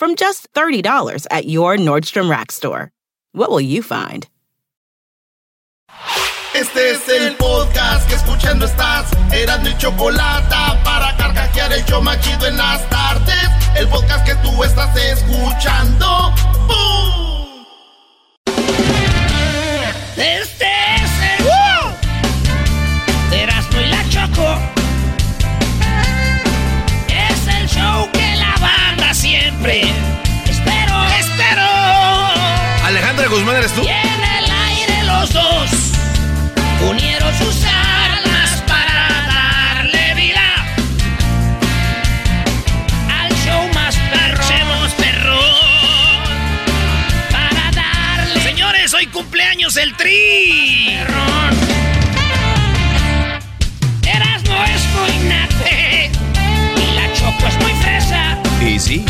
from just $30 at your Nordstrom Rack store. What will you find? Este es el podcast que escuchando estás. Eran mi chocolate para carcajear el yo machido en las tardes. El podcast que tú estás escuchando. ¡Bum! Este siempre espero, espero. Alejandra Guzmán, ¿eres tú? Y en el aire los dos unieron sus almas para darle vida al show más perro. Somos perrón para darle. Señores, hoy cumpleaños el Tri. Erasmo es muy nate y la Choco es muy fresa. Y sí.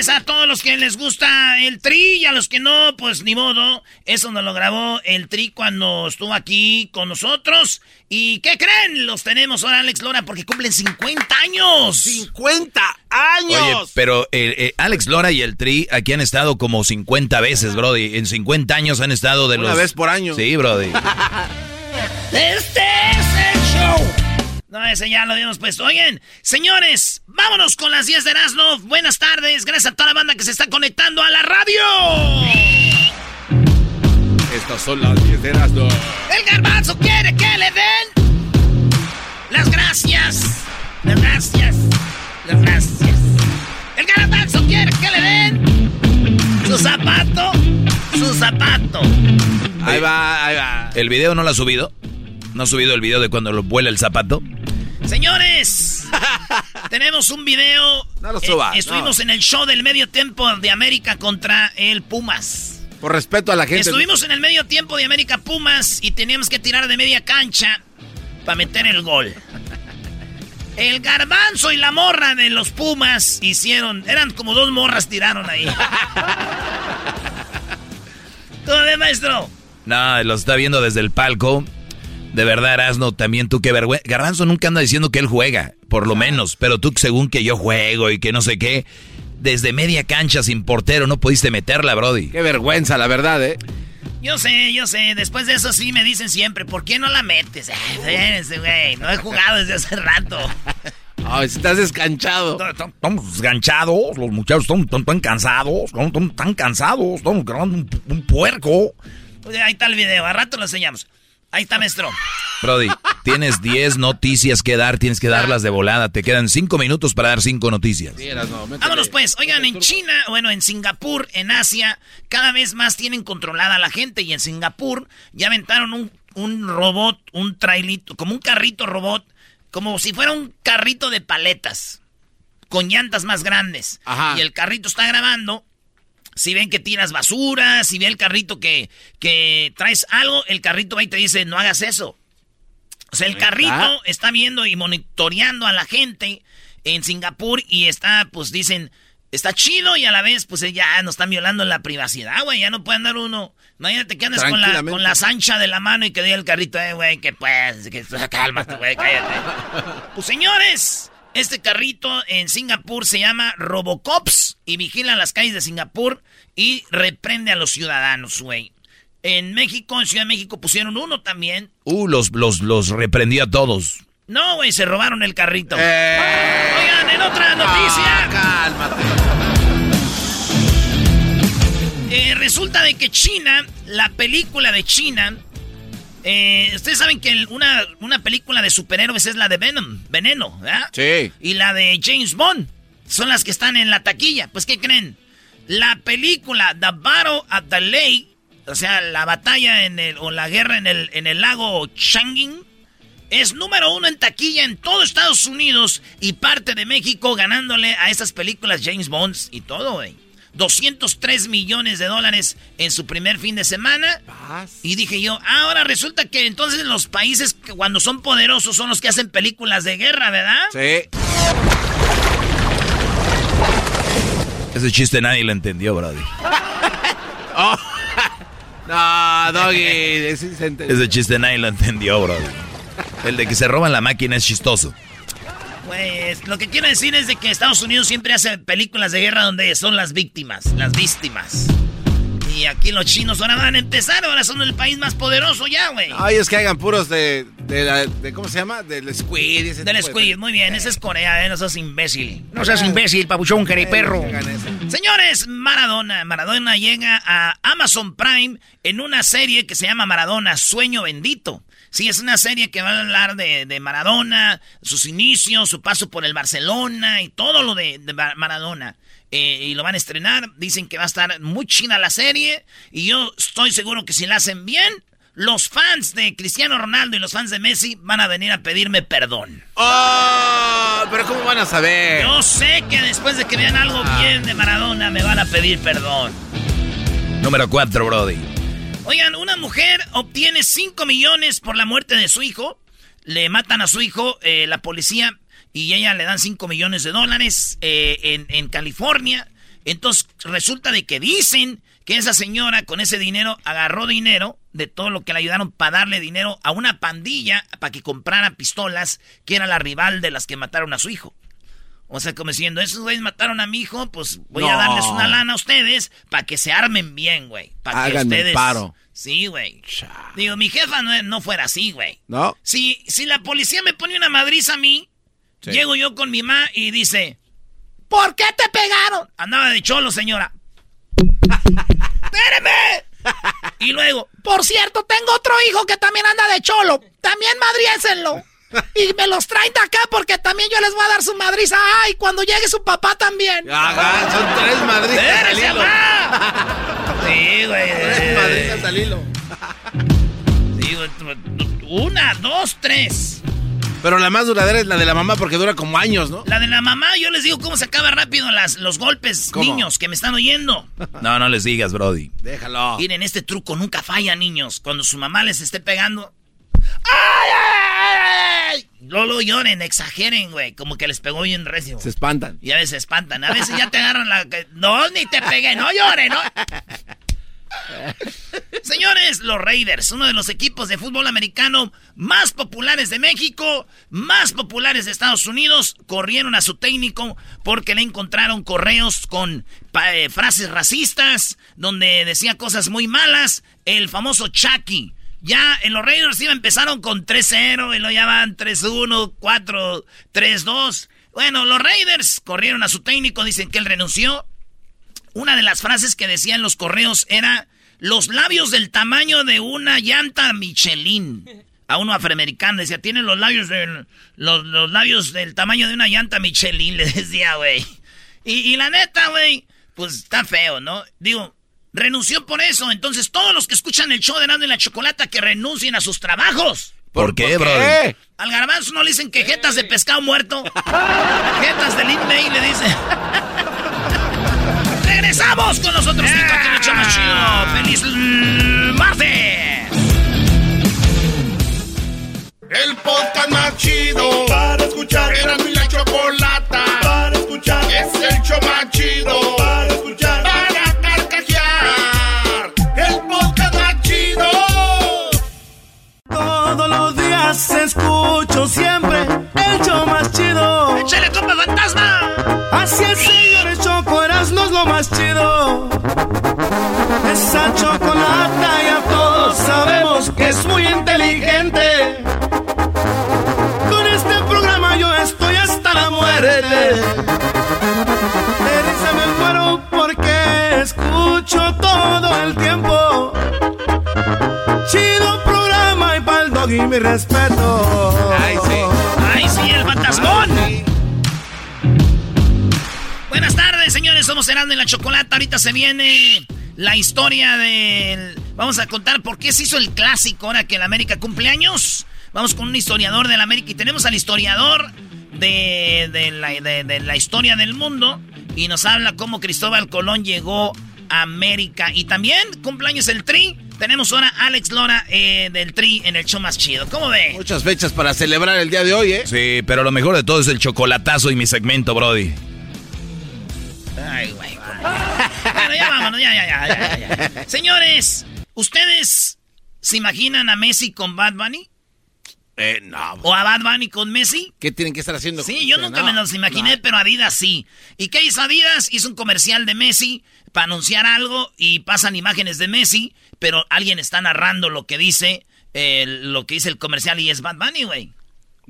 Felicidades a todos los que les gusta el Tri y a los que no, pues ni modo. Eso nos lo grabó el Tri cuando estuvo aquí con nosotros. ¿Y qué creen? Los tenemos ahora, Alex Lora, porque cumplen 50 años. ¡50 años! Oye, pero eh, eh, Alex Lora y el Tri aquí han estado como 50 veces, Brody. En 50 años han estado de Una los... vez por año. Sí, Brody. Este es el show. No, ese ya lo habíamos puesto. Oigan, señores, vámonos con las 10 de Erasmo. Buenas tardes. Gracias a toda la banda que se está conectando a la radio. Estas son las 10 de Erasmo. El garbanzo quiere que le den las gracias. Las gracias. Las gracias. El garbanzo quiere que le den su zapato. Su zapato. Ahí va, ahí va. ¿El video no lo ha subido? ¿No ha subido el video de cuando lo vuela el zapato? Señores, tenemos un video. No lo subas, Eh, estuvimos en el show del medio tiempo de América contra el Pumas. Por respeto a la gente. Estuvimos en el medio tiempo de América Pumas y teníamos que tirar de media cancha para meter el gol. El garbanzo y la morra de los Pumas hicieron. Eran como dos morras tiraron ahí. ¿Todo bien, maestro? No, lo está viendo desde el palco. De verdad, Erasno, también tú qué vergüenza. Garbanzo nunca anda diciendo que él juega, por lo menos. Pero tú, según que yo juego y que no sé qué, desde media cancha sin portero no pudiste meterla, Brody. Qué vergüenza, la verdad, ¿eh? Yo sé, yo sé. Después de eso sí me dicen siempre, ¿por qué no la metes? Ay, espérense, güey. No he jugado desde hace rato. Ay, estás descanchado. Estamos desganchados, los muchachos están tan, cansados, están tan cansados, estamos grabando un, un puerco. Pues ahí está el video, a rato lo enseñamos. Ahí está, maestro. Brody, tienes 10 noticias que dar, tienes que darlas de volada. Te quedan 5 minutos para dar 5 noticias. Sí. Vámonos pues. Oigan, en China, bueno, en Singapur, en Asia, cada vez más tienen controlada a la gente. Y en Singapur ya aventaron un, un robot, un trailito, como un carrito robot, como si fuera un carrito de paletas, con llantas más grandes. Ajá. Y el carrito está grabando. Si ven que tiras basura, si ve el carrito que, que traes algo, el carrito va y te dice, no hagas eso. O sea, el carrito está viendo y monitoreando a la gente en Singapur y está, pues dicen, está chido y a la vez, pues ya nos están violando la privacidad, güey. Ya no puede andar uno. Imagínate que andes con la, con la sancha de la mano y que diga el carrito, eh, güey, que pues, que cálmate, güey, cállate. pues señores, este carrito en Singapur se llama Robocops y vigila las calles de Singapur y reprende a los ciudadanos, güey. En México, en Ciudad de México, pusieron uno también. Uh, los, los, los reprendió a todos. No, güey, se robaron el carrito. Eh. Oigan, en otra noticia. cálmate. Eh, resulta de que China, la película de China. Eh, ustedes saben que una, una película de superhéroes es la de Venom, Veneno, ¿verdad? Sí. Y la de James Bond son las que están en la taquilla. Pues, ¿qué creen? La película The Battle at the Lake, o sea, la batalla en el, o la guerra en el, en el lago Changing, es número uno en taquilla en todo Estados Unidos y parte de México ganándole a esas películas James Bond y todo, güey. 203 millones de dólares en su primer fin de semana. Y dije yo, ahora resulta que entonces los países que cuando son poderosos son los que hacen películas de guerra, ¿verdad? Sí. Ese chiste nadie lo entendió, Brody. oh. No, Doggy. Ese chiste nadie lo entendió, Brody. El de que se roban la máquina es chistoso. Pues lo que quiero decir es de que Estados Unidos siempre hace películas de guerra donde son las víctimas, las víctimas. Y aquí los chinos ahora van a empezar, ahora son el país más poderoso ya, güey. Ay, es que hagan puros de, de, ¿cómo se llama? Del squid. Del squid, muy bien, ese es Corea, ¿eh? no seas imbécil. No seas imbécil, papuchón, perro. Señores, Maradona, Maradona llega a Amazon Prime en una serie que se llama Maradona, Sueño Bendito. Sí, es una serie que va a hablar de, Maradona, sus inicios, su paso por el Barcelona y todo lo de, Maradona. Eh, y lo van a estrenar. Dicen que va a estar muy china la serie. Y yo estoy seguro que si la hacen bien, los fans de Cristiano Ronaldo y los fans de Messi van a venir a pedirme perdón. ¡Oh! ¿Pero cómo van a saber? Yo sé que después de que vean algo ah. bien de Maradona me van a pedir perdón. Número 4, Brody. Oigan, una mujer obtiene 5 millones por la muerte de su hijo. Le matan a su hijo eh, la policía y ella le dan 5 millones de dólares eh, en, en California. Entonces resulta de que dicen que esa señora con ese dinero agarró dinero de todo lo que le ayudaron para darle dinero a una pandilla para que comprara pistolas que era la rival de las que mataron a su hijo. O sea, como diciendo, esos güeyes mataron a mi hijo, pues voy a darles una lana a ustedes para que se armen bien, güey. Para que ustedes. paro. Sí, güey. Digo, mi jefa no, fuera así, güey. ¿No? Si, si la policía me pone una madriza a mí, llego yo con mi mamá y dice, ¿por qué te pegaron? Andaba de cholo, señora. ¡Espéreme! y luego, por cierto, tengo otro hijo que también anda de cholo. También madriésenlo. Y me los traen de acá porque también yo les voy a dar su madriza. ¡Ay! Cuando llegue su papá también. Ajá, son tres madrizas. Sí, güey. Tres madrizas al hilo. Sí, una, dos, tres. Pero la más duradera es la de la mamá porque dura como años, ¿no? La de la mamá, yo les digo cómo se acaba rápido las, los golpes, niños que me están oyendo. No, no les digas, Brody. Déjalo. Miren, este truco nunca falla, niños. Cuando su mamá les esté pegando. ¡Ay, ay, ay! No lo lloren, exageren, güey. Como que les pegó bien recio. Se espantan. Y a veces se espantan. A veces ya te agarran la. No, ni te pegué, no lloren, ¿no? Señores, los Raiders, uno de los equipos de fútbol americano más populares de México, más populares de Estados Unidos, corrieron a su técnico porque le encontraron correos con eh, frases racistas, donde decía cosas muy malas. El famoso Chucky. Ya en los Raiders iba, empezaron con 3-0 y lo llaman 3-1, 4, 3-2. Bueno, los Raiders corrieron a su técnico, dicen que él renunció. Una de las frases que decían los correos era los labios del tamaño de una llanta Michelin. A uno afroamericano decía, tiene los labios del, los, labios del tamaño de una llanta Michelin, le decía, güey. Y, y la neta, güey, pues está feo, ¿no? Digo, renunció por eso. Entonces, todos los que escuchan el show de Nando y la Chocolata que renuncien a sus trabajos. ¿Por, qué, bro? Al garbanzo no le dicen que jetas de pescado muerto. jetas del email le dicen. Regresamos con nosotros otros cinco aquí en el chido. ¡Feliz martes! El podcast más chido para escuchar. Era mi la chocolata para escuchar. Es el show más chido para escuchar. Para carcajear. El podcast más chido. Todos los días escucho siempre el show más chido. ¡Échale, compa fantasma! Así es, señores, chocolate es lo más chido. Esa chocolata ya todos sabemos que es muy inteligente. Con este programa yo estoy hasta la muerte. De risa me muero porque escucho todo el tiempo. Chido programa y pa'l dog y mi respeto. Ay, sí. ¡Ay, sí, el fantasmón! Buenas tardes, señores. Somos Herando en la Chocolata. Ahorita se viene la historia del... Vamos a contar por qué se hizo el clásico ahora que el América cumple años. Vamos con un historiador del América y tenemos al historiador de, de la, de- de la historia del mundo y nos habla cómo Cristóbal Colón llegó a América. Y también cumpleaños el Tri. Tenemos ahora a Alex Lora eh, del Tri en el show más chido. ¿Cómo ve? Muchas fechas para celebrar el día de hoy, ¿eh? Sí, pero lo mejor de todo es el chocolatazo y mi segmento, Brody. Ay, güey. bueno, ya vámonos, ya, ya, ya, ya, ya, ya. Señores, ¿ustedes se imaginan a Messi con Bad Bunny? Eh, no. ¿O a Bad Bunny con Messi? ¿Qué tienen que estar haciendo? Sí, yo nunca No, me los imaginé, no. pero Adidas sí. ¿Y qué hizo Adidas? Hizo un comercial de Messi para anunciar algo y pasan imágenes de Messi, pero alguien está narrando lo que dice, eh, lo que dice el comercial y es Bad Bunny, güey.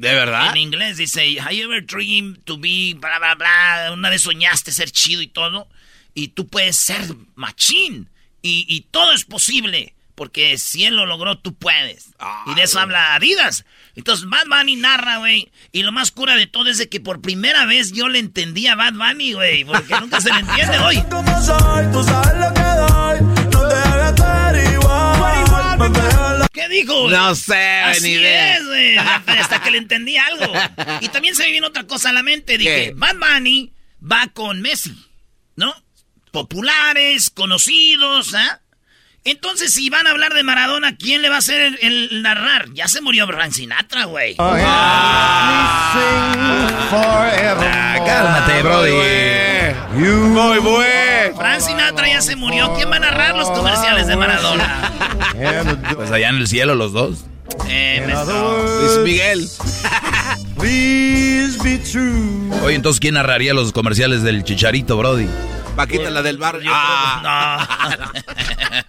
¿De verdad? En inglés dice, ¿Have you ever dreamed to be bla bla bla? Una vez soñaste ser chido y todo. Y tú puedes ser machín. Y, y todo es posible. Porque si él lo logró, tú puedes. y de eso habla Adidas. Entonces Bad Bunny narra, güey. Y lo más cura de todo es de que por primera vez yo le entendí a Bad Bunny, güey. Porque nunca se le entiende hoy. Dijo? güey? No sé, Así ni idea. es, güey. Hasta que le entendí algo. Y también se me vino otra cosa a la mente. Dije, ¿Qué? Bad Bunny va con Messi, ¿no? Populares, conocidos, ¿ah? Entonces, si van a hablar de Maradona, ¿quién le va a hacer el, el narrar? Ya se murió Frank Sinatra, güey. Ah, cálmate, Brody. Muy bueno. Frank Sinatra ya se murió. ¿Quién va a narrar los comerciales de Maradona? Pues allá en el cielo los dos. Eh, maestro. Luis Miguel. Please be true. Oye, entonces, ¿quién narraría los comerciales del Chicharito, Brody? Paquita, la del barrio. Ah. creo- no.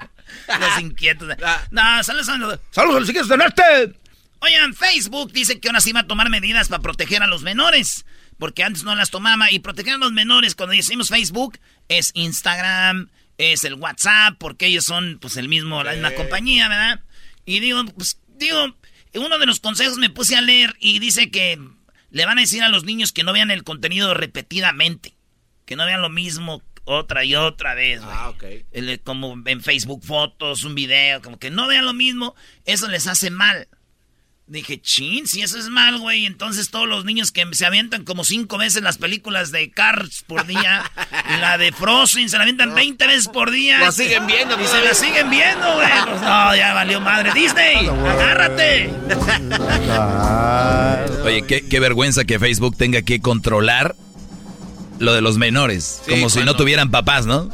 Los inquietos. Ah. No, saludos a los... ¡Saludos a los hijos de norte! Oigan, Facebook dice que ahora sí va a tomar medidas para proteger a los menores. Porque antes no las tomaba. Y proteger a los menores, cuando decimos Facebook, es Instagram, es el WhatsApp, porque ellos son pues el mismo, la misma compañía, ¿verdad? Y digo, pues, digo, uno de los consejos me puse a leer y dice que le van a decir a los niños que no vean el contenido repetidamente. Que no vean lo mismo otra y otra vez, güey. Ah, ok. El- como en Facebook fotos, un video, como que no vean lo mismo, eso les hace mal. Dije, chin, si eso es mal, güey, entonces todos los niños que se avientan como cinco veces las películas de Cars por día, la de Frozen, se la avientan 20 veces por día. La siguen viendo Y se la siguen viendo, güey. Pues no, ya valió madre. Disney, agárrate. Oye, qué, qué vergüenza que Facebook tenga que controlar lo de los menores. Sí, como si no tuvieran papás, ¿no?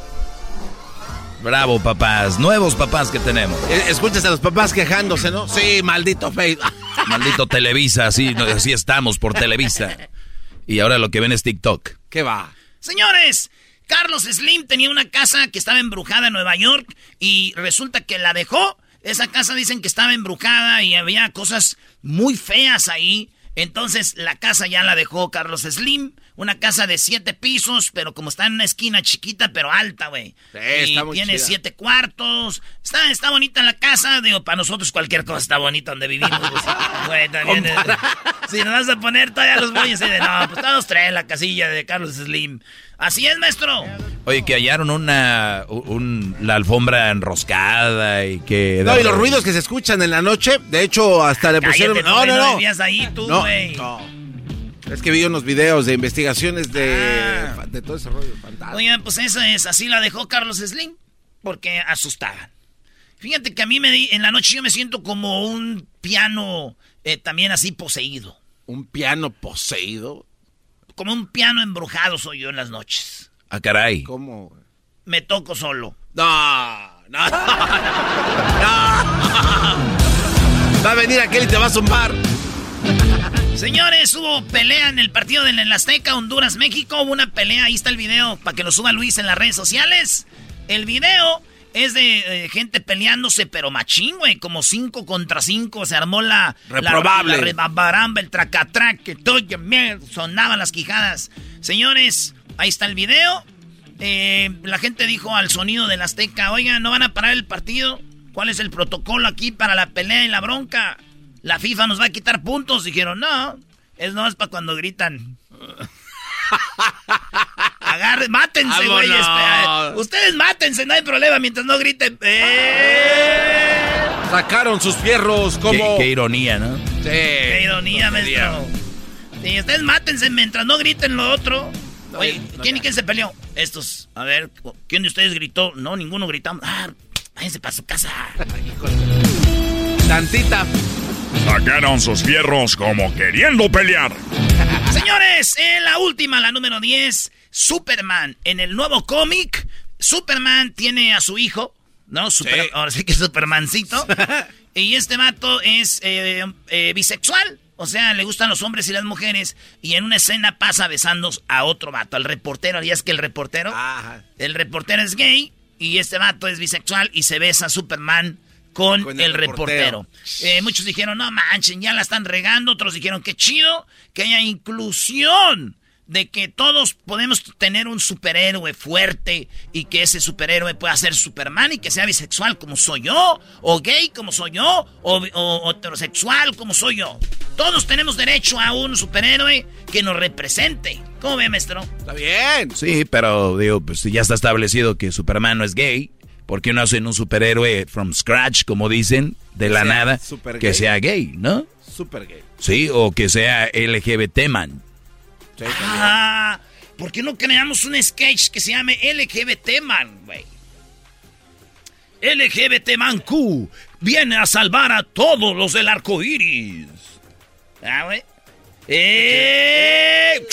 Bravo, papás. Nuevos papás que tenemos. Eh, Escuchas a los papás quejándose, ¿no? Sí, maldito Facebook. Maldito Televisa, así, no, así estamos por Televisa. Y ahora lo que ven es TikTok. ¿Qué va? Señores, Carlos Slim tenía una casa que estaba embrujada en Nueva York y resulta que la dejó. Esa casa dicen que estaba embrujada y había cosas muy feas ahí. Entonces la casa ya la dejó Carlos Slim. Una casa de siete pisos, pero como está en una esquina chiquita, pero alta, güey. Sí, y está muy tiene chida. siete cuartos. Está, está bonita la casa. Digo, para nosotros cualquier cosa está bonita donde vivimos. pues, Güey, también. eh, si nos vas a poner todavía los y de no, pues todos traen la casilla de Carlos Slim. Así es, maestro. Oye, que hallaron una un- la alfombra enroscada y que... No, y los ruidos que se escuchan en la noche, de hecho, hasta le pusieron... Cállate, No, no, no. vivías ahí tú, No, no. Es que vi unos videos de investigaciones de, Ah. de todo ese rollo fantasma. Oigan, pues eso es, así la dejó Carlos Slim, porque asustaban. Fíjate que a mí me di, en la noche yo me siento como un piano eh, también así poseído. Un piano poseído. Como un piano embrujado soy yo en las noches. Ah, caray. ¿Cómo? Me toco solo. No, no, no. Va a venir aquel y te va a zumbar. Señores, hubo pelea en el partido del Azteca, Honduras-México. Hubo una pelea, ahí está el video para que lo suba Luis en las redes sociales. El video es de eh, gente peleándose, pero machín, güey, como cinco contra cinco. Se armó la... Reprobable. La, el tracatrac, que todo sonaban las quijadas. Señores, ahí está el video. Eh, la gente dijo al sonido del Azteca, oiga, ¿no van a parar el partido? ¿Cuál es el protocolo aquí para la pelea y la bronca? La FIFA nos va a quitar puntos. Dijeron, no, es no es para cuando gritan. Agarren, mátense, güey. Ustedes mátense, no hay problema mientras no griten. ¡Eh! Sacaron sus fierros como. Qué, ironía, ¿no? Sí. Qué ironía, maestro. Sí, ustedes mátense mientras no griten lo otro. Oye, ¿quién y quién se peleó? Estos. A ver, ¿quién de ustedes gritó? No, ninguno gritamos. Ah, váyanse para su casa. Tantita. Sacaron sus fierros como queriendo pelear. Señores, en la última, la número 10, Superman. En el nuevo cómic, Superman tiene a su hijo, ¿no? Ahora sí que es Supermancito. y este vato es eh, eh, bisexual. O sea, le gustan los hombres y las mujeres. Y en una escena pasa besando a otro vato, al reportero. ¿Y es que el reportero? El reportero es gay y este vato es bisexual y se besa a Superman con, el, reportero. Eh, muchos dijeron, no manchen, ya la están regando. Otros dijeron, qué chido que haya inclusión. De que todos podemos tener un superhéroe fuerte y que ese superhéroe pueda ser Superman y que sea bisexual como soy yo, o gay como soy yo, o, heterosexual como soy yo. Todos tenemos derecho a un superhéroe que nos represente. ¿Cómo ve, maestro? Está bien. Sí, pero digo, pues ya está establecido que Superman no es gay. ¿Por qué no hacen un superhéroe from scratch, como dicen, de la nada, que sea gay, ¿no? Super gay. Sí, o que sea LGBT man. ah, ¿por qué no creamos un sketch que se llame LGBT man, güey? LGBT man Q viene a salvar a todos los del arco iris. Ah, güey. ¡Eh!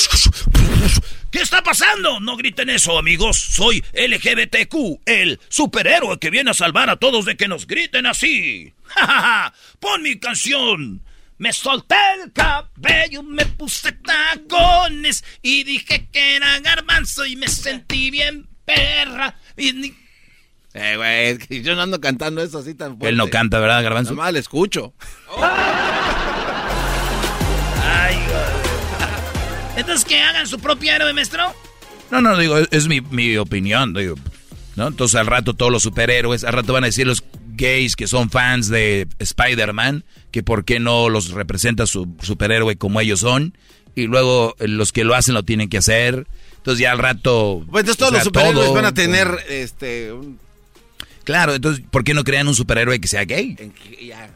¿Qué está pasando? No griten eso, amigos. Soy LGBTQ, el superhéroe que viene a salvar a todos de que nos griten así. ¡Ja, Pon mi canción. Me solté el cabello, me puse tacones y dije que era garbanzo y me sentí bien perra. Eh, güey, yo no ando cantando eso así tan fuerte. Él no canta, ¿verdad, garbanzo? Mal, escucho. Entonces, que hagan su propio héroe, maestro. No, no, digo, es, mi, opinión, digo. ¿no? Entonces, al rato todos los superhéroes, al rato van a decir los gays que son fans de Spider-Man, que por qué no los representa su superhéroe como ellos son. Y luego eh, los que lo hacen lo tienen que hacer. Entonces ya al rato... Pues entonces todos los superhéroes van a tener este... Claro, entonces ¿por qué no crean un superhéroe que sea gay? ya.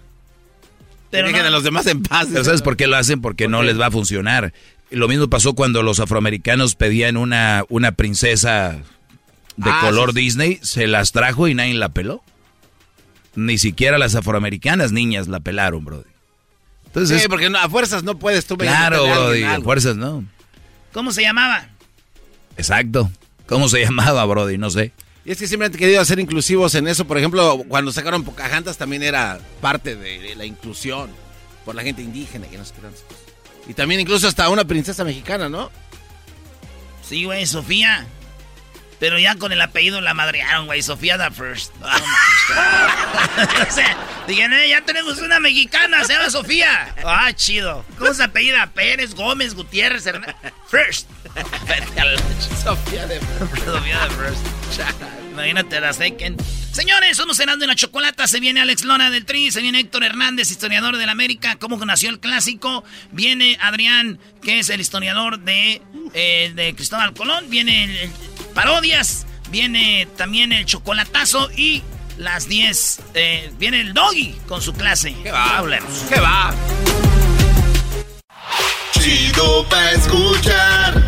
Pero a los demás en paz. ¿Sabes por qué lo hacen? Porque no les va a funcionar. Lo mismo pasó cuando los afroamericanos pedían una, una princesa de ah, color Disney, se las trajo y nadie la peló. Ni siquiera las afroamericanas niñas la pelaron, Brody. Entonces, sí, porque a fuerzas no puedes tú Claro, Brody, a fuerzas no. ¿Cómo se llamaba? Exacto. ¿Cómo se llamaba, Brody? No sé. Y es que siempre han querido ser inclusivos en eso. Por ejemplo, cuando sacaron Pocahontas también era parte de, la inclusión por la gente indígena que no se y también incluso hasta una princesa mexicana, ¿no? Sí, güey, Sofía. Pero ya con el apellido la madrearon, güey. Sofía the First. o sea, digan, eh, ya tenemos una mexicana, se llama Sofía. Ah, chido. ¿Cómo se apellida? Pérez, Gómez, Gutiérrez, Hernández. First. Sofía de Sofía the First. Imagínate la second. Señores, somos cenando en la chocolata. Se viene Alex Lona del Tri, se viene Héctor Hernández, historiador de la América, cómo nació el clásico. Viene Adrián, que es el historiador de, eh, de Cristóbal Colón. Viene el, parodias, viene también el chocolatazo y las 10. Eh, viene el doggy con su clase. ¿Qué va? ¿Qué va? Chido pa' escuchar.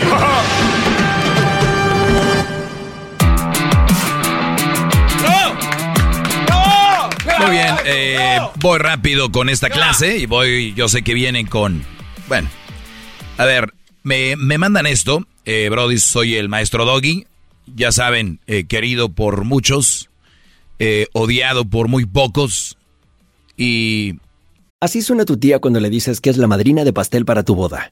Muy bien, eh, voy rápido con esta clase y voy, yo sé que vienen con... Bueno, a ver, me, mandan esto, eh, Brody, soy el maestro Doggy, ya saben, eh, querido por muchos, eh, odiado por muy pocos y Así suena tu tía cuando le dices que es la madrina de pastel para tu boda.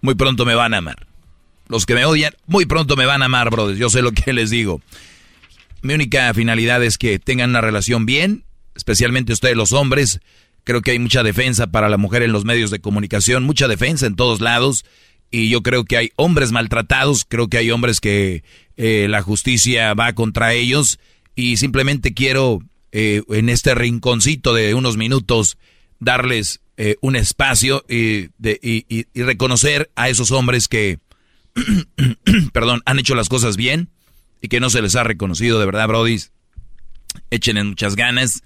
Muy pronto me van a amar. Los que me odian, muy pronto me van a amar, brothers. Yo sé lo que les digo. Mi única finalidad es que tengan una relación bien, especialmente ustedes los hombres. Creo que hay mucha defensa para la mujer en los medios de comunicación, mucha defensa en todos lados. Y yo creo que hay hombres maltratados, creo que hay hombres que eh, la justicia va contra ellos. Y simplemente quiero eh, en este rinconcito de unos minutos darles eh, un espacio y, de, reconocer a esos hombres que, perdón, han hecho las cosas bien y que no se les ha reconocido, de verdad, Brody. Echen muchas ganas.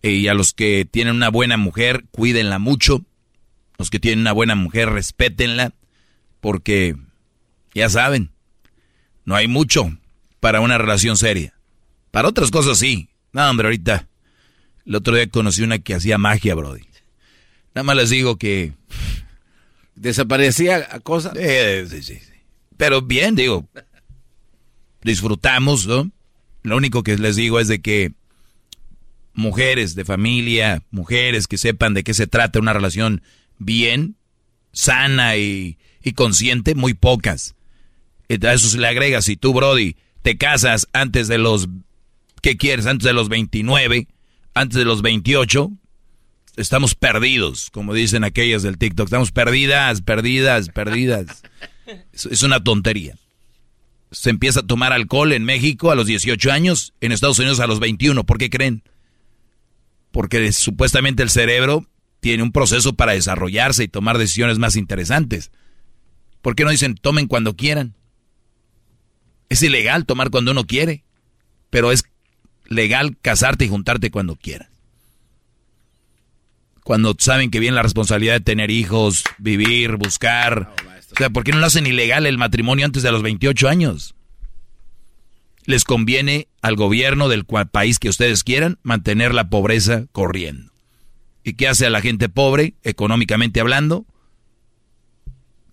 Y a los que tienen una buena mujer, cuídenla mucho. Los que tienen una buena mujer, respétenla. Porque, ya saben, no hay mucho para una relación seria. Para otras cosas sí. No, hombre, ahorita. El otro día conocí una que hacía magia, Brody. Nada más les digo que... ¿Desaparecía a cosas? sí, sí, sí. Pero bien, digo, disfrutamos, ¿no? Lo único que les digo es de que mujeres de familia, mujeres que sepan de qué se trata una relación bien, sana y, y consciente, muy pocas. A eso se le agrega, si tú, Brody, te casas antes de los, ¿qué quieres? Antes de los 29, antes de los 28, estamos perdidos, como dicen aquellas del TikTok. Estamos perdidas, perdidas, perdidas. Es, una tontería. Se empieza a tomar alcohol en México a los 18 años, en Estados Unidos a los 21. ¿Por qué creen? Porque supuestamente el cerebro tiene un proceso para desarrollarse y tomar decisiones más interesantes. ¿Por qué no dicen tomen cuando quieran? Es ilegal tomar cuando uno quiere, pero es legal casarte y juntarte cuando quieras cuando saben que viene la responsabilidad de tener hijos, vivir, buscar. o sea, ¿por qué no lo hacen ilegal el matrimonio antes de los 28 años? Les conviene al gobierno del país que ustedes quieran mantener la pobreza corriendo. ¿Y qué hace a la gente pobre, económicamente hablando?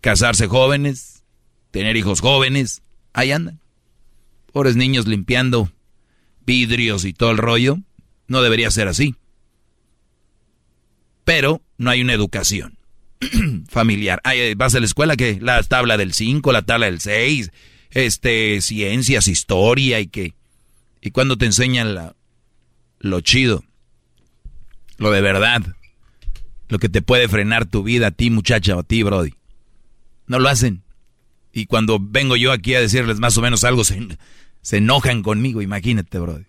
Casarse jóvenes, tener hijos jóvenes, ahí andan. Pobres niños limpiando vidrios y todo el rollo. No debería ser así pero no hay una educación familiar. vas a la escuela que la tabla del 5, la tabla del 6, este, ciencias, historia y que... Y cuando te enseñan la, lo chido, lo de verdad, lo que te puede frenar tu vida a ti muchacha o a ti, Brody. No lo hacen. Y cuando vengo yo aquí a decirles más o menos algo, se, se enojan conmigo, imagínate, Brody.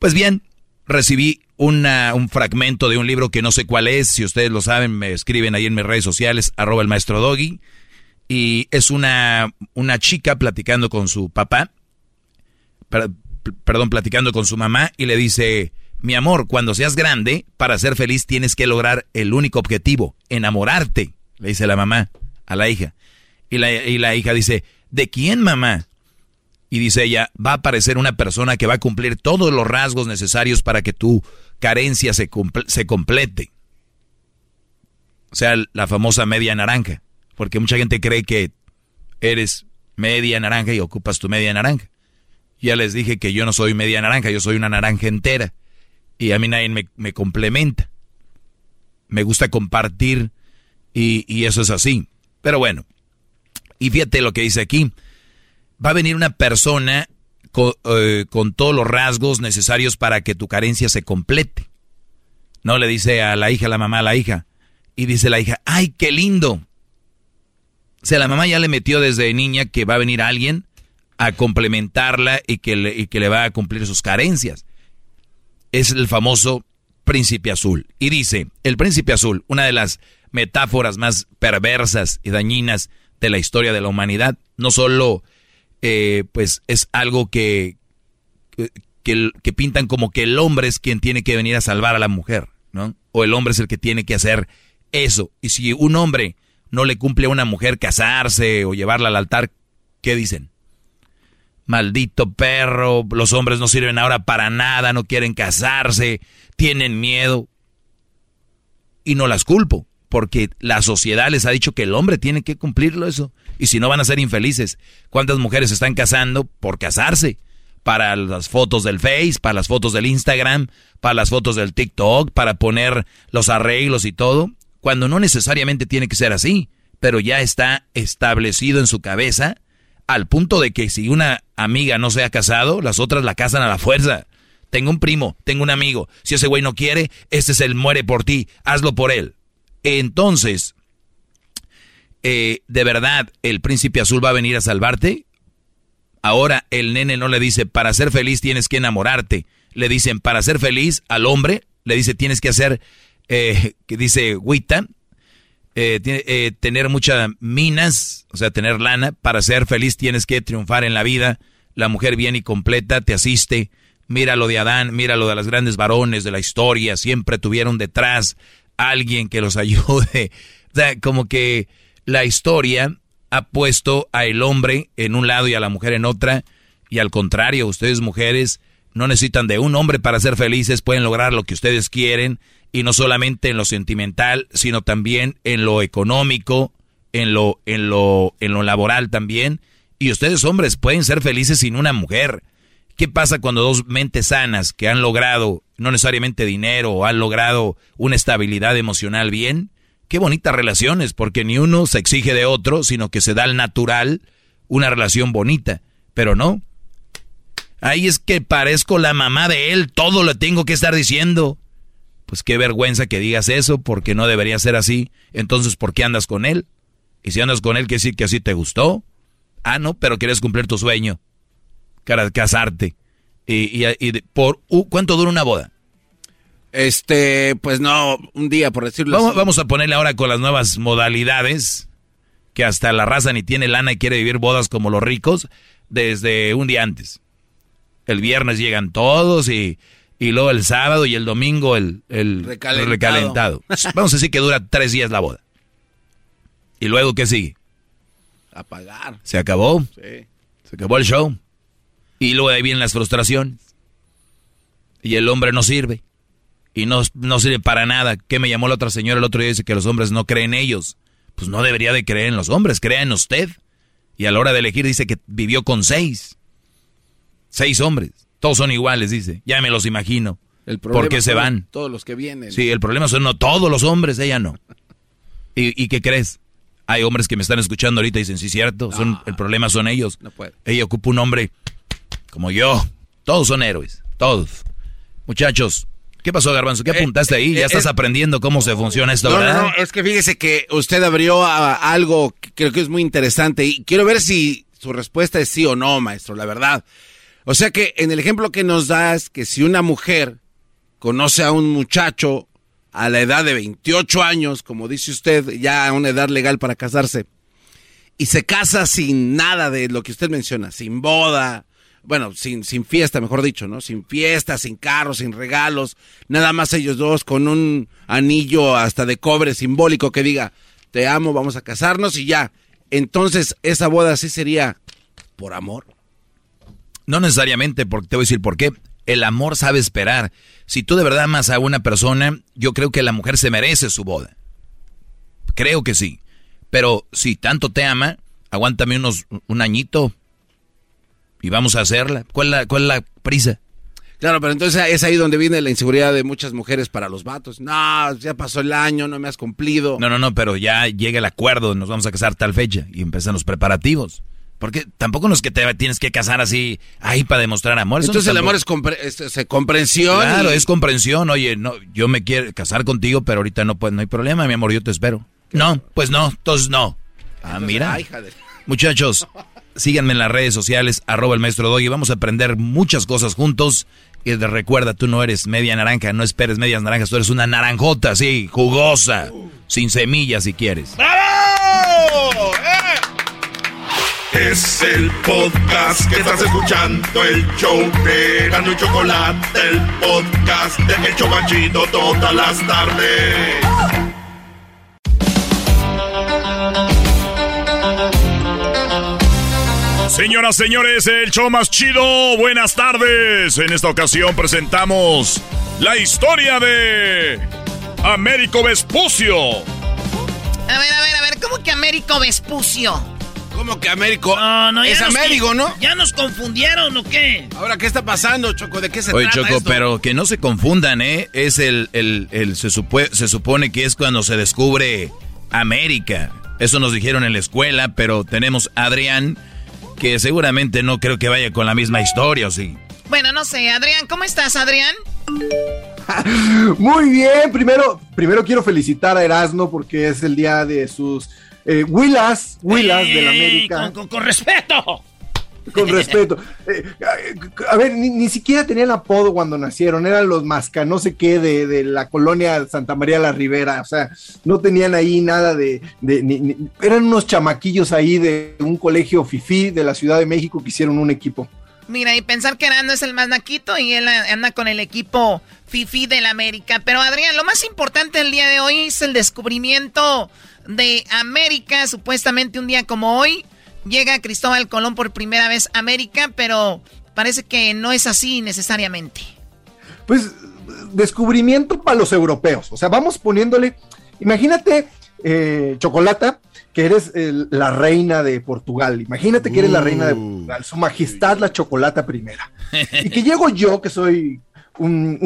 Pues bien, recibí un fragmento de un libro que no sé cuál es. Si ustedes lo saben, me escriben ahí en mis redes sociales, arroba el maestro Doggy. Y es una, una chica platicando con su papá, perdón, platicando con su mamá y le dice, mi amor, cuando seas grande, para ser feliz tienes que lograr el único objetivo, enamorarte, le dice la mamá a la hija. Y la, y la hija dice, ¿de quién mamá? Y dice ella, va a aparecer una persona que va a cumplir todos los rasgos necesarios para que tu carencia se, se complete. O sea, la famosa media naranja. Porque mucha gente cree que eres media naranja y ocupas tu media naranja. Ya les dije que yo no soy media naranja, yo soy una naranja entera. Y a mí nadie me, me complementa. Me gusta compartir y, y eso es así. Pero bueno, y fíjate lo que dice aquí. Va a venir una persona eh, con, todos los rasgos necesarios para que tu carencia se complete. No le dice a la hija, la mamá a la hija. Y dice la hija, ay, qué lindo. O sea, la mamá ya le metió desde niña que va a venir alguien a complementarla y que y que le va a cumplir sus carencias. Es el famoso príncipe azul. Y dice, el príncipe azul, una de las metáforas más perversas y dañinas de la historia de la humanidad, no solo eh, pues es algo que, que, que, pintan como que el hombre es quien tiene que venir a salvar a la mujer, ¿no? O el hombre es el que tiene que hacer eso. Y si un hombre no le cumple a una mujer casarse o llevarla al altar, ¿qué dicen? Maldito perro, los hombres no sirven ahora para nada, no quieren casarse, tienen miedo. Y no las culpo, porque la sociedad les ha dicho que el hombre tiene que cumplirlo eso. Y si no van a ser infelices. ¿Cuántas mujeres están casando por casarse? Para las fotos del Face, para las fotos del Instagram, para las fotos del TikTok, para poner los arreglos y todo. Cuando no necesariamente tiene que ser así, pero ya está establecido en su cabeza al punto de que si una amiga no se ha casado, las otras la casan a la fuerza. Tengo un primo, tengo un amigo. Si ese güey no quiere, este es el muere por ti. Hazlo por él. Entonces, eh, ¿de verdad el príncipe azul va a venir a salvarte? Ahora el nene no le dice, para ser feliz tienes que enamorarte. Le dicen, para ser feliz al hombre, le dice, tienes que hacer, eh, que dice Wita, eh, tener muchas minas, o sea, tener lana. Para ser feliz tienes que triunfar en la vida. La mujer bien y completa te asiste. Mira lo de Adán, mira lo de los grandes varones de la historia. Siempre tuvieron detrás alguien que los ayude. O sea, como que la historia ha puesto a el hombre en un lado y a la mujer en otra. Y al contrario, ustedes mujeres no necesitan de un hombre para ser felices, pueden lograr lo que ustedes quieren. Y no solamente en lo sentimental, sino también en lo económico, en lo, en lo, en lo laboral también. Y ustedes hombres pueden ser felices sin una mujer. ¿Qué pasa cuando dos mentes sanas que han logrado, no necesariamente dinero, o han logrado una estabilidad emocional bien, qué bonitas relaciones, porque ni uno se exige de otro, sino que se da al natural una relación bonita. Pero no. Ahí es que parezco la mamá de él, todo lo tengo que estar diciendo. Pues qué vergüenza que digas eso, porque no debería ser así. Entonces, ¿por qué andas con él? Y si andas con él, ¿qué decir que así te gustó? Ah, no, pero quieres cumplir tu sueño. Casarte. Y, y, por ¿cuánto dura una boda? Este, pues no, un día por decirlo vamos, así. Vamos a ponerle ahora con las nuevas modalidades, que hasta la raza ni tiene lana y quiere vivir bodas como los ricos, desde un día antes. El viernes llegan todos y, y luego el sábado y el domingo el, el recalentado. Vamos a decir que dura tres días la boda. ¿Y luego qué sigue? A pagar. ¿Se acabó? Sí. Se acabó el show. Y luego ahí vienen las frustraciones. Y el hombre no sirve y no, no sirve para nada. ¿Qué me llamó la otra señora el otro día? Dice que los hombres no creen en ellos. Pues no debería de creer en los hombres, crea en usted. Y a la hora de elegir dice que vivió con seis. Seis hombres. Todos son iguales, dice. Ya me los imagino. El ¿Por qué se van? Todos los que vienen. Sí, el problema son no todos los hombres, ella no. ¿Y, qué crees? Hay hombres que me están escuchando ahorita y dicen, sí, cierto, son, el problema son ellos. No puede. Ella ocupa un hombre como yo. Todos son héroes, todos. Muchachos, ¿Qué pasó, Garbanzo? ¿Qué eh, apuntaste ahí? Ya eh, estás aprendiendo cómo se funciona esto, ¿verdad? No, no, es que fíjese que usted abrió algo que creo que es muy interesante y quiero ver si su respuesta es sí o no, maestro, la verdad. O sea que en el ejemplo que nos das, que si una mujer conoce a un muchacho a la edad de 28 años, como dice usted, ya a una edad legal para casarse, y se casa sin nada de lo que usted menciona, sin boda, bueno, sin, sin fiesta, mejor dicho, ¿no? Sin fiesta, sin carros, sin regalos, nada más ellos dos con un anillo hasta de cobre simbólico que diga, te amo, vamos a casarnos y ya. Entonces, esa boda sí sería por amor. No necesariamente, porque te voy a decir por qué. El amor sabe esperar. Si tú de verdad amas a una persona, yo creo que la mujer se merece su boda. creo que sí. Pero si tanto te ama, aguántame unos un añito y vamos a hacerla. ¿Cuál la, cuál es la prisa? Claro, pero entonces es ahí donde viene la inseguridad de muchas mujeres para los vatos. No, ya pasó el año, no me has cumplido. No, no, no, pero ya llega el acuerdo, nos vamos a casar tal fecha y empiezan los preparativos. Porque tampoco no es que te tienes que casar así, ahí para demostrar amor. Entonces el amor es, es, comprensión. Claro, es comprensión. Oye, no, yo me quiero casar contigo, pero ahorita no, pues, no hay problema, mi amor, yo te espero. No, pues no, entonces no. Ah, mira. Muchachos, síganme en las redes sociales, arroba el maestro Doggy. Vamos a aprender muchas cosas juntos. Y recuerda, tú no eres media naranja, no esperes medias naranjas, tú eres una naranjota, sí, jugosa, sin semillas si quieres. ¡Bravo! Es el podcast que estás escuchando, el show de Gano y Chocolate, el podcast de Hecho Chocachito todas las tardes. Señoras, señores, el show más chido. Buenas tardes. En esta ocasión presentamos la historia de Américo Vespucio. A ver, a ver, a ver, ¿cómo que Américo Vespucio? ¿Cómo que Américo? No, no, es Américo, ¿no? ¿Ya nos confundieron o qué? Ahora, ¿qué está pasando, Choco? ¿De qué se Oye, Choco, pero que no se confundan, ¿eh? Es el, el, el se, se supone que es cuando se descubre América. Eso nos dijeron en la escuela, pero tenemos a Adrián que seguramente no creo que vaya con la misma historia, ¿o sí? Bueno, no sé, Adrián, ¿cómo estás, Adrián? Muy bien, primero, primero quiero felicitar a Erasmo porque es el día de sus eh, Willas, Willas de la América. con respeto con respeto. Eh, a ver, ni, siquiera tenían apodo cuando nacieron, eran los masca, no sé qué, de, la colonia Santa María la Ribera, o sea, no tenían ahí nada de, eran unos chamaquillos ahí de un colegio FIFI de la Ciudad de México que hicieron un equipo. Mira, y pensar que Arando es el más naquito y él anda con el equipo FIFI del América. Pero Adrián, lo más importante el día de hoy es el descubrimiento de América, supuestamente un día como hoy. Llega Cristóbal Colón por primera vez a América, pero parece que no es así necesariamente. Pues descubrimiento para los europeos. O sea, vamos poniéndole, imagínate, eh, Chocolata, que eres la reina de Portugal. Imagínate que eres la reina de uh. Portugal, su majestad la Chocolata primera. y que llego yo, que soy un,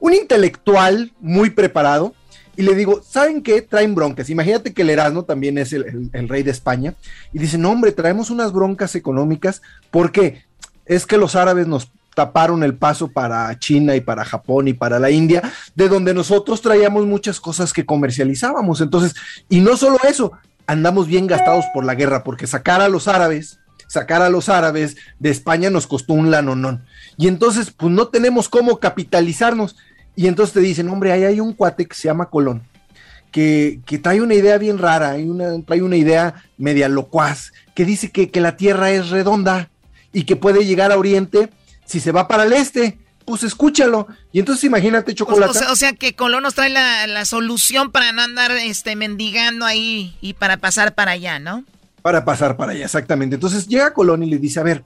un intelectual muy preparado, y le digo, ¿saben qué? Traen broncas. Imagínate que el Erasmo también es el, rey de España. Y dice, no, hombre, traemos unas broncas económicas porque es que los árabes nos taparon el paso para China y para Japón y para la India, de donde nosotros traíamos muchas cosas que comercializábamos. Entonces, y no solo eso, andamos bien gastados por la guerra, porque sacar a los árabes, sacar a los árabes de España nos costó un lanonón. Y entonces, pues no tenemos cómo capitalizarnos. Y entonces te dicen, hombre, ahí hay un cuate que se llama Colón, que, trae una idea bien rara, hay una, trae una idea media locuaz, que dice que, la Tierra es redonda y que puede llegar a Oriente si se va para el este. Pues escúchalo. Y entonces imagínate chocolate. O, sea, que Colón nos trae la, solución para no andar este, mendigando ahí y para pasar para allá, ¿no? Para pasar para allá, exactamente. Entonces llega Colón y le dice, a ver,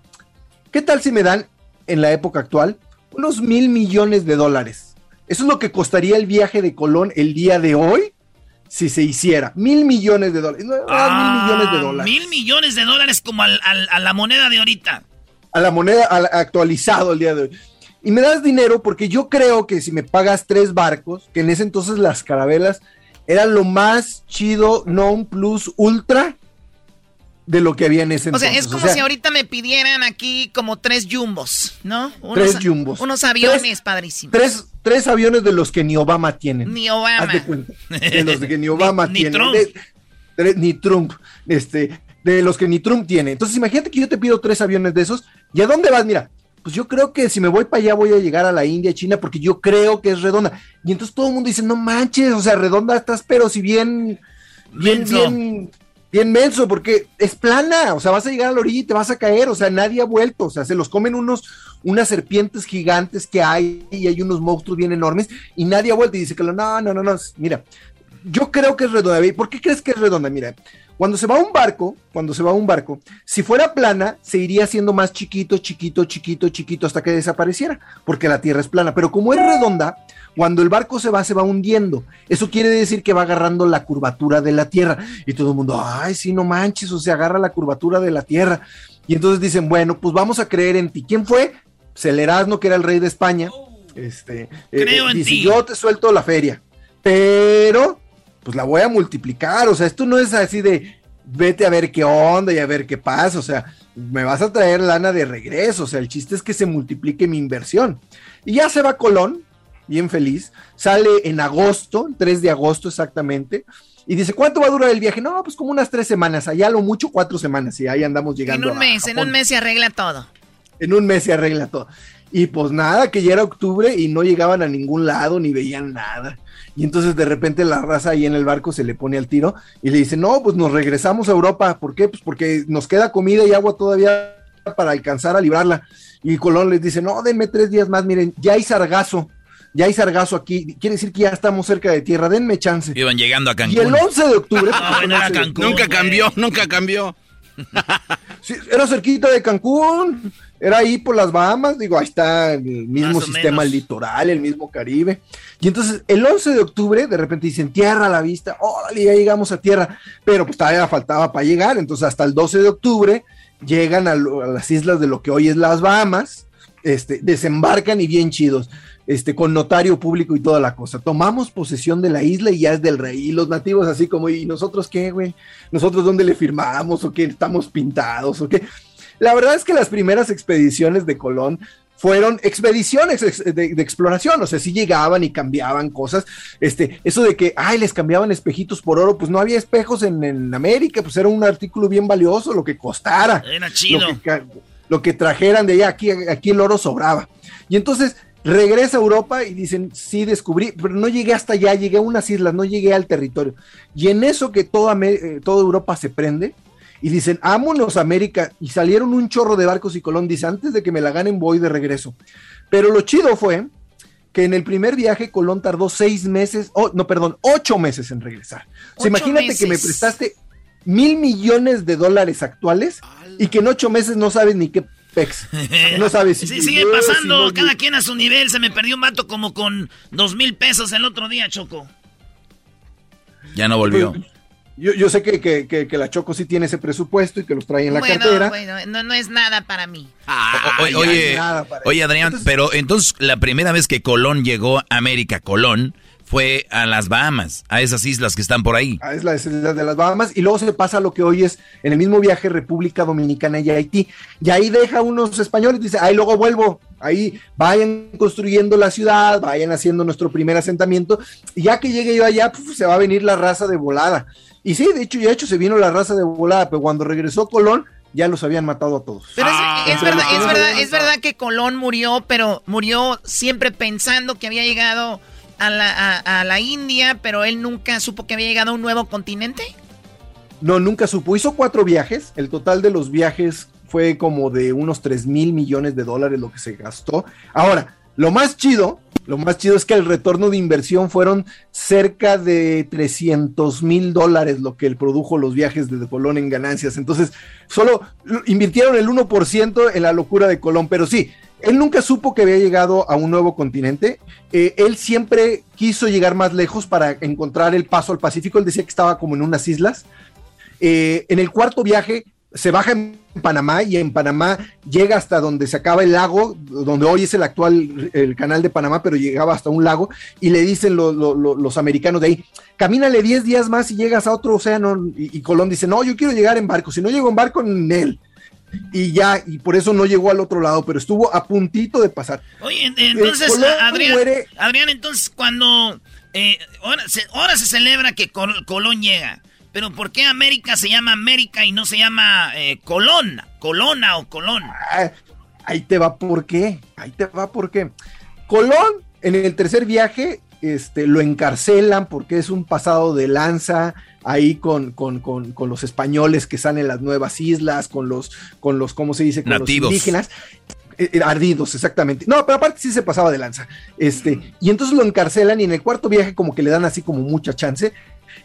¿qué tal si me dan en la época actual unos mil millones de dólares? Eso es lo que costaría el viaje de Colón el día de hoy si se hiciera. Mil millones de dólares. Ah, mil millones de dólares. Mil millones de dólares como a la moneda de ahorita. A la moneda actualizado el día de hoy. Y me das dinero porque yo creo que si me pagas tres barcos, que en ese entonces las carabelas eran lo más chido, non plus ultra de lo que había en ese entonces. O sea, es como si ahorita me pidieran aquí como tres jumbos, ¿no? tres jumbos. Unos aviones padrísimos. Tres, tres aviones de los que ni Obama tiene. Ni Obama. de los que ni Obama tiene. Ni Trump. ni Trump. Este, de los que ni Trump tiene. Entonces, imagínate que yo te pido tres aviones de esos. ¿Y a dónde vas? Mira, pues yo creo que si me voy para allá voy a llegar a la India, China, porque yo creo que es redonda. Y entonces todo el mundo dice, no manches, o sea, redonda estás, pero si bien, bien, bien bien menso, porque es plana, o sea, vas a llegar a la orilla y te vas a caer, o sea, nadie ha vuelto, o sea, se los comen unos, unas serpientes gigantes que hay y hay unos monstruos bien enormes y nadie ha vuelto y dice que no, no, no, no, mira, Yo creo que es redonda. ¿Por qué crees que es redonda? Mira, cuando se va un barco, cuando se va un barco, si fuera plana, se iría haciendo más chiquito, chiquito, chiquito, chiquito hasta que desapareciera, porque la Tierra es plana. Pero como es redonda, cuando el barco se va, se va hundiendo. Eso quiere decir que va agarrando la curvatura de la Tierra. Y todo el mundo, ay, sí, no manches, o sea, agarra la curvatura de la Tierra. Y entonces dicen, bueno, pues vamos a creer en ti. ¿Quién fue? Celerasno, que era el rey de España. Este, Creo en dice, ti. yo te suelto la feria, pero pues la voy a multiplicar. O sea, esto no es así de vete a ver qué onda y a ver qué pasa. O sea, me vas a traer lana de regreso. O sea, el chiste es que se multiplique mi inversión. Y ya se va Colón, bien feliz. Sale en agosto, el 3 de agosto exactamente. Y dice, ¿cuánto va a durar el viaje? No, pues como unas tres semanas, allá lo mucho cuatro semanas y ahí andamos En llegando. un a mes, en un mes se arregla todo. En un mes se arregla todo. Y pues nada, que ya era octubre y no llegaban a ningún lado ni veían nada. Y entonces de repente la raza ahí en el barco se le pone al tiro y le dice, no, pues nos regresamos a Europa. ¿Por qué? Pues porque nos queda comida y agua todavía para alcanzar a librarla. Y Colón les dice, no, denme tres días más, miren, ya hay sargazo. Ya hay sargazo aquí, quiere decir que ya estamos cerca de tierra, denme chance. Iban llegando a Cancún. Y el 11 de octubre. pues, Ah, bueno, era el 11 de Cancún, Nunca cambió, nunca cambió. Sí, era cerquita de Cancún, era ahí por las Bahamas, digo, ahí está el mismo sistema menos. litoral, el mismo Caribe. Y entonces el 11 de octubre de repente dicen tierra a la vista, órale, ya llegamos a tierra, pero pues todavía faltaba para llegar, entonces hasta el 12 de octubre llegan a, lo- a las islas de lo que hoy es las Bahamas, este, desembarcan y bien chidos. Este, con notario público y toda la cosa. Tomamos posesión de la isla y ya es del rey. Y los nativos así como, ¿y nosotros qué, güey? ¿Nosotros dónde le firmamos? ¿O qué? ¿Estamos pintados? ¿O qué? La verdad es que las primeras expediciones de Colón fueron expediciones ex- de, de exploración, o sea, sí llegaban y cambiaban cosas, este, eso de que, ay, les cambiaban espejitos por oro, pues no había espejos en, en América, pues era un artículo bien valioso, lo que costara, Era chido. lo que, ca- lo que trajeran de allá, aquí, aquí el oro sobraba. Y entonces regresa a Europa y dicen, sí, descubrí, pero no llegué hasta allá, llegué a unas islas, no llegué al territorio. Y en eso que toda, eh, toda Europa se prende y dicen, ámonos a América. Y salieron un chorro de barcos y Colón dice, antes de que me la ganen voy de regreso. Pero lo chido fue que en el primer viaje Colón tardó seis meses, oh, no, perdón, ocho meses en regresar. O sea, imagínate que me prestaste mil millones de dólares actuales y que en ocho meses no sabes ni qué pex. No sabes si Sí, sigue si pasando, no cada quien a su nivel. Se me perdió un vato como con dos mil pesos el otro día, Choco. Ya no volvió. Yo, yo sé que, que- que- que la Choco sí tiene ese presupuesto y que los trae en la bueno, cartera. bueno, no, no es nada para mí. O- Ay, oye, nada para oye. Adrián, Entonces- pero entonces la primera vez que Colón llegó a América, Colón, fue a las Bahamas, a esas islas que están por ahí. Ah, es la, es la de las Bahamas, y luego se pasa a lo que hoy es en el mismo viaje República Dominicana y Haití. Y ahí deja unos españoles, dice, ahí luego vuelvo, ahí vayan construyendo la ciudad, vayan haciendo nuestro primer asentamiento, y ya que llegue yo allá, puf, se va a venir la raza de volada. Y sí, de hecho, ya de hecho se vino la raza de volada, pero cuando regresó Colón, ya los habían matado a todos. Pero es- Ah, es, verdad, es, verdad, es verdad que Colón murió, pero murió siempre pensando que había llegado a la, a- a la India, pero él nunca supo que había llegado a un nuevo continente. No, nunca supo. Hizo cuatro viajes. El total de los viajes fue como de unos 3 mil millones de dólares lo que se gastó. Ahora, lo más chido, lo más chido es que el retorno de inversión fueron cerca de 300 mil dólares lo que él produjo los viajes de Colón en ganancias. Entonces, solo lo- invirtieron el 1% en la locura de Colón. Pero sí, él nunca supo que había llegado a un nuevo continente. Eh, él siempre quiso llegar más lejos para encontrar el paso al Pacífico. Él decía que estaba como en unas islas. Eh, en el cuarto viaje se baja en Panamá y en Panamá llega hasta donde se acaba el lago, donde hoy es el actual el canal de Panamá, pero llegaba hasta un lago y le dicen lo- lo- lo- los americanos de ahí, camínale 10 días más y llegas a otro océano y, y Colón dice, no, yo quiero llegar en barco, si no llego en barco, en él. Y ya, y por eso no llegó al otro lado, pero estuvo a puntito de pasar. Oye, en- entonces, Adrián, muere- Adrián, entonces cuando... eh, ahora, se, ahora se celebra que Col- Colón llega. Pero ¿por qué América se llama América y no se llama eh, Colón? Colona o Colón. Ah, ahí te va por qué, ahí te va por qué. Colón, en el tercer viaje, este, lo encarcelan porque es un pasado de lanza ahí con, con, con- con los españoles que salen en las nuevas islas, con los, con los, ¿cómo se dice? Con Nativos. los indígenas. eh, eh, ardidos, exactamente. No, pero aparte sí se pasaba de lanza. Este, y entonces lo encarcelan y en el cuarto viaje como que le dan así como mucha chance.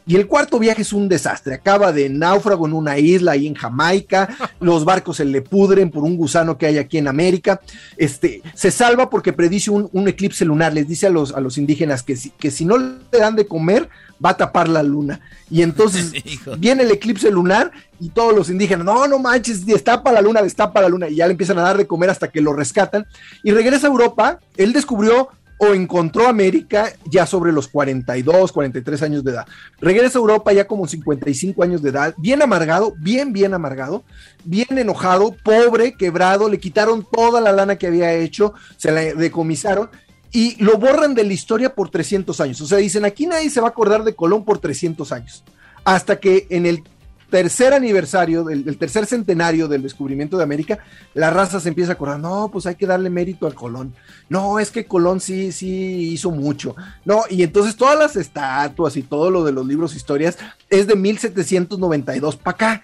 Y el cuarto viaje es un desastre. Acaba de náufrago en una isla ahí en Jamaica. Los barcos se le pudren por un gusano que hay aquí en América. Este, se salva porque predice un, un eclipse lunar. Les dice a los, a los indígenas que si, que si no le dan de comer, va a tapar la luna. Y entonces viene el eclipse lunar y todos los indígenas, no, no manches, destapa la luna, destapa la luna. Y ya le empiezan a dar de comer hasta que lo rescatan. Y regresa a Europa. Él descubrió o encontró América ya sobre los 42, 43 años de edad. Regresa a Europa ya como 55 años de edad, bien amargado, bien, bien amargado, bien enojado, pobre, quebrado, le quitaron toda la lana que había hecho, se la decomisaron y lo borran de la historia por 300 años. O sea, dicen, aquí nadie se va a acordar de Colón por 300 años. Hasta que en el tercer aniversario, del, tercer centenario del descubrimiento de América, la raza se empieza a acordar, no, pues hay que darle mérito al Colón. No, es que Colón sí, sí hizo mucho. No, y entonces todas las estatuas y todo lo de los libros historias es de 1792 para acá.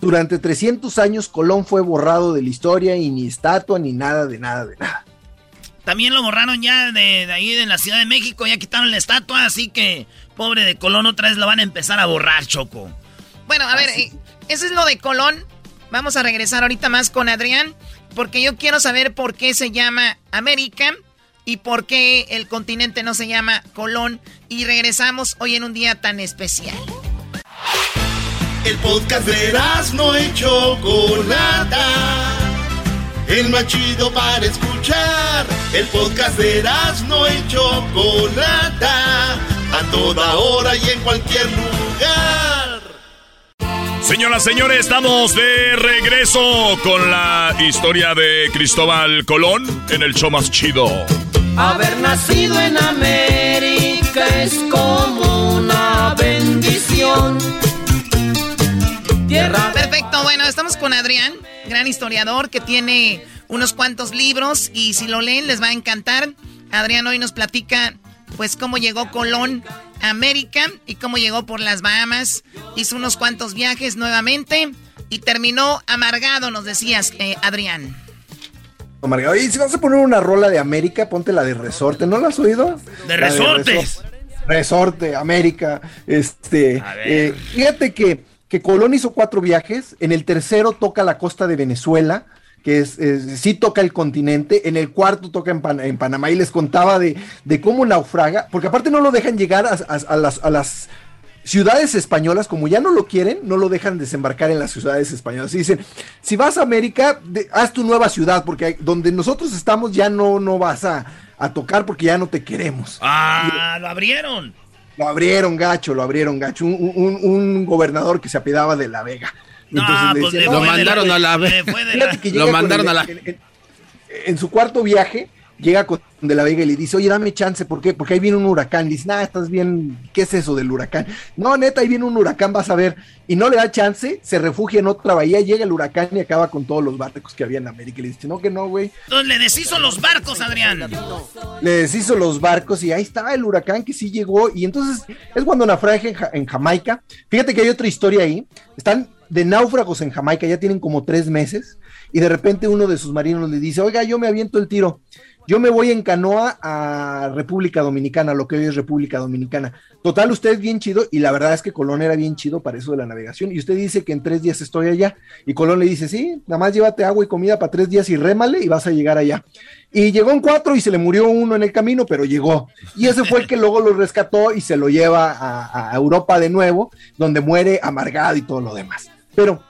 Durante 300 años Colón fue borrado de la historia y ni estatua ni nada de nada de nada. También lo borraron ya de, ahí de la Ciudad de México, ya quitaron la estatua, así que pobre de Colón otra vez lo van a empezar a borrar, Choco. Bueno, a ver, eh, eso es lo de Colón. Vamos a regresar ahorita más con Adrián, porque yo quiero saber por qué se llama América y por qué el continente no se llama Colón. Y regresamos hoy en un día tan especial. El podcast de no hecho Chocolata. El más chido para escuchar. El podcast de no hecho Chocolata. A toda hora y en cualquier lugar. Señoras, señores, estamos de regreso con la historia de Cristóbal Colón en el show más chido. Haber nacido en América es como una bendición. Tierra. Perfecto, bueno, estamos con Adrián, gran historiador que tiene unos cuantos libros y si lo leen les va a encantar. Adrián hoy nos platica pues cómo llegó Colón a América y cómo llegó por las Bahamas. Hizo unos cuantos viajes nuevamente y terminó amargado, nos decías, eh, Adrián. Amargado. Y si vas a poner una rola de América, ponte la de Resorte. ¿No la has oído? De Resortes. Resorte, América. Este, eh, fíjate que, que Colón hizo cuatro viajes. En el tercero toca la costa de Venezuela que es, sí toca el continente, en el cuarto toca en, Panamá y les contaba de, cómo naufraga, porque aparte no lo dejan llegar a, las, ciudades españolas, como ya no lo quieren, no lo dejan desembarcar en las ciudades españolas. Y dicen, si vas a América, haz tu nueva ciudad, porque donde nosotros estamos ya no, no vas a, tocar porque ya no te queremos. Ah, lo abrieron. Lo abrieron, gacho, lo abrieron, gacho. Un, un gobernador que se apidaba de La Vega. Entonces lo mandaron a la Lo mandaron a la en, su cuarto viaje llega con de la Vega y le dice, oye, dame chance, ¿por qué? Porque ahí viene un huracán. Le dice, nada, estás bien, ¿qué es eso del huracán? No, neta, ahí viene un huracán, vas a ver. Y no le da chance, se refugia en otra bahía, llega el huracán y acaba con todos los barcos que había en América. Y le dice, no, que no, güey. Entonces le deshizo los barcos, Adrián. Le deshizo los barcos y ahí está el huracán que sí llegó. Y entonces es cuando naufraga en, en Jamaica. Fíjate que hay otra historia ahí. Están de náufragos en Jamaica, ya tienen como tres meses, y de repente uno de sus marinos le dice, oiga, yo me aviento el tiro, yo me voy en canoa a República Dominicana, lo que hoy es República Dominicana. Total, usted es bien chido, y la verdad es que Colón era bien chido para eso de la navegación, y usted dice que en tres días estoy allá, y Colón le dice, sí, nada más llévate agua y comida para tres días y rémale y vas a llegar allá. Y llegó en cuatro y se le murió uno en el camino, pero llegó. Y ese fue el que luego lo rescató y se lo lleva a, Europa de nuevo, donde muere amargado y todo lo demás. Pero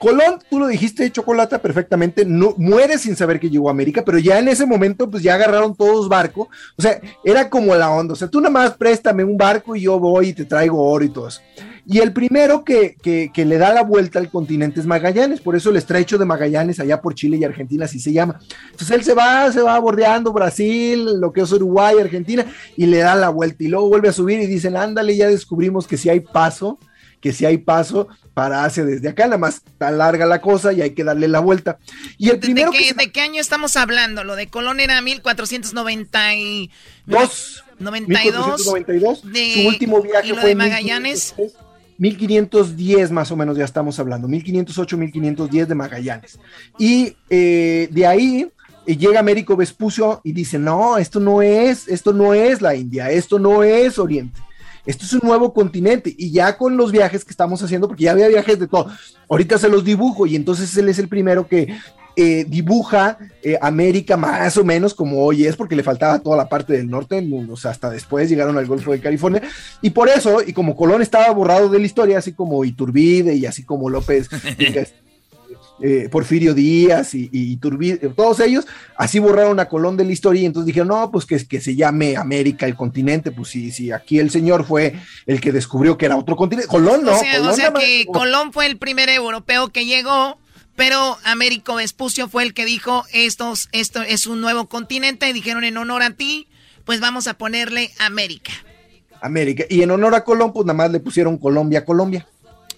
Colón, tú lo dijiste, Chocolata, perfectamente, no, muere sin saber que llegó a América, pero ya en ese momento, pues ya agarraron todos barco, o sea, era como la onda, o sea, tú nada más préstame un barco y yo voy y te traigo oro y todo eso. Y el primero que, que, le da la vuelta al continente es Magallanes, por eso el estrecho de Magallanes, allá por Chile y Argentina, así se llama. Entonces él se va, se va bordeando Brasil, lo que es Uruguay, Argentina, y le da la vuelta y luego vuelve a subir y dicen, ándale, ya descubrimos que si hay paso que si hay paso para hacia desde acá, nada más está larga la cosa y hay que darle la vuelta. Y el primero ¿De, qué, ¿De qué año estamos hablando? Lo de Colón era 1492. 92. 1492. su último viaje fue de Magallanes. 1510 más o menos ya estamos hablando, 1508, 1510 de Magallanes. Y eh, de ahí y llega Américo Vespucio y dice, no, esto no es, esto no es la India, esto no es Oriente. Esto es un nuevo continente y ya con los viajes que estamos haciendo, porque ya había viajes de todo, ahorita se los dibujo y entonces él es el primero que eh, dibuja eh, América más o menos como hoy es, porque le faltaba toda la parte del norte, o sea, hasta después llegaron al Golfo de California, y por eso, y como Colón estaba borrado de la historia, así como Iturbide y así como López, eh, Porfirio Díaz y, Iturbide, todos ellos, así borraron a Colón de la historia, y entonces dijeron, no, pues que, que se llame América el continente, pues sí, sí, aquí el señor fue el que descubrió que era otro continente, Colón no. O sea, o sea que Colón fue el primer europeo que llegó pero Américo Vespucio fue el que dijo, esto es un nuevo continente, y dijeron en honor a ti, pues vamos a ponerle América. América. Y en honor a Colón, pues nada más le pusieron Colombia, Colombia.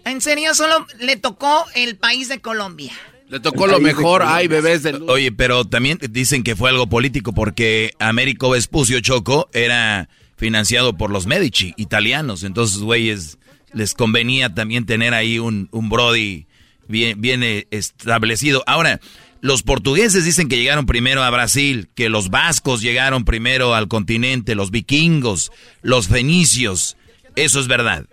En serio, solo le tocó el país de Colombia. Le tocó lo mejor, ay, bebés del... Oye, pero también dicen que fue algo político porque Américo Vespucio Choco era financiado por los Medici, italianos. Entonces, güeyes, les convenía también tener ahí un, un Brody bien, establecido. Ahora, los portugueses dicen que llegaron primero a Brasil, que los vascos llegaron primero al continente, los vikingos, los fenicios. Eso es verdad.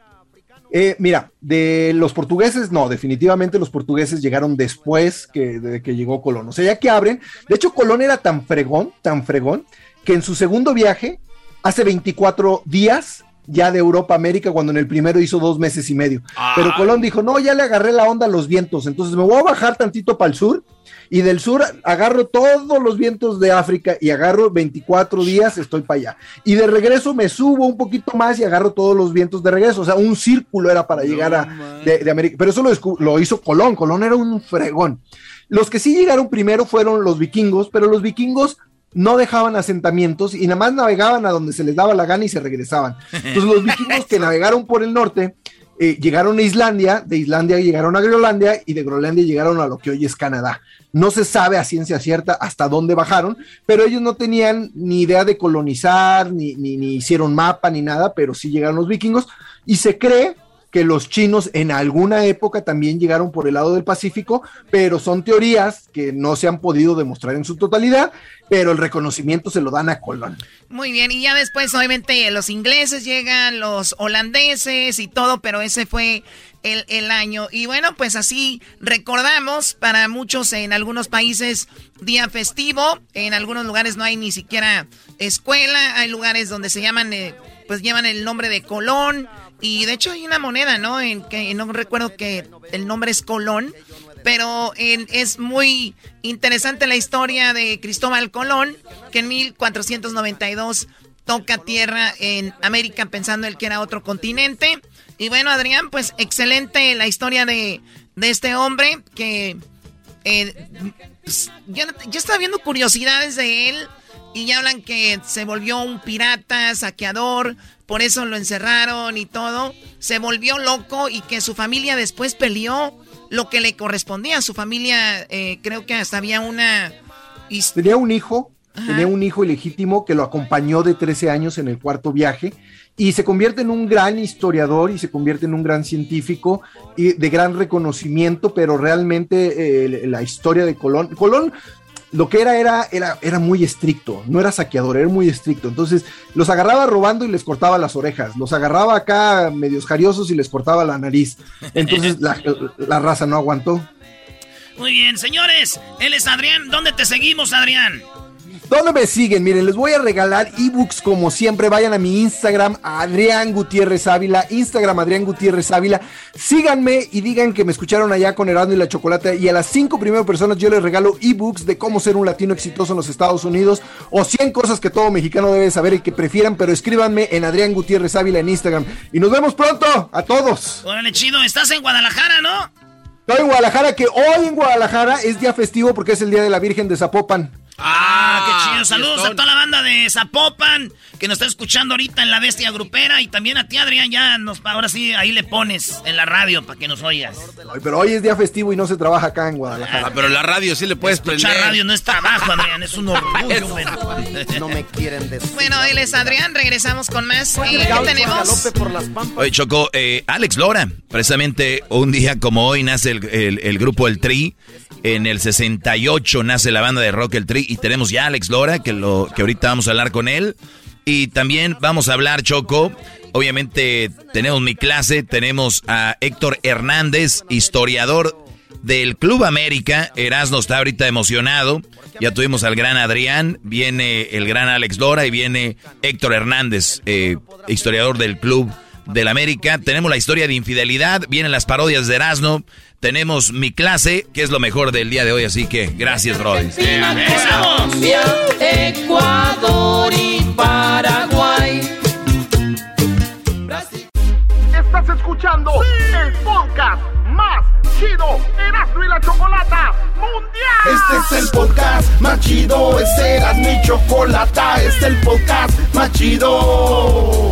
Eh, mira, de los portugueses, no, definitivamente los portugueses llegaron después de que llegó Colón. O sea, ya que abren, de hecho Colón era tan fregón, tan fregón, que en su segundo viaje, hace 24 días, ya de Europa a América cuando en el primero hizo dos meses y medio. Pero Colón dijo, no, ya le agarré la onda a los vientos, entonces me voy a bajar tantito para el sur y del sur agarro todos los vientos de África y agarro 24 días, estoy para allá. Y de regreso me subo un poquito más y agarro todos los vientos de regreso. O sea, un círculo era para llegar a de, América. Pero eso lo, lo hizo Colón. Colón era un fregón. Los que sí llegaron primero fueron los vikingos, pero los vikingos no dejaban asentamientos y nada más navegaban a donde se les daba la gana y se regresaban. Entonces los vikingos que navegaron por el norte eh, llegaron a Islandia, de Islandia llegaron a Groenlandia y de Groenlandia llegaron a lo que hoy es Canadá. No se sabe a ciencia cierta hasta dónde bajaron, pero ellos no tenían ni idea de colonizar, ni, ni, ni hicieron mapa, ni nada, pero sí llegaron los vikingos y se cree que los chinos en alguna época también llegaron por el lado del Pacífico, pero son teorías que no se han podido demostrar en su totalidad, pero el reconocimiento se lo dan a Colón. Muy bien, y ya después obviamente los ingleses llegan, los holandeses y todo, pero ese fue el, el, año. Y bueno, pues así recordamos para muchos en algunos países día festivo, en algunos lugares no hay ni siquiera escuela, hay lugares donde se llaman, eh, pues llevan el nombre de Colón y de hecho hay una moneda, ¿no? En que no recuerdo que el nombre es Colón, pero es muy interesante la historia de Cristóbal Colón, que en 1492 toca tierra en América pensando él que era otro continente. Y bueno, Adrián, pues excelente la historia de, este hombre que eh, pues, yo, yo estaba viendo curiosidades de él y ya hablan que se volvió un pirata, saqueador, por eso lo encerraron y todo. Se volvió loco y que su familia después peleó lo que le correspondía. a Su familia, eh, creo que hasta había una... Tenía un hijo, tenía un hijo ilegítimo que lo acompañó de 13 años en el cuarto viaje y se convierte en un gran historiador y se convierte en un gran científico y de gran reconocimiento, pero realmente eh, la historia de Colón, Colón lo que era, era, era, era muy estricto, no era saqueador, era muy estricto. Entonces, los agarraba robando y les cortaba las orejas, los agarraba acá medios jariosos y les cortaba la nariz. Entonces, la, la raza no aguantó. Muy bien, señores, él es Adrián. ¿Dónde te seguimos, Adrián? ¿Dónde me siguen? Miren, les voy a regalar ebooks como siempre. Vayan a mi Instagram, Adrián Gutiérrez Ávila. Instagram, Adrián Gutiérrez Ávila. Síganme y digan que me escucharon allá con Herando y la Chocolate. Y a las cinco primeras personas yo les regalo ebooks de cómo ser un latino exitoso en los Estados Unidos. O 100 cosas que todo mexicano debe saber y que prefieran. Pero escríbanme en Adrián Gutiérrez Ávila en Instagram. Y nos vemos pronto a todos. Órale, chido. Estás en Guadalajara, ¿no? Estoy en Guadalajara, que hoy en Guadalajara es día festivo porque es el día de la Virgen de Zapopan. Ah, Saludos a toda la banda de Zapopan que nos está escuchando ahorita en la bestia grupera. Y también a ti, Adrián, ya nos, ahora sí, ahí le pones en la radio para que nos oigas. pero hoy es día festivo y no se trabaja acá en Guadalajara. Ah, pero la radio sí le puedes Escuchar radio no es trabajo, Adrián, es un orgullo. no me quieren decir. Bueno, él es Adrián, regresamos con más. ¿Qué tenemos? Oye, Choco, eh, Alex Lora, precisamente un día como hoy nace el, el grupo El Tri. En el 68 nace la banda de rock El Tri y tenemos ya a Alex Lora, que, lo, que ahorita vamos a hablar con él. Y también vamos a hablar, Choco. Obviamente tenemos mi clase, tenemos a Héctor Hernández, historiador del Club América. Erasmo está ahorita emocionado. Ya tuvimos al gran Adrián, viene el gran Alex Lora y viene Héctor Hernández, eh, historiador del Club del América. Tenemos la historia de infidelidad, vienen las parodias de Erasmo. Tenemos mi clase, que es lo mejor del día de hoy, así que gracias, Brody. ¡Empezamos! Ecuador y Paraguay. Estás escuchando el podcast más chido Erasmo y la Chocolata Mundial. Este es el podcast más chido, este era mi chocolata, este es el podcast más chido.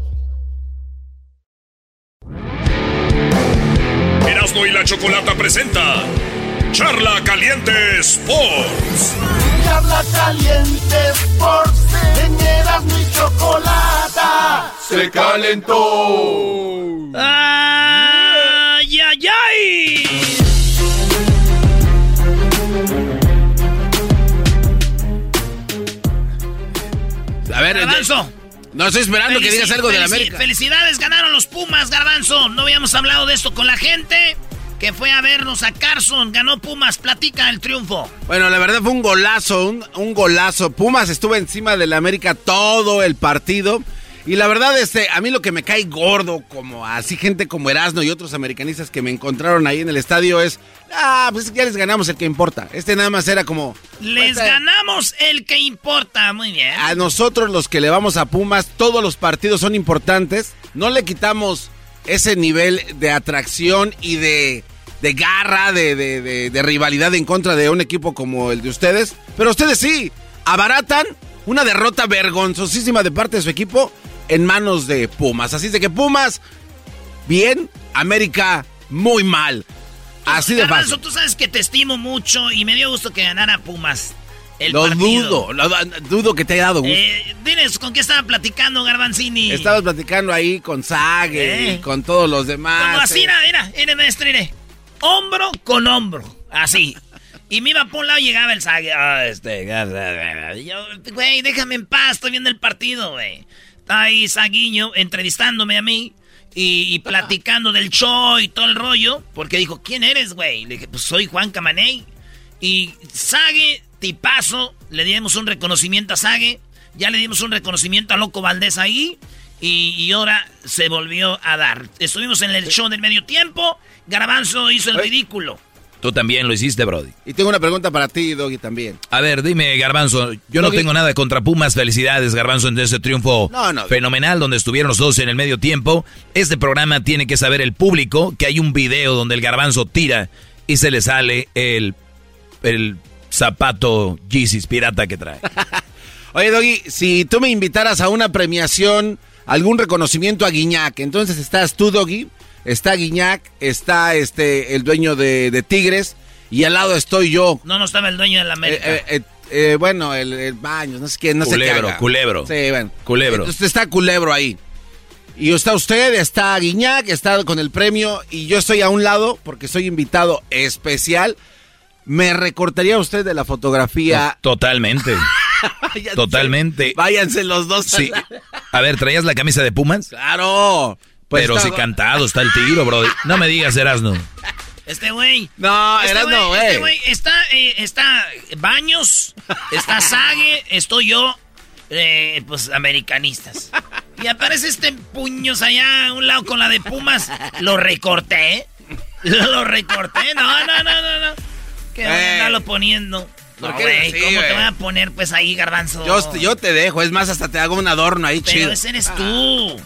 Erasmo y la Chocolata presenta Charla Caliente Sports. Charla Caliente Sports, en Erasmo y Chocolata. Se calentó. ¡Ay, ay, ay! A ver, Garbanzo. No estoy esperando que digas algo de la América. Felicidades, ganaron los Pumas, Garbanzo. No habíamos hablado de esto con la gente que fue a vernos a Carson. Ganó Pumas, platica el triunfo. Bueno, la verdad fue un golazo, un, un golazo. Pumas estuvo encima del América todo el partido. Y la verdad, este, a mí lo que me cae gordo, como así gente como Erasmo y otros americanistas que me encontraron ahí en el estadio es, ah, pues ya les ganamos el que importa. Este nada más era como, Les Pues, eh, ganamos el que importa. Muy bien. a nosotros los que le vamos a Pumas, todos los partidos son importantes. No le quitamos ese nivel de atracción y de, de garra, de, de- de- de rivalidad en contra de un equipo como el de ustedes. Pero ustedes sí, abaratan una derrota vergonzosísima de parte de su equipo en manos de Pumas. Así de que Pumas, bien, América, muy mal. Así de fácil. tú sabes que te estimo mucho y me dio gusto que ganara Pumas. El Lo partido. dudo, lo dudo que te haya dado gusto. Eh, diles con qué estaba platicando Garbanzini. Estabas platicando ahí con Sague Eh. y con todos los demás. Como así, eh. mira, mira, mira, maestro, mire. Hombro con hombro, así. Y me iba por un lado y llegaba el sague. Ah, este, güey, déjame en paz, estoy viendo el partido, güey. Está ahí Saguiño entrevistándome a mí y, y platicando del show y todo el rollo. Porque dijo, ¿quién eres, güey? Le dije, pues soy Juan Camaney. Y Sague, tipazo, le dimos un reconocimiento a Sague. Ya le dimos un reconocimiento a Loco Valdés ahí. Y, y ahora se volvió a dar. Estuvimos en el show del medio tiempo. Garbanzo hizo el ridículo. Tú también lo hiciste, Brody. Y tengo una pregunta para ti, Doggy, también. A ver, dime, Garbanzo. Yo no tengo nada contra Pumas. Felicidades, Garbanzo, en ese triunfo No, no. fenomenal donde estuvieron los dos en el medio tiempo. Este programa tiene que saber el público que hay un video donde el Garbanzo tira y se le sale el, el zapato Yeezys pirata que trae. Oye, Doggy, si tú me invitaras a una premiación, algún reconocimiento a Guiñac, entonces estás tú, Doggy, está Guiñac, está este el dueño de, de Tigres, y al lado estoy yo. No, no estaba el dueño de la América. Eh, eh, eh, bueno, el, el baño, no sé qué, no sé qué. Culebro, culebro. Sí, bueno. Culebro. Entonces está Culebro ahí. Y está usted, está Guiñac, está con el premio, y yo estoy a un lado porque soy invitado especial. ¿Me recortaría usted de la fotografía? Totalmente. Váyanse- Totalmente. Váyanse los dos. Sí. A ver, ¿traías la camisa de Pumas? Claro. Pues Pero está- si cantado está el tiro, Brody. No me digas, Erasno. Este güey. No, este Erasmo, güey. Este güey está, eh, está Baños, está Sague, estoy yo, eh, pues americanistas. Y aparece este puños allá a un lado con la de Pumas. Lo recorté. Lo recorté. No, no, no, no, no. Que voy a Eh. andarlo poniendo. ¿Por No, güey, ¿cómo te voy a poner pues ahí, garbanzo? Yo, yo te dejo, es más, hasta te hago un adorno ahí Pero chido. ese eres tú.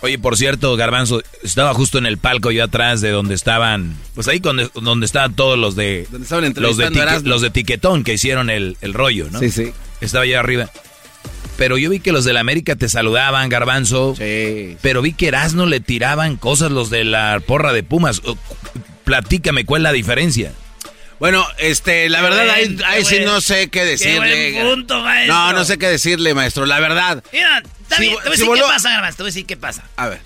Oye, por cierto, Garbanzo, estaba justo en el palco yo atrás de donde estaban, pues ahí donde, donde estaban todos los de los de, tique- los de Tiquetón que hicieron el, el rollo, ¿no? Sí, sí. Estaba yo arriba. Pero yo vi que los de la América te saludaban, Garbanzo. Sí. Pero vi que Erasmo le tiraban cosas los de la porra de Pumas. Platícame, ¿cuál es la diferencia? Bueno, este, la verdad, ahí, buen- ahí sí no sé qué decirle. buen punto, maestro. No, no sé qué decirle, maestro, la verdad. Mira, está Si te voy a si decir voló- qué pasa, Garbanzo, te voy a decir qué pasa. A ver.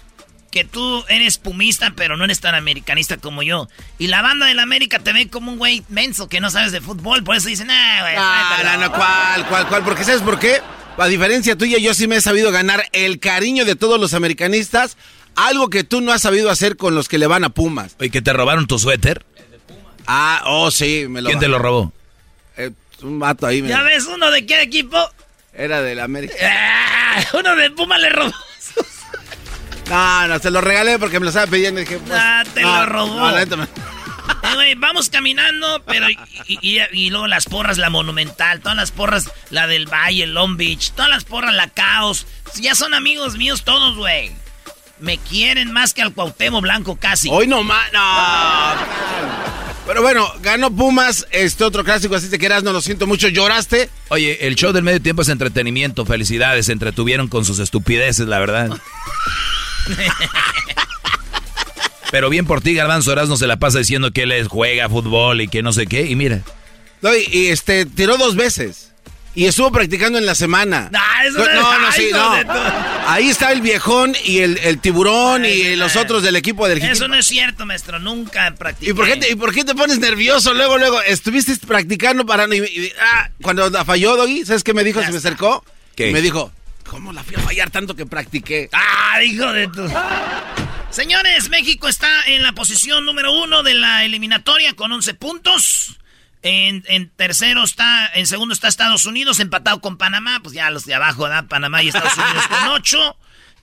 Que tú eres pumista, pero no eres tan americanista como yo. Y la banda del América te ve como un güey menso que no sabes de fútbol, por eso dicen, ah, güey. Tráetelo". no, no, ¿cuál, cuál, cuál? Porque ¿sabes por qué? A diferencia tuya, yo sí me he sabido ganar el cariño de todos los americanistas, algo que tú no has sabido hacer con los que le van a Pumas. Oye, que te robaron tu suéter. Ah, oh, sí, me lo ¿Quién te lo robó? Eh, un vato ahí. me- ¿Ya ves uno de qué equipo? Era del América. Ah, uno de Puma le robó. No, no, se lo regalé porque me lo estaba pidiendo y dije, pues, Ah, te no, lo robó. no, Eh, vamos caminando, pero y, y- y- y luego las porras, la Monumental, todas las porras, la del Valle, Long Beach, todas las porras, la Caos. Ya son amigos míos todos, güey. Me quieren más que al Cuauhtémoc Blanco casi. Hoy no más, no. Pero bueno, ganó Pumas, este otro clásico, así te quieras, no lo siento mucho, lloraste. Oye, el show del medio tiempo es entretenimiento. Felicidades, se entretuvieron con sus estupideces, la verdad. Pero bien por ti, Garbanzo no se la pasa diciendo que él juega fútbol y que no sé qué. Y mira, No, y, y, este, tiró dos veces. Y estuvo practicando en la semana. Eso no, no- no, no, ay, sí, no. Ahí está el viejón y el, el tiburón Ay, y ay, los ay. otros del equipo del Eso no es cierto, maestro. Nunca practiqué. ¿Y por, qué te, ¿Y por qué te pones nervioso luego, luego? Estuviste practicando para... y- y- ah, cuando la falló, Doggy, ¿sabes qué me dijo? Ya Se me acercó. ¿Qué? Y me dijo, ¿cómo la fui a fallar tanto que practiqué? ¡Ah, hijo de tu... Señores, México está en la posición número uno de la eliminatoria con 11 puntos. En, en tercero está, en segundo está Estados Unidos, empatado con Panamá. Pues ya los de abajo, ¿verdad? Panamá y Estados Unidos con 8.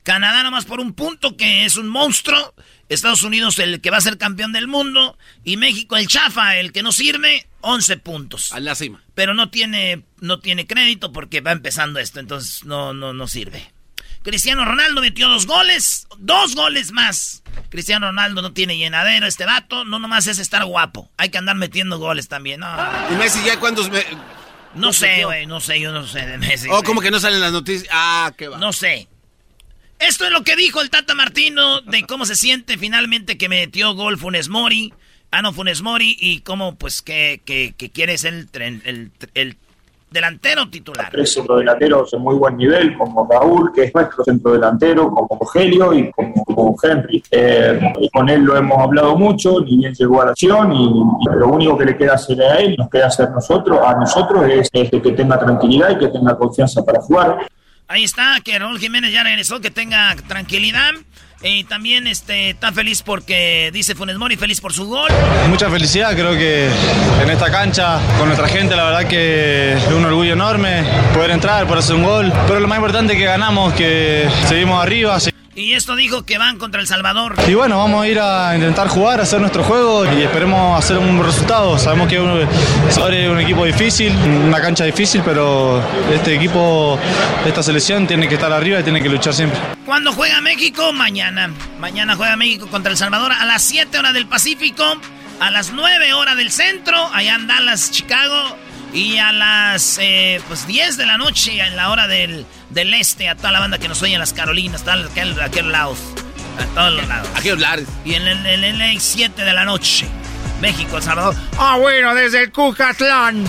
Canadá nomás por un punto, que es un monstruo. Estados Unidos el que va a ser campeón del mundo. Y México el chafa, el que no sirve, 11 puntos. A la cima. Pero no tiene, no tiene crédito porque va empezando esto, entonces no, no, no sirve. Cristiano Ronaldo metió dos goles, dos goles más. Cristiano Ronaldo no tiene llenadero, este vato, no nomás es estar guapo. Hay que andar metiendo goles también. No, Y Messi ya cuántos... Me... no sé, güey, no sé, yo no sé de Messi. Oh, güey. como que no salen las noticias. Ah, qué va. No sé. Esto es lo que dijo el Tata Martino de cómo se siente finalmente que metió gol Funes Mori. Ah, no, Funes Mori y cómo, pues, que, que, que quiere ser el, tren- el, el delantero titular. tres centrodelanteros de muy buen nivel, como Raúl, que es nuestro centrodelantero, como Rogelio y como, como Henry. Eh, con él lo hemos hablado mucho, ni bien llegó a la acción, y, y lo único que le queda hacer a él, nos queda hacer nosotros, a nosotros, es, es que tenga tranquilidad y que tenga confianza para jugar. Ahí está, que Raúl Jiménez ya regresó, que tenga tranquilidad. Y también este, está feliz porque dice Funes Mori, feliz por su gol. Mucha felicidad, creo que en esta cancha, con nuestra gente, la verdad que es un orgullo enorme poder entrar, poder hacer un gol. Pero lo más importante es que ganamos, que seguimos arriba. se- Y esto dijo que van contra El Salvador. Y bueno, vamos a ir a intentar jugar, hacer nuestro juego y esperemos hacer un resultado. Sabemos que es un, es un equipo difícil, una cancha difícil, pero este equipo, esta selección tiene que estar arriba y tiene que luchar siempre. ¿Cuándo juega México? Mañana. Mañana juega México contra El Salvador a las 7 horas del Pacífico, a las 9 horas del centro, allá en Dallas, Chicago, y a las eh, pues 10 de la noche en la hora del, del este, a toda la banda que nos oye en las Carolinas, a aquel, aquel lados, a todos los lados. Aquí hablar. Y en el, en el LA 7 de la noche, México, El Salvador. Ah, bueno, desde el Cucatlán.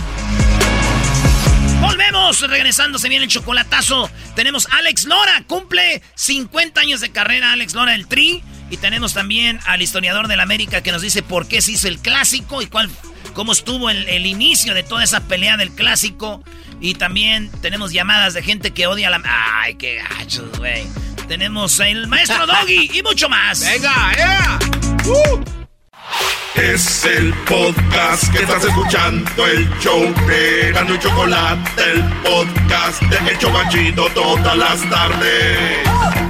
Volvemos, regresando, se viene el chocolatazo. Tenemos Alex Lora, cumple 50 años de carrera, Alex Lora del Tri. Y tenemos también al historiador de la América que nos dice por qué se hizo el clásico y cuál, cómo estuvo el, el inicio de toda esa pelea del clásico. Y también tenemos llamadas de gente que odia la... ¡Ay, qué gachos, güey! Tenemos el maestro Doggy y mucho más. ¡Venga, yeah! Es el podcast que estás escuchando, el show de Gano y Chocolate, el podcast de El Chocachito todas las tardes.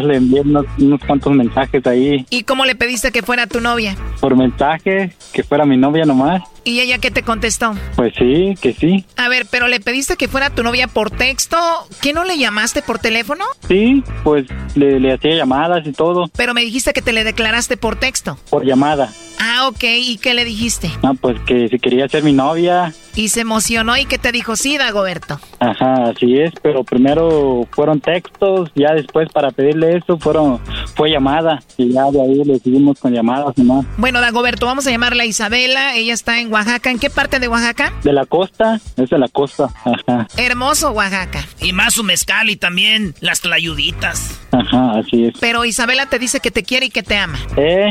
le envié unos, unos, cuantos mensajes ahí. ¿Y cómo le pediste que fuera tu novia? Por mensaje, que fuera mi novia nomás. ¿Y ella qué te contestó? Pues sí, que sí. A ver, pero le pediste que fuera tu novia por texto. ¿Qué no le llamaste por teléfono? Sí, pues le, le hacía llamadas y todo. Pero me dijiste que te le declaraste por texto. Por llamada. Ah, ok. ¿Y qué le dijiste? Ah, pues que si quería ser mi novia. Y se emocionó y que te dijo sí, Dagoberto. Ajá, así es, pero primero fueron textos, ya después para pedirle eso fueron fue llamada y ya de ahí le seguimos con llamadas nomás. Bueno, Dagoberto, vamos a llamarla Isabela, ella está en Oaxaca. ¿En qué parte de Oaxaca? De la costa, es de la costa. Ajá. Hermoso Oaxaca. Y más su mezcal y también las tlayuditas. Ajá, así es. Pero Isabela te dice que te quiere y que te ama. Eh,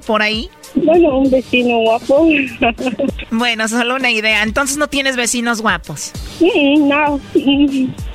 por ahí. Bueno, un vecino guapo. bueno, solo una idea. Entonces no tienes vecinos guapos. Mm, no,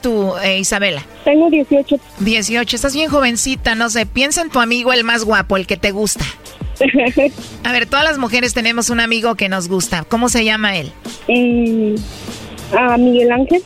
tú, eh, Isabela? Tengo 18. 18, estás bien jovencita, no sé, piensa en tu amigo el más guapo, el que te gusta. A ver, todas las mujeres tenemos un amigo que nos gusta. ¿Cómo se llama él? Eh, a Miguel Ángel.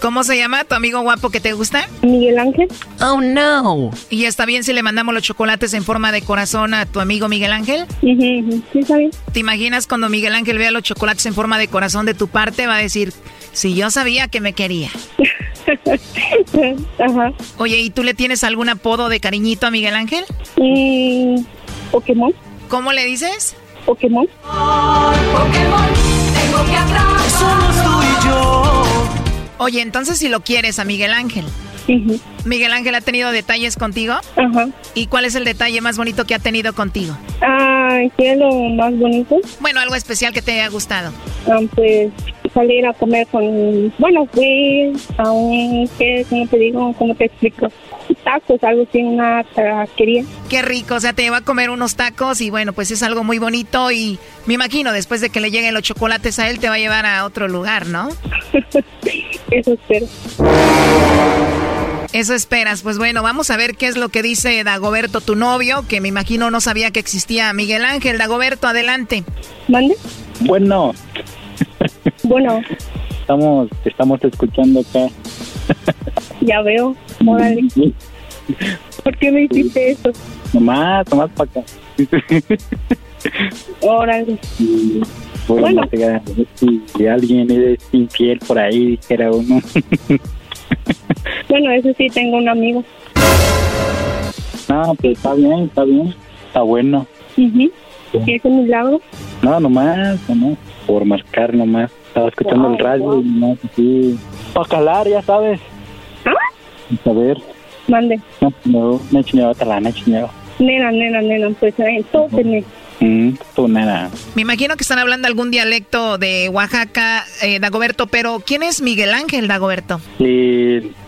¿Cómo se llama tu amigo guapo que te gusta? Miguel Ángel. Oh, no. ¿Y está bien si le mandamos los chocolates en forma de corazón a tu amigo Miguel Ángel? Sí, está bien. ¿Te imaginas cuando Miguel Ángel vea los chocolates en forma de corazón de tu parte? Va a decir, si yo sabía que me quería. Ajá. Oye, ¿y tú le tienes algún apodo de cariñito a Miguel Ángel? Mm, Pokémon. ¿Cómo le dices? Pokémon. Pokémon, tengo que atrapar. Somos tú y yo. Oye, entonces si lo quieres a Miguel Ángel. ¿Miguel Ángel ha tenido detalles contigo? Ajá. ¿Y cuál es el detalle más bonito que ha tenido contigo? Ah, ¿qué es lo más bonito? Bueno, algo especial que te haya gustado. Ah, pues salir a comer con... Bueno, fui a un... ¿qué, ¿Cómo te digo? ¿Cómo te explico? Tacos, algo así, una taquería. Qué rico, o sea, te va a comer unos tacos y bueno, pues es algo muy bonito y me imagino después de que le lleguen los chocolates a él te va a llevar a otro lugar, ¿no? Eso espero. Eso esperas. Pues bueno, vamos a ver qué es lo que dice Dagoberto, tu novio, que me imagino no sabía que existía Miguel Ángel. Dagoberto, adelante. ¿Mande? Bueno. Bueno. Estamos, estamos escuchando acá. Ya veo. Órale. ¿Por qué me hiciste eso? Nomás, nomás para acá. Órale. Bueno, si alguien es infiel por ahí, dijera uno. Bueno, eso sí, tengo un amigo. No, pues está bien, está bien. Está bueno. Ujú. ¿Qué es un milagro? No, nomás, nomás. Por marcar nomás. Estaba escuchando el radio y nomás así. Para calar, ya sabes. A ver. Mande. No, no, me chineó otra me chineó. Nena, nena, nena, pues eh, todo tenés. Mm, tú, nena. Me imagino que están hablando algún dialecto de Oaxaca, eh, Dagoberto, pero ¿quién es Miguel Ángel Dagoberto? Y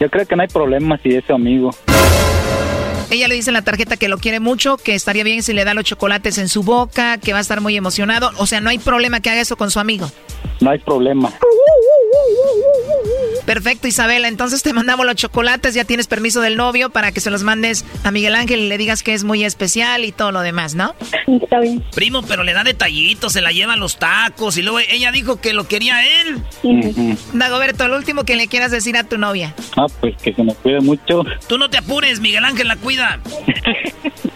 yo creo que no hay problema si es su amigo. Ella le dice en la tarjeta que lo quiere mucho, que estaría bien si le da los chocolates en su boca, que va a estar muy emocionado. O sea, no hay problema que haga eso con su amigo. No hay problema. Perfecto, Isabela. Entonces te mandamos los chocolates, ya tienes permiso del novio para que se los mandes a Miguel Ángel y le digas que es muy especial y todo lo demás, ¿no? Está bien. Primo, pero le da detallitos, se la lleva a los tacos y luego ella dijo que lo quería él. Dagoberto, lo último que le quieras decir a tu novia. Ah, pues que se me cuide mucho. Tú no te apures, Miguel Ángel la cuida.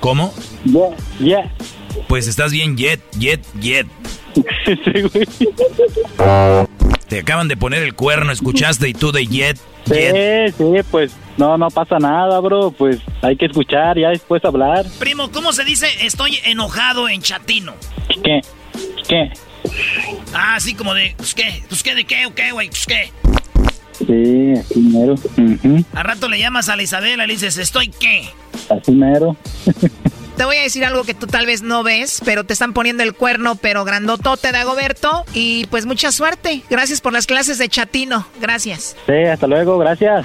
¿Cómo? Yeah, yeah. Pues estás bien jet, jet, jet. Sí. Te acaban de poner el cuerno, escuchaste y tú de jet, Sí, jet. sí, pues no, no pasa nada, bro. Pues hay que escuchar, ya después hablar. Primo, ¿cómo se dice estoy enojado en chatino? ¿Qué? ¿Qué? Ah, así como de, pues qué, pues qué, de qué, o qué, güey, pues qué. Sí, así mero. Ujú, Al rato le llamas a la Isabela y le dices, ¿estoy qué? Así mero. Te voy a decir algo que tú tal vez no ves, pero te están poniendo el cuerno, pero grandotote, Dagoberto. Y pues mucha suerte. Gracias por las clases de chatino. Gracias. Sí, hasta luego, gracias.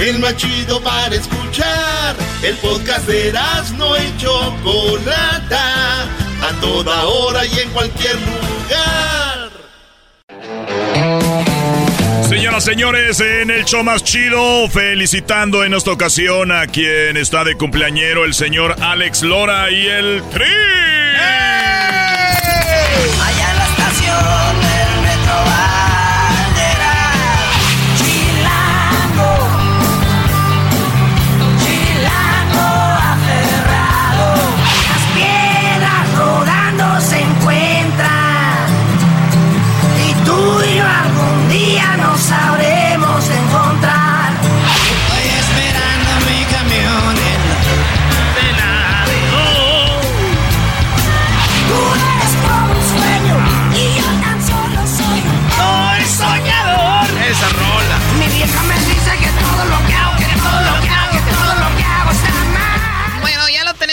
El más chido para escuchar. El podcast de no y Chocolata. A toda hora y en cualquier lugar. Señoras, señores, en el show más chido, felicitando en esta ocasión a quien está de cumpleañero, el señor Alex Lora y el Tri. Allá en la estación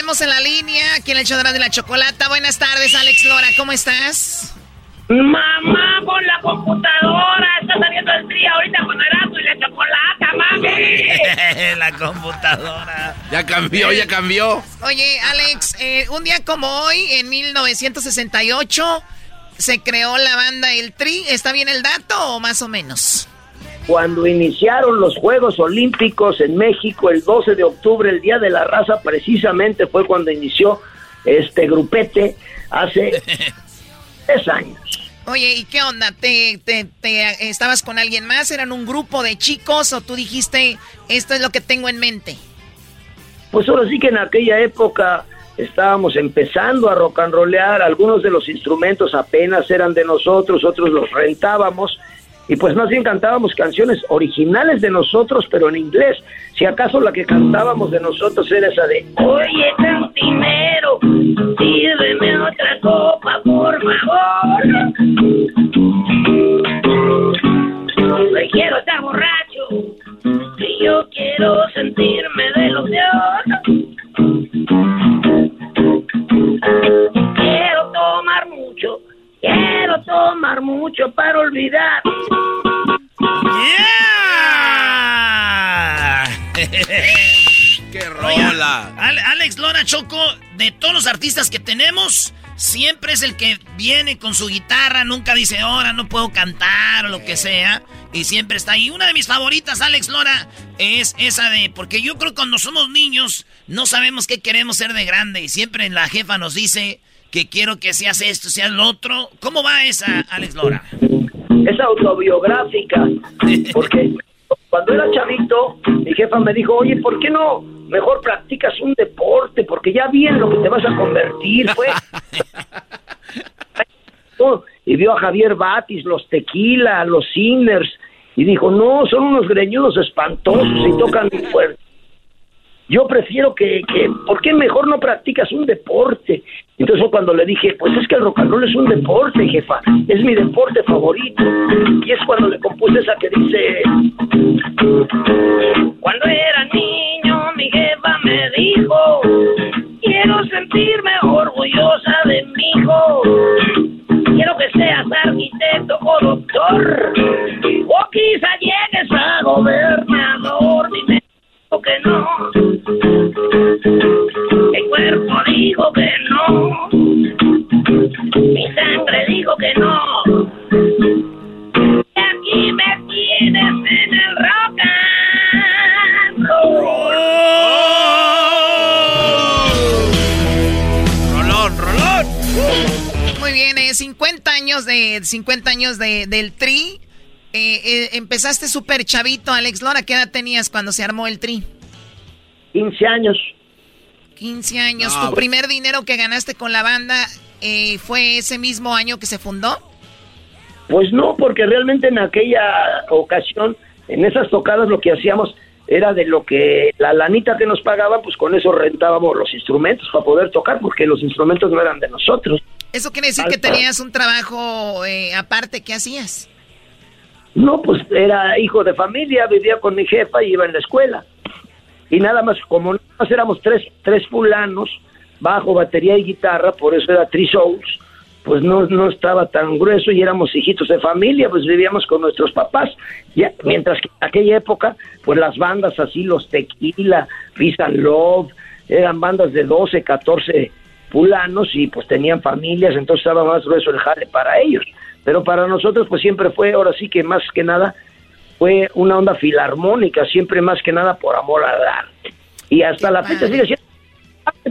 tenemos en la línea aquí en el show de la chocolata. Buenas tardes, Alex Lora, ¿cómo estás? Mamá, con la computadora. Está saliendo el día ahorita con Erasmo y la chocolata, mami. la computadora. Ya cambió, ya cambió. Oye, Alex, eh, un día como hoy, en 1968, se creó la banda El Tri. ¿Está bien el dato o más o menos? Cuando iniciaron los Juegos Olímpicos en México el 12 de octubre, el Día de la Raza, precisamente fue cuando inició este grupete hace tres años. Oye, ¿y qué onda? ¿Te, te, te, estabas con alguien más? ¿Eran un grupo de chicos o tú dijiste, esto es lo que tengo en mente? Pues ahora sí que en aquella época estábamos empezando a rock and rollear, algunos de los instrumentos apenas eran de nosotros, otros los rentábamos y pues más bien cantábamos canciones originales de nosotros, pero en inglés. Si acaso la que cantábamos de nosotros era esa de Oye, cantinero, sírveme otra copa, por favor. Me quiero estar borracho y yo quiero sentirme de los de Quiero tomar mucho Quiero tomar mucho para olvidar. ¡Qué rola! Alex Lora Choco, de todos los artistas que tenemos, siempre es el que viene con su guitarra, nunca dice, ahora no puedo cantar o lo que sea. Y siempre está ahí. Una de mis favoritas, Alex Lora, es esa de, porque yo creo que cuando somos niños no sabemos qué queremos ser de grande. Y siempre la jefa nos dice, que quiero que seas esto, seas lo otro. ¿Cómo va esa, Alex Lora? Es autobiográfica, porque cuando era chavito, mi jefa me dijo, oye, ¿por qué no mejor practicas un deporte? Porque ya vi en lo que te vas a convertir, fue. y vio a Javier Batis, los tequila, los singers, y dijo, no, son unos greñudos espantosos y tocan muy fuerte. Yo prefiero que, que, ¿por qué mejor no practicas un deporte? Entonces cuando le dije, pues es que el rock and roll es un deporte, jefa, es mi deporte favorito. Y es cuando le compuse esa que dice, cuando era niño mi jefa me dijo, quiero sentirme orgullosa de mi hijo. Quiero que seas arquitecto o doctor, o quizá llegues a gobernador, dime que no. Dijo que no. Mi sangre dijo que no. Y aquí me tienes en el rock and roll. Rolón, rolón. Muy bien, eh, 50 años de 50 años de, del tri. Eh, eh, empezaste súper chavito, Alex Lora. ¿Qué edad tenías cuando se armó el tri? 15 años. 15 años. No, ¿Tu pues- primer dinero que ganaste con la banda eh, fue ese mismo año que se fundó? Pues no, porque realmente en aquella ocasión, en esas tocadas lo que hacíamos era de lo que la lanita que nos pagaban, pues con eso rentábamos los instrumentos para poder tocar, porque los instrumentos no eran de nosotros. ¿Eso quiere decir que tenías un trabajo eh, aparte? ¿Qué hacías? No, pues era hijo de familia, vivía con mi jefa y iba en la escuela. Y nada más, como nada más éramos tres, tres fulanos, bajo, batería y guitarra, por eso era Three Souls, pues no, no estaba tan grueso y éramos hijitos de familia, pues vivíamos con nuestros papás. Ya, mientras que en aquella época, pues las bandas así, los Tequila, and Love, eran bandas de 12, 14 fulanos y pues tenían familias, entonces estaba más grueso el jale para ellos. Pero para nosotros pues siempre fue, ahora sí que más que nada, fue una onda filarmónica, siempre más que nada por amor al arte. Y hasta la fecha sigue siendo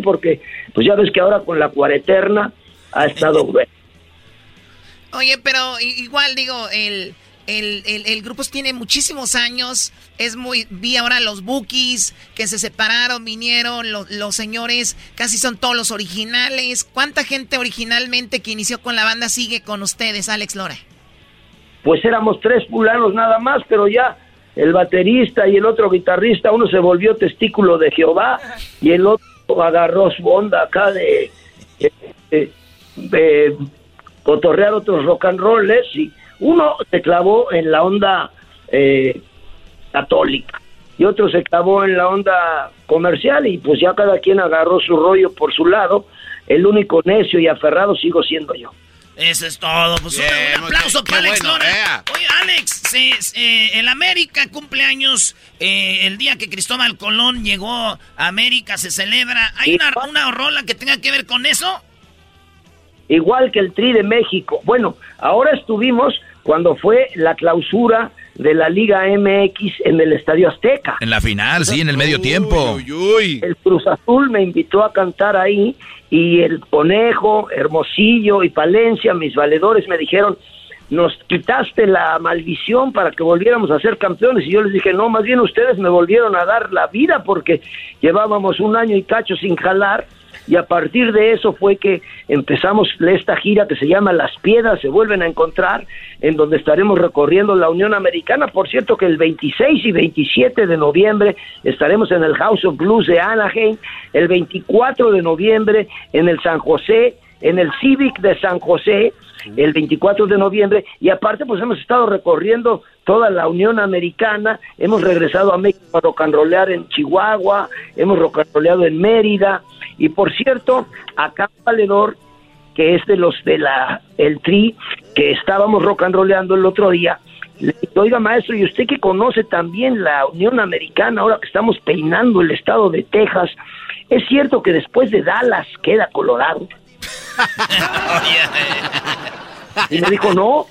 porque pues ya ves que ahora con la cuareterna ha estado bueno. Oye, pero igual digo, el, el, el, el grupo tiene muchísimos años. Es muy. Vi ahora los Bookies que se separaron, vinieron, lo- los señores, casi son todos los originales. ¿Cuánta gente originalmente que inició con la banda sigue con ustedes, Alex Lora? Pues éramos tres fulanos nada más, pero ya el baterista y el otro guitarrista, uno se volvió testículo de Jehová y el otro agarró su onda acá de, cotorrear otros rock and rolls y uno se clavó en la onda eh, católica y otro se clavó en la onda comercial y pues ya cada quien agarró su rollo por su lado. El único necio y aferrado sigo siendo yo. Eso es todo. Pues un, aplauso para Alex Lora. Oye, Alex, eh, el América cumpleaños eh, el día que Cristóbal Colón llegó a América, se celebra. ¿Hay una, una rola que tenga que ver con eso? Igual que el Tri de México. Bueno, ahora estuvimos cuando fue la clausura de la Liga MX en el Estadio Azteca. En la final, sí, en el medio tiempo. El Cruz Azul me invitó a cantar ahí y el Conejo, Hermosillo y Palencia, mis valedores, me dijeron, nos quitaste la maldición para que volviéramos a ser campeones. Y yo les dije, no, más bien ustedes me volvieron a dar la vida porque llevábamos un año y cacho sin jalar y a partir de eso fue que empezamos esta gira que se llama Las Piedras se vuelven a encontrar, en donde estaremos recorriendo la Unión Americana. Por cierto que el 26 y 27 de noviembre estaremos en el House of Blues de Anaheim, el 24 de noviembre en el San José, en el Civic de San José, el 24 de noviembre, y aparte pues hemos estado recorriendo toda la Unión Americana, hemos regresado a México a rocanrolear en Chihuahua, hemos rocanroleado en Mérida, y por cierto, acá Valedor, que es de los de la el tri, que estábamos rock and rollando el otro día, le digo, oiga maestro, y usted que conoce también la Unión Americana, ahora que estamos peinando el estado de Texas, ¿es cierto que después de Dallas queda Colorado? y me dijo, no,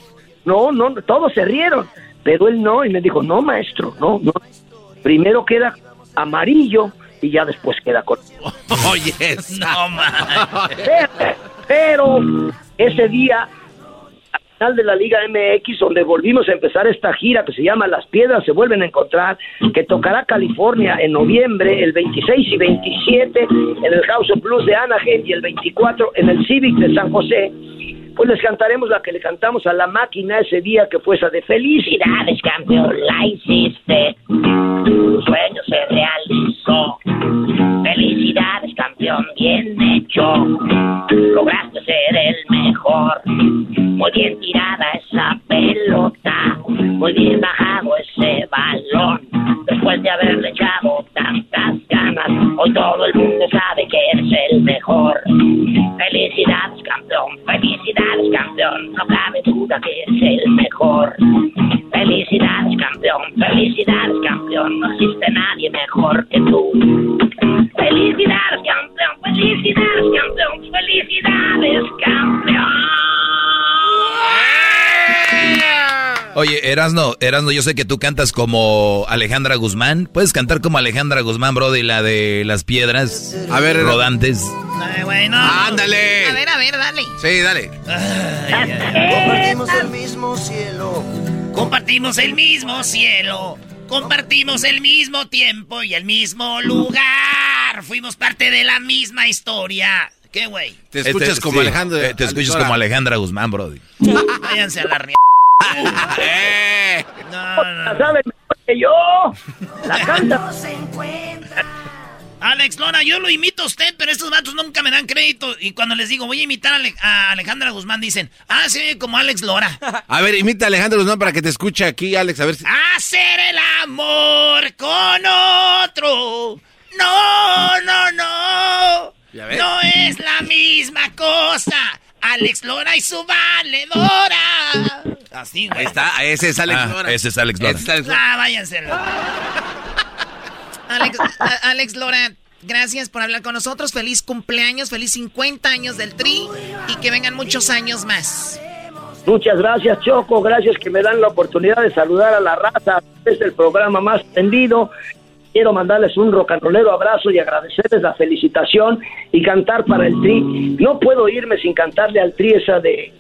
no, no, todos se rieron, pero él no, y me dijo, no maestro, no, no, primero queda amarillo, y ya después queda con. Oye, no pero, ese día, al final de la Liga MX, donde volvimos a empezar esta gira que se llama Las Piedras se vuelven a encontrar, que tocará California en noviembre, el 26 y 27 en el House of Blues de Anaheim y el 24 en el Civic de San José pues les cantaremos la que le cantamos a la máquina ese día que fue esa de felicidades, campeón, la hiciste. Tu sueño se realizó. Felicidades, campeón, bien hecho. Lograste ser el mejor. Muy bien tirada esa pelota. Muy bien bajado ese balón. Después de haberle echado tantas ganas, hoy todo el mundo sabe que eres el mejor. Felicidades, campeón, felicidades, campeón. No cabe duda que eres el mejor. Felicidades, campeón, felicidades, campeón. No existe nadie mejor que tú. Felicidades, campeón, felicidades, campeón, felicidades, campeón. Oye, Erasno, Erasno, yo sé que tú cantas como Alejandra Guzmán. ¿Puedes cantar como Alejandra Guzmán, Brody, la de las piedras a ver, rodantes? Ay, bueno. Ándale. A ver, a ver, dale. Sí, dale. Compartimos el mismo cielo. Compartimos el mismo cielo. Compartimos el mismo tiempo y el mismo lugar. Fuimos parte de la misma historia. ¿Qué, güey? Te escuchas Este, como sí, Alejandra. eh, Te escuchas como Alejandra Guzmán, Brody. Váyanse a la. No, no, La no. sabe mejor que yo. La canta. Alex Lora, yo lo imito a usted, pero estos vatos nunca me dan crédito. Y cuando les digo, voy a imitar a, Ale- a Alejandra Guzmán, dicen, ah, se oye como Alex Lora. A ver, imita a Alejandro Guzmán para que te escuche aquí, Alex, a ver si... Hacer el amor con otro. No, no, no. No es la misma cosa. Alex Lora y su valedora. Así, güey. Ahí está, ese es Alex Ah, Lora. ese es Alex Lora. Ese es Alex Lora. Ah, váyanse. Alex, Alex Lora, gracias por hablar con nosotros. Feliz cumpleaños, feliz 50 años del Tri y que vengan muchos años más. Muchas gracias, Choco. Gracias que me dan la oportunidad de saludar a la raza. Es el programa más tendido. Quiero mandarles un rocanrolero abrazo y agradecerles la felicitación y cantar para el tri. No puedo irme sin cantarle al tri esa de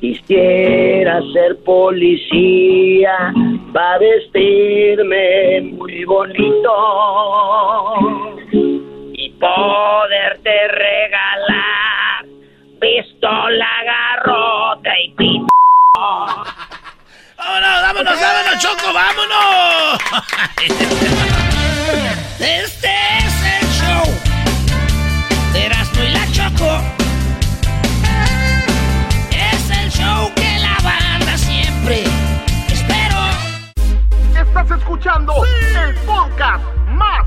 Quisiera ser policía para vestirme muy bonito y poderte regalar pistola, garrote y pito. ¡Vámonos, vámonos, vámonos, Choco, vámonos! Este es el show de Erasmo y la Choco. Es el show que la banda siempre espero. Estás escuchando el podcast más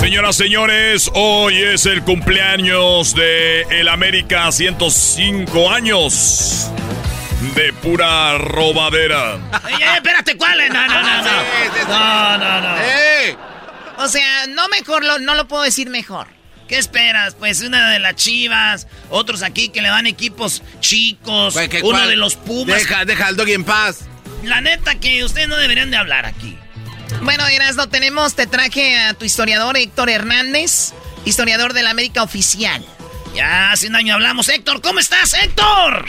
Señoras, señores, hoy es el cumpleaños de el América 105 años de pura robadera. Oye, espérate, ¿cuál? No, no, no, no. No, no, no. O sea, no mejor, lo, no lo puedo decir mejor. ¿Qué esperas? Pues una de las chivas, otros aquí que le dan equipos chicos, Güey, ¿qué uno de los Pumas. Deja, deja al doggy en paz. La neta que ustedes no deberían de hablar aquí. Bueno, Erasno, tenemos, te traje a tu historiador Héctor Hernández, historiador de la América Oficial. Ya hace un año hablamos. Héctor, ¿cómo estás, Héctor?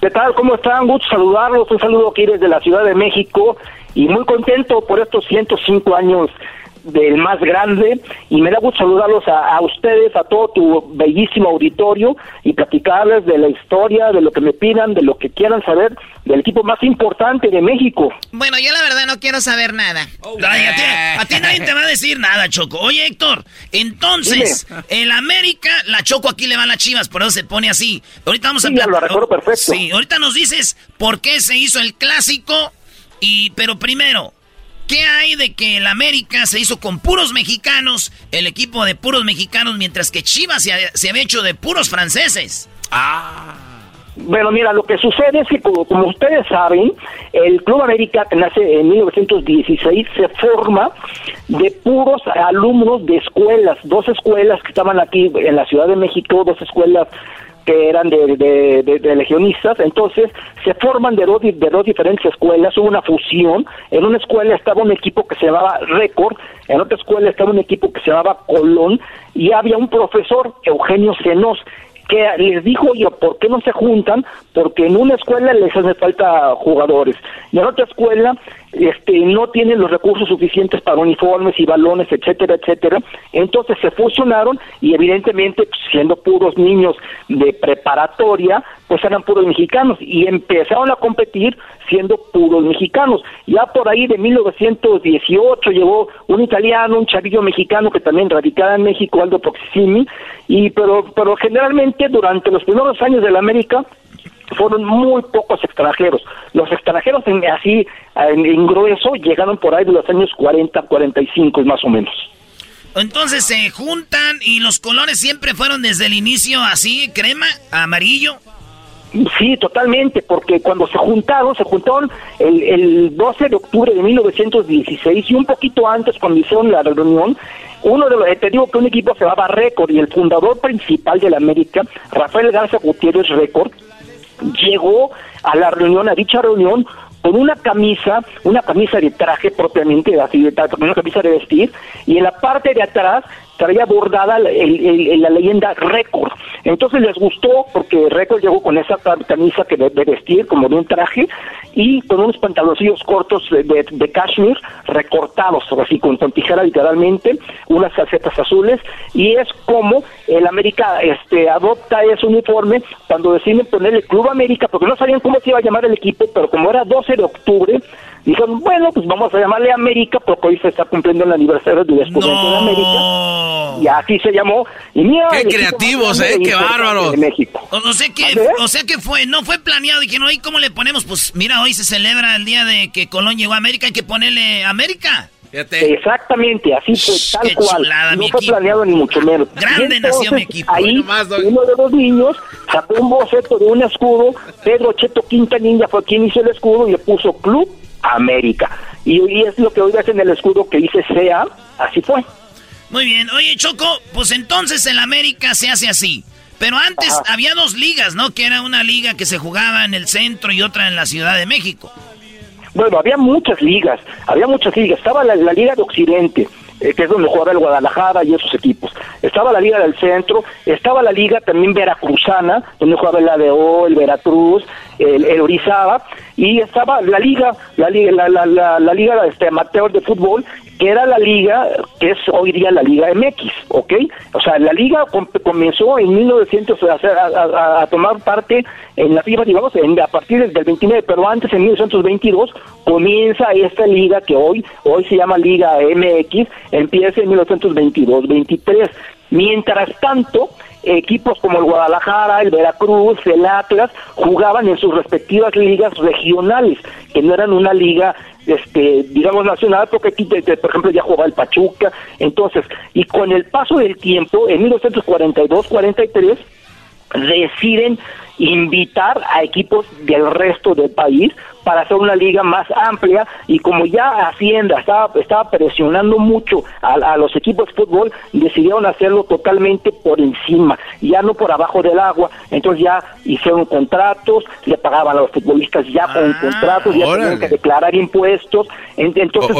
¿Qué tal? ¿Cómo están? Gusto saludarlos. Un saludo aquí desde la Ciudad de México y muy contento por estos 105 años del más grande y me da gusto saludarlos a, a ustedes, a todo tu bellísimo auditorio y platicarles de la historia, de lo que me pidan, de lo que quieran saber del equipo más importante de México. Bueno, yo la verdad no quiero saber nada. Ay, a, ti, a ti nadie te va a decir nada, Choco. Oye, Héctor, entonces, el América, la Choco aquí le va a las chivas, por eso se pone así. Ahorita vamos a Sí, lo recuerdo perfecto. Sí, ahorita nos dices por qué se hizo el clásico. Y, pero primero, ¿qué hay de que el América se hizo con puros mexicanos, el equipo de puros mexicanos, mientras que Chivas se, ha- había hecho de puros franceses? Ah. Bueno, mira, lo que sucede es que, como, como ustedes saben, el Club América, que nace en 1916, se forma de puros alumnos de escuelas, dos escuelas que estaban aquí en la Ciudad de México, dos escuelas que eran de, de- de- de legionistas, entonces se forman de dos, de dos diferentes escuelas, hubo una fusión, en una escuela estaba un equipo que se llamaba Récord, en otra escuela estaba un equipo que se llamaba Colón, y había un profesor, Eugenio Senos, que les dijo, oye, ¿por qué no se juntan? Porque en una escuela les hace falta jugadores y en otra escuela este, no tienen los recursos suficientes para uniformes y balones, etcétera, etcétera. Entonces se fusionaron y evidentemente pues, siendo puros niños de preparatoria, pues eran puros mexicanos y empezaron a competir siendo puros mexicanos. Ya por ahí de 1918 llegó un italiano, un chavillo mexicano que también radicaba en México, Aldo Proximi, y pero pero generalmente durante los primeros años de la América fueron muy pocos extranjeros. Los extranjeros en, así en, en grueso llegaron por ahí de los años 40, 45 más o menos. Entonces se juntan y los colores siempre fueron desde el inicio así, crema, amarillo. Sí, totalmente, porque cuando se juntaron, se juntaron el, el 12 de octubre de 1916 y un poquito antes cuando hicieron la reunión, uno de los, eh, te digo que un equipo se llamaba Récord y el fundador principal de la América, Rafael Garza Gutiérrez Récord, llegó a la reunión, a dicha reunión, con una camisa, una camisa de traje propiamente, así de tra- una camisa de vestir, y en la parte de atrás traía bordada el- la leyenda récord. Entonces les gustó porque Record llegó con esa camisa que de, vestir, como de un traje, y con unos pantaloncillos cortos de, de, cashmere recortados, así con, con tijera literalmente, unas calcetas azules, y es como el América este, adopta ese uniforme cuando deciden ponerle Club América, porque no sabían cómo se iba a llamar el equipo, pero como era 12 de octubre, dijeron, bueno, pues vamos a llamarle América, porque hoy se está cumpliendo el aniversario del descubrimiento de América. Y así se llamó. Y mira, ¡Qué creativos, eh! ¡Qué bárbaros! México. O, sea que, o sea que fue, no fue planeado. y que no ¿y cómo le ponemos? Pues mira, hoy se celebra el día de que Colón llegó a América, hay que ponerle América. Exactamente, así fue, tal cual. no fue planeado ni mucho menos. Grande nació mi equipo. Ahí, uno de los niños sacó un boceto de un escudo. Pedro Cheto Quinta Ninja fue quien hizo el escudo y le puso Club América. Y, hoy es lo que hoy ves en el escudo que dice SEA, así fue. Muy bien. Oye, Choco, pues entonces en América se hace así. Pero antes había dos ligas, ¿no? Que era una liga que se jugaba en el centro y otra en la Ciudad de México. Bueno, había muchas ligas, había muchas ligas. Estaba la, Liga de Occidente, eh, que es donde jugaba el Guadalajara y esos equipos. Estaba la Liga del Centro, estaba la Liga también veracruzana, donde jugaba el ADO, el Veracruz, el, el Orizaba, y estaba la Liga, la, la, la, la, Liga este, Amateur de Fútbol, que era la liga que es hoy día la Liga MX, ¿ok? O sea, la liga comenzó en 1900 a, tomar parte en la FIBA, digamos, a partir del 29, pero antes, en 1922, comienza esta liga que hoy, hoy se llama Liga MX, empieza en 1922-23. Mientras tanto, equipos como el Guadalajara, el Veracruz, el Atlas, jugaban en sus respectivas ligas regionales, que no eran una liga este digamos nacional porque aquí por ejemplo ya jugaba el Pachuca. Entonces y con el paso del tiempo en 1942 43 deciden invitar a equipos del resto del país para hacer una liga más amplia y como ya Hacienda estaba, estaba presionando mucho a, los equipos de fútbol, decidieron hacerlo totalmente por encima, ya no por abajo del agua, entonces ya hicieron contratos, le pagaban a los futbolistas ya con ah, contratos, ya tenían que declarar impuestos, entonces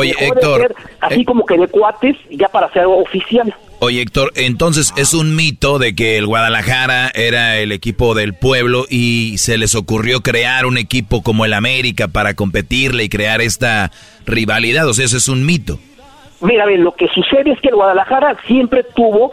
ser así eh, como que de cuates ya para ser oficial. Oye, Héctor, entonces es un mito de que el Guadalajara era el equipo del pueblo y se les ocurrió crear un equipo como el América para competirle y crear esta rivalidad. O sea, eso es un mito. Mira, bien, lo que sucede es que el Guadalajara siempre tuvo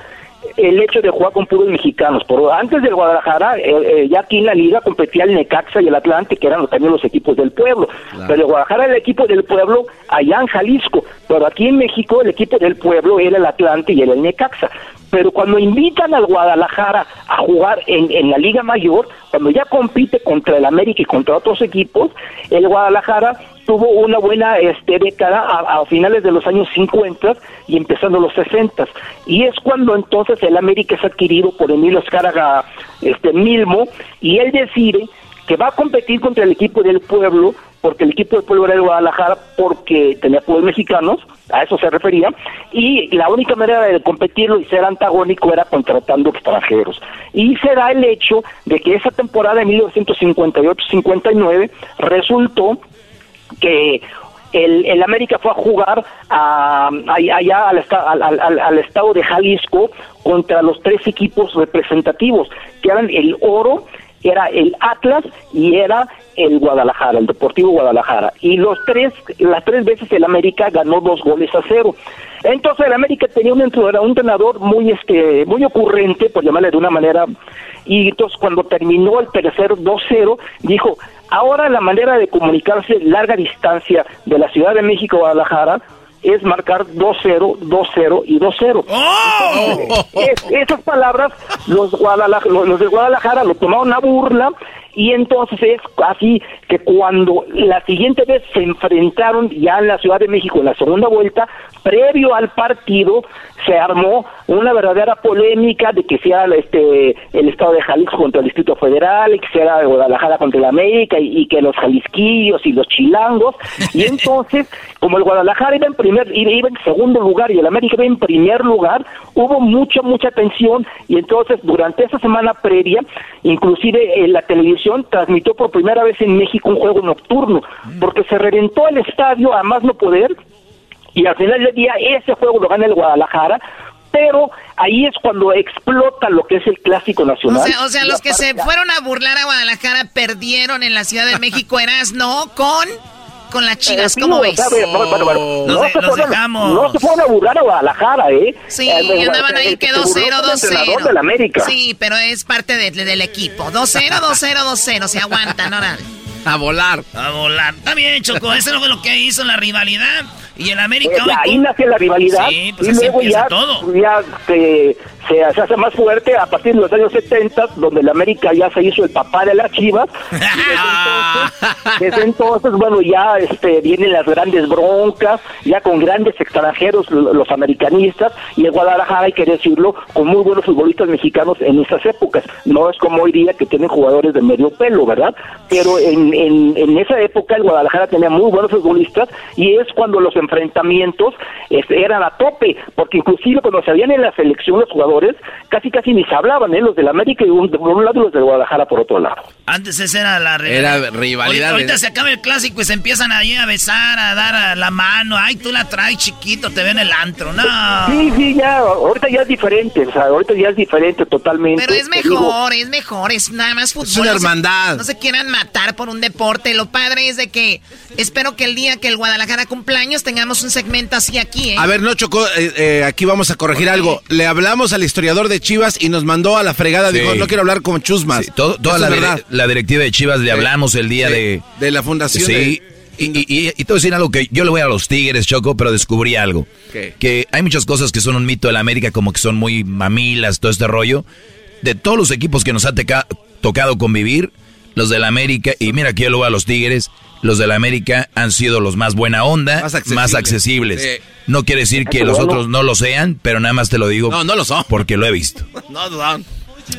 el hecho de jugar con puros mexicanos. Por antes del Guadalajara, eh, eh, ya aquí en la liga competía el Necaxa y el Atlante, que eran también los equipos del pueblo. Pero el Guadalajara era el equipo del pueblo allá en Jalisco. Pero aquí en México el equipo del pueblo era el Atlante y era el Necaxa. Pero cuando invitan al Guadalajara a jugar en, en la Liga Mayor, cuando ya compite contra el América y contra otros equipos, el Guadalajara tuvo una buena este, década a, finales de los años 50 y empezando los 60 y es cuando entonces el América es adquirido por Emilio Escárraga este Milmo y él decide que va a competir contra el equipo del pueblo porque el equipo del pueblo era el Guadalajara porque tenía pueblos mexicanos, a eso se refería, y la única manera de competirlo y ser antagónico era contratando extranjeros. Y será el hecho de que esa temporada de 1958-59 resultó que el, el, América fue a jugar a, allá al, al, al, estado de Jalisco contra los tres equipos representativos, que eran el Oro, era el Atlas y era el Guadalajara, el Deportivo Guadalajara. Y los tres, las tres veces el América ganó dos goles a cero. Entonces el América tenía un entrenador, un entrenador muy este, muy ocurrente, por llamarle de una manera, y entonces cuando terminó el tercer 2-0, dijo, Ahora la manera de comunicarse larga distancia de la Ciudad de México a Guadalajara es marcar 2-0, 2-0 y 2-0. esas palabras los, los de Guadalajara lo tomaron a burla y entonces es así que cuando la siguiente vez se enfrentaron ya en la Ciudad de México en la segunda vuelta, previo al partido se armó una verdadera polémica de que sea este el estado de Jalisco contra el Distrito Federal, y que sea Guadalajara contra el América y, que los jalisquillos y los chilangos. Y entonces como el Guadalajara iba en primer iba en segundo lugar y el América iba en primer lugar, hubo mucha mucha tensión. Y entonces durante esa semana previa, inclusive en la televisión transmitió por primera vez en México un juego nocturno, porque se reventó el estadio a más no poder y al final del día ese juego lo gana el Guadalajara pero ahí es cuando explota lo que es el clásico nacional. O sea, o sea los que se fueron a burlar a Guadalajara perdieron en la Ciudad de México, eras no con con las chivas, Eh, ¿cómo ves? Los no, de- se los fueron, dejamos. no se a burlar a Guadalajara, ¿eh? Sí, Eh, andaban ahí eh, que se burló 2-0, del entrenador 2-0. del América. Sí, pero es parte de- del equipo. 2-0, 2-0, 2-0. Se aguantan, órale. A volar. A volar. Está bien, Choco. Eso fue lo que hizo la rivalidad. Y el América Eh, hoy ahí nace la rivalidad Sí, pues y así luego ya, todo. ya se, se, hace más fuerte a partir de los años 70, donde el América ya se hizo el papá de las chivas. Y desde, entonces, desde entonces, bueno, ya este, vienen las grandes broncas, ya con grandes extranjeros, lo- los americanistas, y el Guadalajara, hay que decirlo, con muy buenos futbolistas mexicanos en esas épocas. No es como hoy día que tienen jugadores de medio pelo, ¿verdad? Pero en, en, en esa época el Guadalajara tenía muy buenos futbolistas y es cuando los enfrentamientos este, eran a tope, porque inclusive cuando salían en la selección los jugadores, casi casi ni se hablaban, ¿eh? los del América y un- por un lado y los del Guadalajara por otro lado. Antes esa era la Era rivalidad. Ahorita, ahorita se acaba el clásico y se empiezan allí a besar, a dar a la mano. Ay, tú la traes chiquito, te ven el antro. No. Sí, sí, ya, ahorita ya es diferente, o sea, ahorita ya es diferente totalmente. Pero es Te digo, mejor, es mejor, es nada más fútbol. Es una no se- hermandad. No se quieran matar por un deporte. Lo padre es de que espero que el día que el Guadalajara cumpleaños tengamos un segmento así aquí, ¿eh? A ver, no chocó, eh, eh, aquí vamos a corregir algo. Le hablamos al historiador de Chivas y nos mandó a la fregada. Sí. Dijo, no quiero hablar con Chusmas. Sí, todo- toda la, dire- verdad. la directiva de Chivas le hablamos el día de... De la fundación. Sí, y, y, y- y te voy a decir algo que yo le voy a los Tigres, Choco, pero descubrí algo. ¿Qué? Que hay muchas cosas que son un mito de la América, como que son muy mamilas, todo este rollo. De todos los equipos que nos ha tocado convivir, los de la América, y mira que yo le voy a los Tigres, los de la América han sido los más buena onda, Más más accesibles. Sí. No quiere decir que los otros no lo sean, pero nada más te lo digo. No, no lo son. Porque lo he visto. No, no.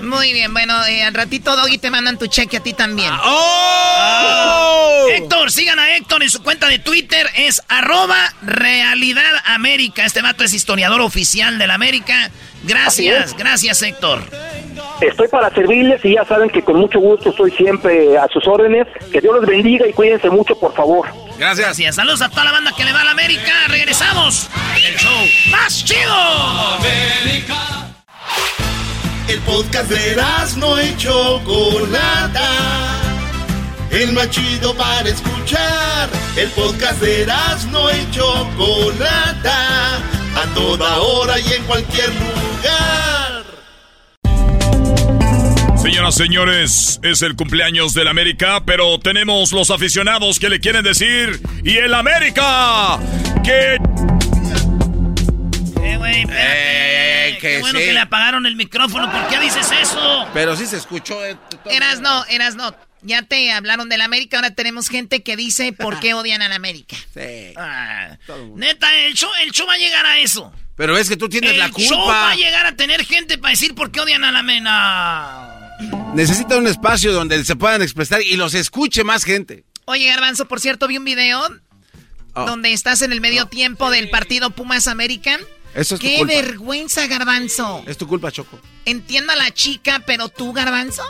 Muy bien, bueno, eh, al ratito, Doggy, te mandan tu cheque a ti también. ¡Oh! Héctor, sigan a Héctor en su cuenta de Twitter, es arroba Realidad América. Este vato es historiador oficial de la América. Gracias, gracias Héctor. Estoy para servirles y ya saben que con mucho gusto estoy siempre a sus órdenes. Que Dios los bendiga y cuídense mucho, por favor. Gracias. Gracias, saludos a toda la banda que le va a la América. Regresamos. El show más chido. El podcast de no y Chocolata. El más chido para escuchar. El podcast de no y Chocolata. A toda hora y en cualquier lugar. Señoras, señores, es el cumpleaños del América, pero tenemos los aficionados que le quieren decir y el América que Eh, güey, espérate. Eh, Qué que bueno sí. que le apagaron el micrófono. ¿Por qué dices eso? Pero sí se escuchó. eh. Eras no, eras no. Ya te hablaron del América, ahora tenemos gente que dice por qué odian al América. Sí. Ah, neta, el show, el show va a llegar a eso. Pero es que tú tienes el la show va culpa. a llegar a tener gente para decir por qué odian a la mena. Necesita un espacio donde se puedan expresar y los escuche más gente. Oye, Garbanzo, por cierto, vi un video Oh. donde estás en el medio tiempo del partido Pumas América. Eso es tu Qué culpa. vergüenza, Garbanzo. Es tu culpa, Choco. Entiendo a la chica, pero tú, Garbanzo.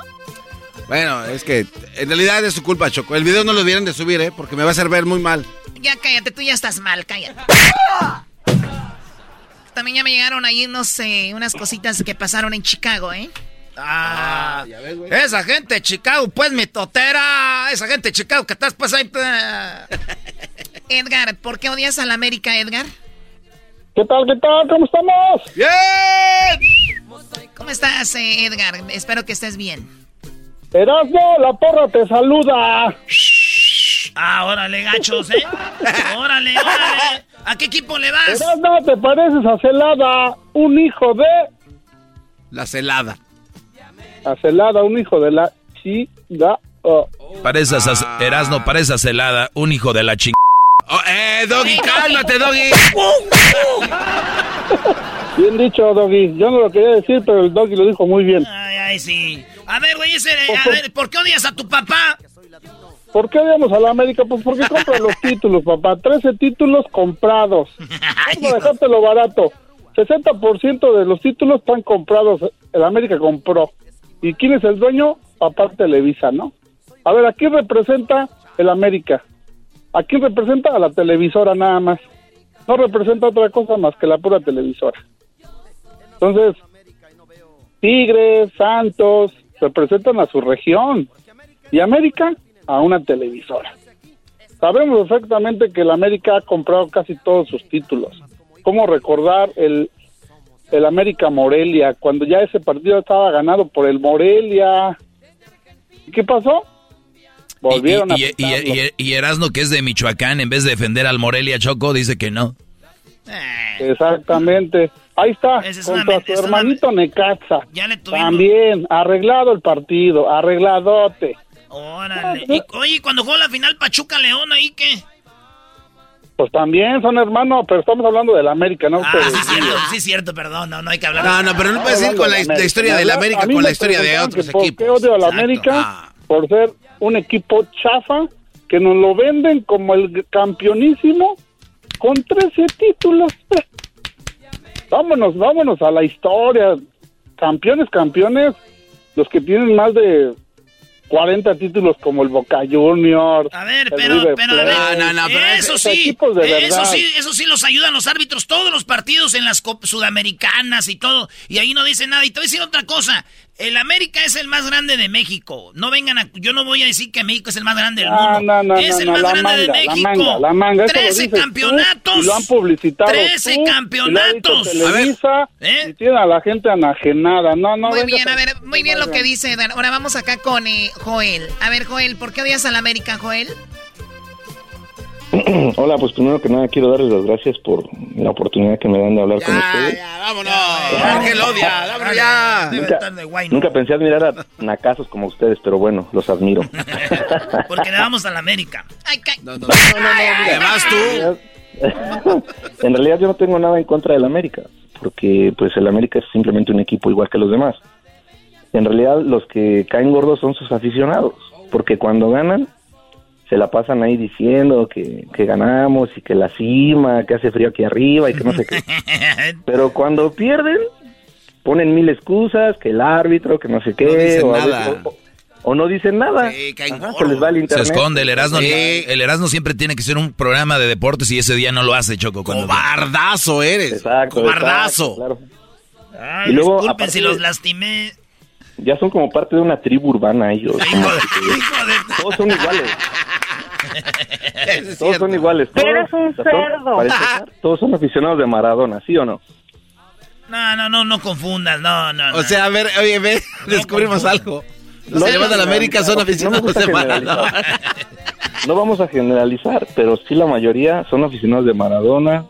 Bueno, es que en realidad es tu culpa, Choco. El video no lo debieran de subir, ¿eh? Porque me va a hacer ver muy mal. Ya cállate, tú ya estás mal, cállate. También ya me llegaron ahí unos, eh, unas cositas que pasaron en Chicago, ¿eh? Ah, esa gente de Chicago, pues mi totera. Esa gente de Chicago que estás pues ahí. Edgar, ¿por qué odias a la América, Edgar? ¿Qué tal, qué tal? ¿Cómo estamos? ¡Bien! ¿Cómo estás, eh, Edgar? Espero que estés bien. Erasmo, la porra te saluda. Ah, órale, gachos, ¿eh? Órale, órale. ¿A qué equipo le vas? Erasmo, te pareces a Celada, un hijo de... La celada. A Celada, un hijo de la chica... oh. Parece a Erasno, parece a Celada, un hijo de la ching... Oh, eh, Doggy, cálmate, Doggy. Bien dicho, Doggy. Yo no lo quería decir, pero el Doggy lo dijo muy bien. Ay, ay, sí. A ver, güey, ese, a ver, ¿por qué odias a tu papá? ¿Por qué odiamos a la América? Pues porque compra los títulos, papá. 13 títulos comprados. Vamos a dejártelo barato. 60% de los títulos están comprados. El América compró. ¿Y quién es el dueño? Papá Televisa, ¿no? A ver, ¿a quién representa el América? ¿A quién representa? A la televisora nada más. No representa otra cosa más que la pura televisora. Entonces, Tigres, Santos, representan a su región y América a una televisora. Sabemos perfectamente que el América ha comprado casi todos sus títulos. ¿Cómo recordar el, el América Morelia cuando ya ese partido estaba ganado por el Morelia? ¿Qué pasó? Volvieron y, y, y, y, Erasno, que es de Michoacán, en vez de defender al Morelia Choco, dice que no. Exactamente. Ahí está, contra su hermanito Necaxa. También, arreglado el partido, arregladote. Órale. Y, oye, cuando jugó la final Pachuca León, ¿ahí qué? Pues también son hermanos, pero estamos hablando del América, ¿no? Ah, sí, cierto, sí, cierto, perdón, no, no hay que hablar. No, no, pero no puedes ir con la, historia del América con la historia de otros ¿Por equipos. qué odio al América? Ah. Por ser un equipo chafa que nos lo venden como el campeonísimo con 13 títulos. Vámonos, vámonos a la historia. Campeones, campeones, los que tienen más de 40 títulos como el Boca Junior. A ver, pero, pero, a ver, no, no, pero eso sí, eso sí, eso sí los ayudan los árbitros todos los partidos en las sudamericanas y todo, y ahí no dicen nada. Y te voy a decir otra cosa, el América es el más grande de México. No vengan a, yo no voy a decir que México es el más grande del mundo. No, no, es el más grande manga, de México. La manga, la manga. 13 campeonatos. y lo han publicitado 13 tú, campeonatos. Y, Televisa, ¿Eh? y tiene a la gente anajenada. No, no. Muy bien, a ver, muy bien lo que dice Dan. Ahora vamos acá con eh, Joel. A ver, Joel, ¿por qué odias al América, Joel? Hola, pues primero que nada quiero darles las gracias por la oportunidad que me dan de hablar ya, con ustedes. Ya, vámonos. ¿Por qué lo odia? Vámonos ya. Nunca, nunca, pensé admirar a nacazos como ustedes, pero bueno, los admiro. Porque le vamos a la América. Ay, no, no, no, no, no, además tú. en realidad yo no tengo nada en contra del América, porque pues el América es simplemente un equipo igual que los demás. En realidad los que caen gordos son sus aficionados, porque cuando ganan se la pasan ahí diciendo que, que, ganamos y que la cima, que hace frío aquí arriba y que no sé qué. Pero cuando pierden, ponen mil excusas, que el árbitro, que no sé qué. No dicen o, nada. O, o, no dicen nada. Sí, Ajá, se les va el internet. Se esconde, el Erasmo, sí. el Erasmo siempre tiene que ser un programa de deportes y ese día no lo hace, Choco. Cobardazo eres. Exacto. Cobardazo. Exacto, claro. Ay, y luego, disculpen si los lastimé. Ya son como parte de una tribu urbana ellos. Todos son iguales. Es todos son iguales. Todos, Eres un cerdo. Todos son aficionados de Maradona, ¿sí o no? No, no, no, no confundas, no, no. O no. sea, a ver, oye, ve, no descubrimos algo. Los No, que llevan a la no, América no, son no, aficionados no de Maradona. No vamos a generalizar, pero sí la mayoría son aficionados de Maradona,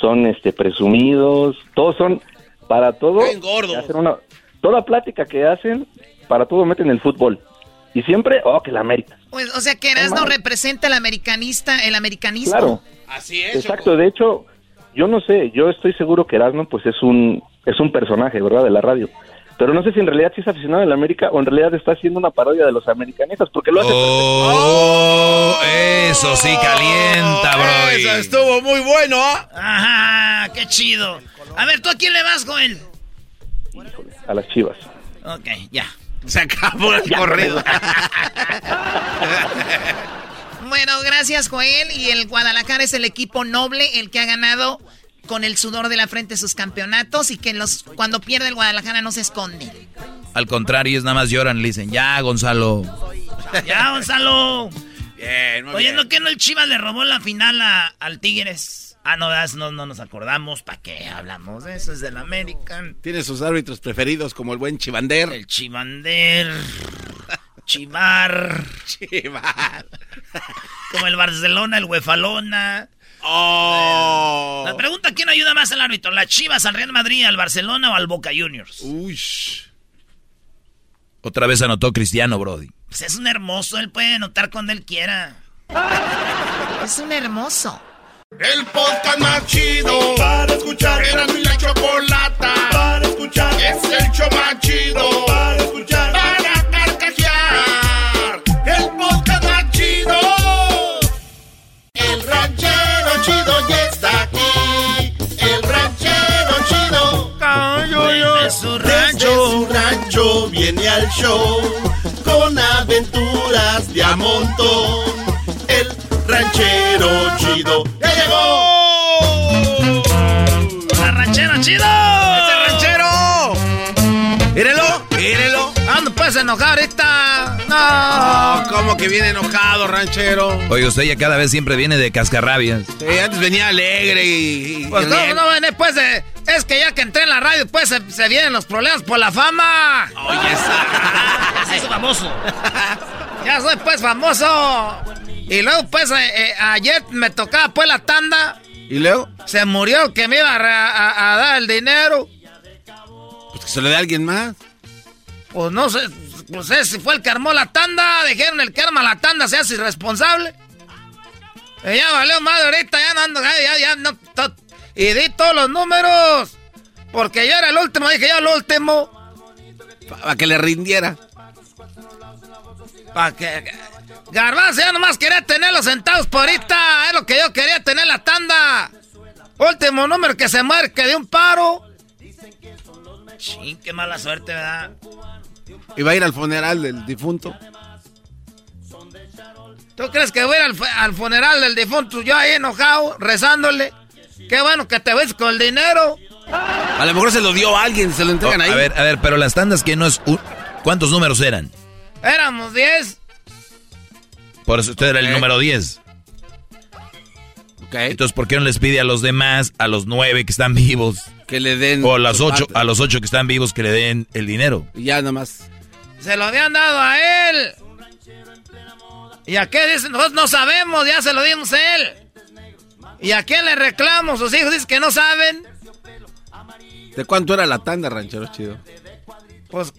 son este presumidos, todos son para todo. Hacen una- toda plática que hacen, para todo meten el fútbol. Y siempre, oh, que la América. Pues, o sea, que Erasmo representa el americanista, el americanismo. Claro. Así es. Exacto, de hecho, yo no sé, yo estoy seguro que Erasmo pues es un es un personaje, ¿verdad? De la radio. Pero no sé si en realidad sí es aficionado de la América o en realidad está haciendo una parodia de los americanistas, porque lo hace Oh, eso sí calienta, bro. Eso estuvo muy bueno. ¿ah? Ajá, qué chido. A ver, ¿tú a quién le vas, Joel? a las chivas. Ok, ya. Se acabó el corrido. Bueno, gracias, Joel. Y el Guadalajara es el equipo noble, el que ha ganado con el sudor de la frente sus campeonatos y que los cuando pierde el Guadalajara no se esconde. Al contrario, ellos nada más lloran, le dicen, ya, Gonzalo. Ya, Gonzalo. Bien, muy Oye, bien. ¿no que no el Chivas le robó la final a- al Tigres? Ah, no, das- no, no nos acordamos. ¿Para qué hablamos de eso? Es del American. Tiene sus árbitros preferidos como el buen Chivander. El Chivander. Chivar. Chivar. Como el Barcelona, el Huefalona. Oh. La pregunta, ¿quién ayuda más al árbitro? ¿La Chivas, al Real Madrid, al Barcelona o al Boca Juniors? Uy. Otra vez anotó Cristiano, Brody. Pues es un hermoso, él puede anotar cuando él quiera. Es un hermoso. El podcast más chido para escuchar. Era mi la chocolata para escuchar. Es el show más chido para escuchar. Para carcajear. El podcast más chido. El ranchero chido ya está aquí. El ranchero chido. Desde su rancho. Desde su rancho viene al show con aventuras de a montón ranchero chido. ¡Ya llegó! ¡La ranchera chido! ¡Ese ranchero! ¡Mírelo! ¡Mírelo! Ah, ¡Ando pues enojado ahorita! ¡No! ¿Cómo que viene enojado, ranchero? Oye, usted ya cada vez siempre viene de cascarrabias. Sí, antes venía alegre y... pues no, no viene pues de... Es que ya que entré en la radio, pues se, vienen los problemas por la fama. Oye, oh, esa... es famoso. ya soy pues famoso. Y luego pues eh, eh, ayer me tocaba pues la tanda. ¿Y luego? Se murió que me iba a, a- a dar el dinero. Pues que se lo dé a alguien más. Pues no sé, pues ese fue el que armó la tanda. Dijeron el que arma la tanda se hace irresponsable. Y ya valió madre ahorita, ya no ando, ya, ya, ya no. to- y di todos los números. Porque yo era el último, dije yo el último. Para que le rindiera. Para que. Garbanzo, ya nomás quería tener los centavos por ahorita. Es lo que yo quería tener la tanda. Último número que se muere, que de un paro. Chin, qué mala suerte, ¿verdad? Iba a ir al funeral del difunto. ¿Tú crees que voy a ir al funeral del difunto? Yo ahí enojado, rezándole. Qué bueno que te ves con el dinero. A lo mejor se lo dio a alguien, se lo entregan Oh, ahí. a ver, a ver, pero las tandas que no es... un- ¿Cuántos números eran? Éramos 10. Por eso usted era el número 10. Entonces, ¿por qué no les pide a los demás, a los nueve que están vivos? Que le den... O a las ocho, a los ocho que están vivos que le den el dinero. Y ya nomás. Se lo habían dado a él. ¿Y a qué dicen? Nosotros no sabemos, ya se lo dimos a él. ¿Y a quién le reclamo? Sus hijos dicen que no saben. ¿De cuánto era la tanda, ranchero chido? Pues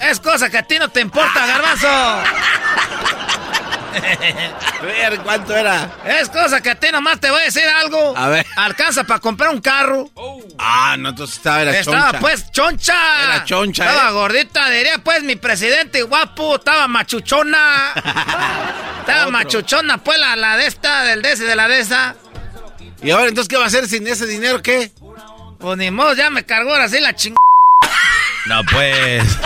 es cosa que a ti no te importa, garbanzo. A ver, ¿cuánto era? Es cosa que a ti nomás te voy a decir algo. A ver. Alcanza para comprar un carro. Ah, no, entonces estaba, era Estaba choncha. pues choncha. Era choncha, Estaba ¿eh? gordita, diría pues mi presidente guapo. Estaba machuchona. estaba machuchona pues la, la de esta, del de ese, de la de esa. ¿Y ahora entonces qué va a hacer sin ese dinero? ¿Qué? Pues ni modo, ya me cargó ahora sí la ching... No, pues.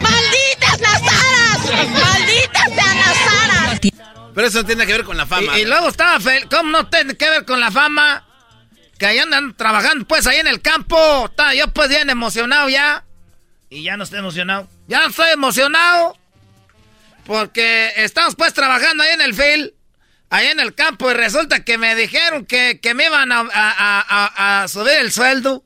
¡Malditas las Pero eso no tiene que ver con la fama. Y, y luego estaba fel- ¿Cómo no tiene que ver con la fama? Que ahí andan trabajando pues ahí en el campo. Estaba yo pues bien emocionado ya. Y ya no estoy emocionado. Ya no estoy emocionado. Porque estamos pues trabajando ahí en el field. Ahí en el campo. Y resulta que me dijeron que, que me iban a, a- a- a- a subir el sueldo.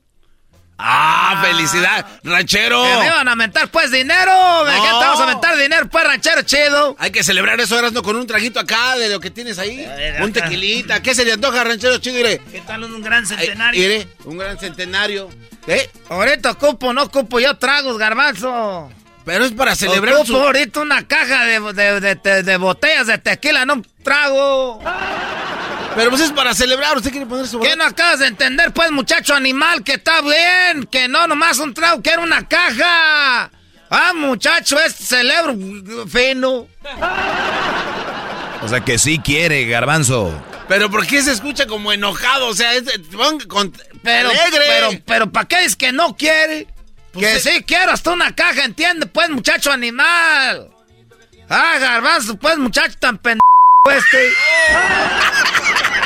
Ah, felicidad, ranchero. Que me iban a aumentar pues dinero. No. te vamos a aumentar dinero pues ranchero chido. Hay que celebrar eso, Erasno, con un traguito acá de lo que tienes ahí. Un tequilita. ¿Qué se le antoja, ranchero chido? Iré. ¿Qué tal un gran centenario? Iré, un gran centenario. ¿Eh? Ahorita ocupo, no ocupo yo tragos, garbanzo. Pero es para celebrar Ocupo su... ahorita una caja de, de- de- de- de botellas de tequila, no un trago. Pero pues es para celebrar, usted quiere poner su... ¿Qué no acabas de entender, pues, muchacho animal? Que está bien, que no nomás un trago, que era una caja. Ah, muchacho, es celebro fino. O sea que sí quiere, garbanzo. Pero ¿por qué se escucha como enojado? O sea, es, con- Pero, alegre. pero, pero, ¿para qué es que no quiere? Pues que sí. sí quiero hasta una caja, entiende, pues, muchacho animal. Ah, garbanzo, pues, muchacho tan pendejo este.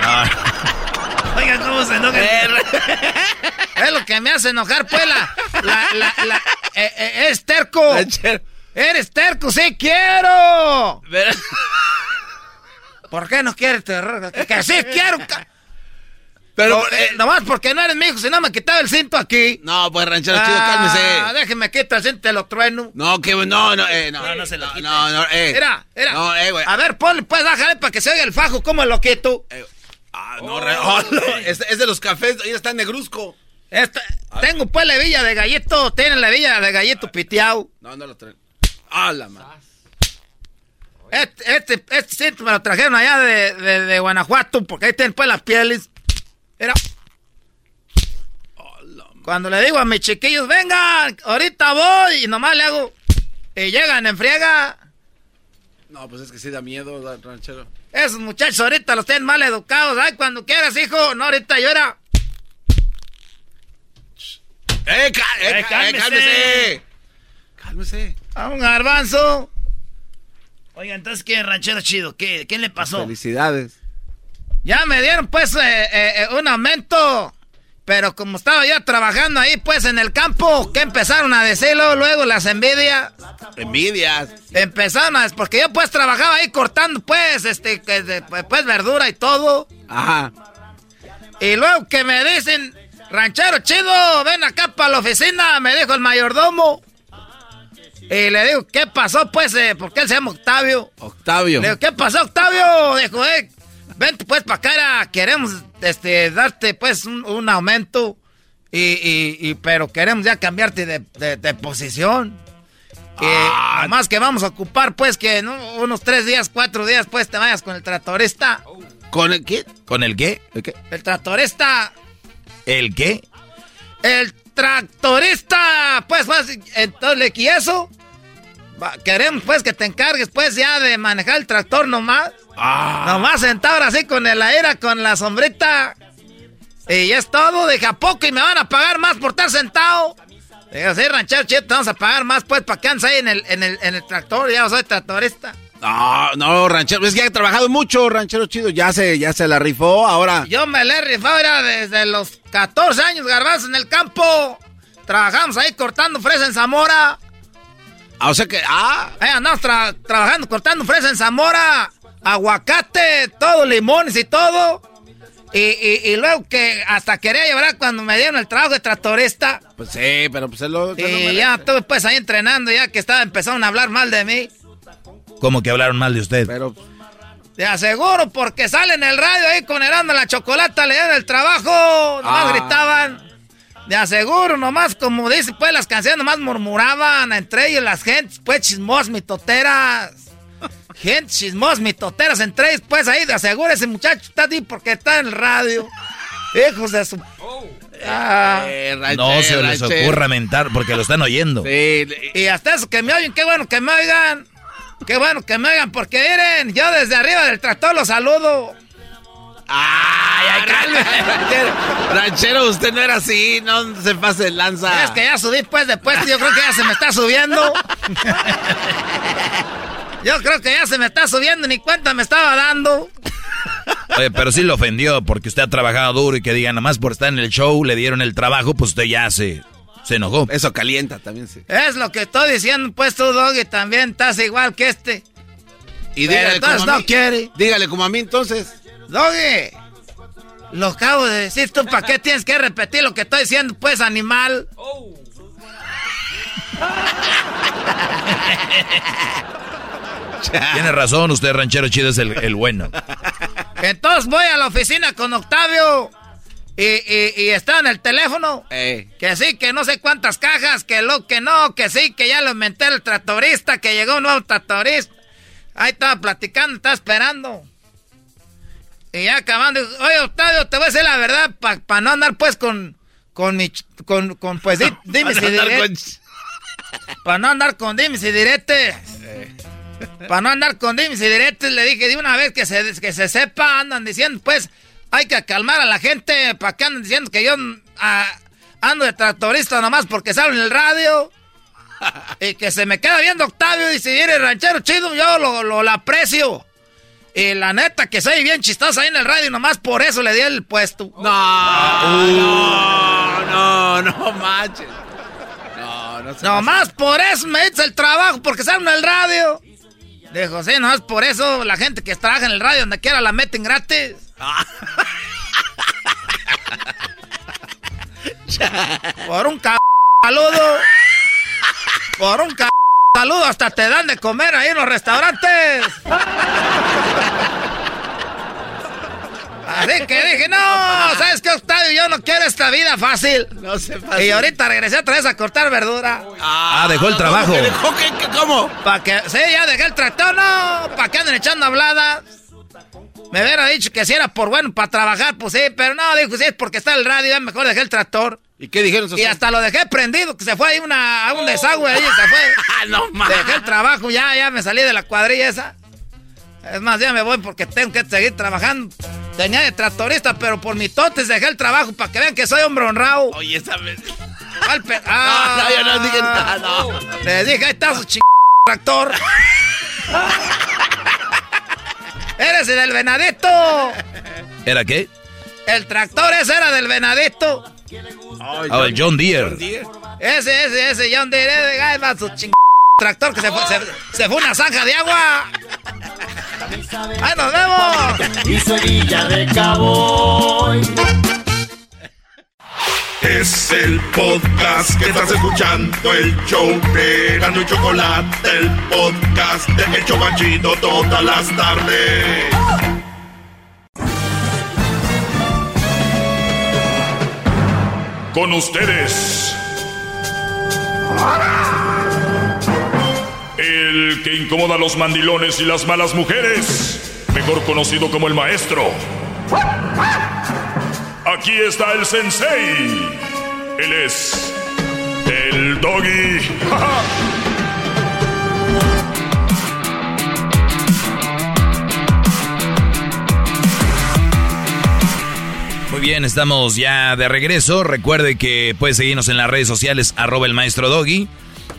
Oiga, ¿cómo se enoja? Es lo que me hace enojar, pues, la... la, la, la- eh, eh, eres terco. Eres terco, sí quiero. ¿Por qué no quieres terror? Que, sí quiero. Pero, eh, nomás porque no eres mi hijo, si no me quitaba el cinto aquí. No, pues ranchero chido, Ah, cálmese. déjeme quitar el cinto, te lo trueno. No, que no, no, eh, no. No, no se lo no, quite. no, no, eh. Mira, mira. No, eh, güey. A ver, ponle, pues, bájale para que se oiga el fajo, ¿cómo lo quito? Ah, no, re- oh, no, es, es de los cafés, ahí está negruzco. Este, tengo pues la villa de gallito, tienen la villa de gallito piteado. No, no lo traen. Ah, la madre. Este, este, este me lo trajeron allá de, de, de Guanajuato, porque ahí tienen pues las pieles. Mira. Cuando le digo a mis chiquillos, vengan, ahorita voy, y nomás le hago. Y llegan en friega. No, pues es que sí da miedo, ranchero. Esos muchachos ahorita los tienen mal educados. Ay, cuando quieras, hijo. No, ahorita era. ¡Eh, eh, Eh, cálmese. eh, cálmese! Cálmese. A un garbanzo. Oiga, entonces, ¿qué ranchero chido? ¿Qué, qué le pasó? Felicidades. Ya me dieron pues eh, eh, eh, un aumento. Pero como estaba yo trabajando ahí, pues en el campo, que empezaron a decirlo, luego las envidias. Envidias. Empezaron a... Porque yo pues trabajaba ahí cortando pues, este, pues verdura y todo. Ajá. Y luego que me dicen, ranchero chido, ven acá para la oficina, me dijo el mayordomo. Y le digo, ¿qué pasó pues? Eh, porque él se llama Octavio. Octavio. Le digo, ¿qué pasó Octavio? Dijo, eh, vente pues para acá, queremos este, darte pues un, aumento. Y, pero queremos ya cambiarte de, posición. Que ah. más que vamos a ocupar, pues, que unos tres días, cuatro días, pues, te vayas con el tractorista. ¿Con el qué? ¿Con el qué? ¿El, qué? el tractorista. ¿El qué? El tractorista. Pues, pues, entonces, ¿y eso? queremos, pues, que te encargues, pues, ya de manejar el tractor nomás. Ah. Nomás sentado así con el aire, con la sombrita. Y ya es todo, deja poco y me van a pagar más por estar sentado. Digo, sí, ranchero chido, te vamos a pagar más, pues, para que andes ahí en el, en el, en el tractor. Ya soy tractorista. No, no, ranchero, es que ha trabajado mucho, ranchero chido, ya se, ya se la rifó, ahora. Yo me la he rifado, era desde los 14 años, garbanzo, en el campo. Trabajamos ahí cortando fresa en Zamora. Ah, o sea que, ah. Eh, andamos trabajando, cortando fresa en Zamora aguacate, todo, limones y todo. Y, luego que hasta quería llevar cuando me dieron el trabajo de tractorista. Pues sí, pero pues él lo... Y ya estuve pues ahí entrenando ya que estaba empezaron a hablar mal de mí. ¿Cómo que hablaron mal de usted? Pero... Te aseguro, porque sale en el radio ahí con Herando la chocolata, le el trabajo, nomás ah. gritaban. De aseguro, nomás como dice, pues las canciones nomás murmuraban entre ellos las gentes, pues chismos, mitoteras. Gente chismos, mitoteras entre ellos, pues ahí, asegura ese muchacho está ahí porque está en el radio. Hijos de su. Ah. Eh, no se les ocurra mentar porque lo están oyendo. Y hasta eso que me oyen, qué bueno que me oigan. Qué bueno que me oigan, porque miren, yo desde arriba del tractor los saludo. Ay, ay, ranchero, ranchero, usted no era así, no se pase lanza. Es que ya subí pues después, yo creo que ya se me está subiendo. Yo creo que ya se me está subiendo, ni cuenta me estaba dando. Oye, pero sí lo ofendió porque usted ha trabajado duro y que diga, nada más por estar en el show le dieron el trabajo, pues usted ya se, se enojó. Eso calienta también, sí. Es lo que estoy diciendo, pues tú, Doggy, también estás igual que este. Y dígale como a mí. quiere. Dígale como a mí entonces. Doggy, lo acabo de decir, ¿tú para qué tienes que repetir lo que estoy diciendo, pues, animal? Oh. Tiene razón, usted ranchero chido es el, bueno. Entonces voy a la oficina con Octavio y, está en el teléfono. Que sí, que no sé cuántas cajas, que lo que no, que sí, que ya lo inventé el tractorista, que llegó un nuevo tractorista. Ahí estaba platicando, estaba esperando. Y ya acabando, oye Octavio, te voy a decir la verdad, para no andar pues con, con mi, con, con pues dime si Para no andar con y diretes. Para no andar con dimes y diretes, le dije de una vez que se, que se sepa, andan diciendo, pues, hay que calmar a la gente, para que andan diciendo que yo ah, ando de tractorista nomás porque salgo en el radio. y que se me queda viendo Octavio y si viene ranchero chido, yo lo, lo, aprecio. Y la neta, que soy bien chistoso ahí en el radio, nomás por eso le di el puesto. No, no, no, no manches. No, no Nomás por eso me hice el trabajo, porque salgo en el radio. Dijo, sí, no es por eso la gente que trabaja en el radio donde quiera la meten gratis. por un c saludo. Por un c saludo hasta te dan de comer ahí en los restaurantes. Así que dije, no, ¿sabes qué, Octavio? Yo no quiero esta vida fácil. No sé fácil. Y ahorita regresé otra vez a cortar verdura. Ah, dejó el trabajo. ¿Cómo? Para que, sí, ya dejé el tractor, no, para que anden echando habladas. Me hubiera dicho que si era por bueno para trabajar, pues sí, pero no, dijo, si es porque está el radio, ya mejor dejé el tractor. ¿Y qué dijeron? Y hasta lo dejé prendido, que se fue ahí una, a un desagüe ahí, se fue. no mames. Dejé el trabajo, ya, ya me salí de la cuadrilla esa. Es más, ya me voy porque tengo que seguir trabajando. Tenía de tractorista, pero por mi totes dejé el trabajo para que vean que soy hombre honrado. Oye, esa vez. Ah, no, no, yo no dije nada, no. Les dije, ahí está su ch... tractor. ¿Eres el del venadito? ¿Era qué? El tractor ese era del venadito. Oh, el John Deere. Ese, ese, ese John Deere. Ese, va su ching... tractor que se fue, se, se fue una zanja de agua. ¡Ahí nos vemos! Y Sevilla de Cabo. Es el podcast que estás escuchando, el show de Gano y Chocolate, el podcast de El Chobachito todas las tardes. Con ustedes. El que incomoda a los mandilones y las malas mujeres, mejor conocido como el maestro. Aquí está el sensei. Él es el doggy. Muy bien, estamos ya de regreso. Recuerde que puede seguirnos en las redes sociales, arroba el maestro Doggy.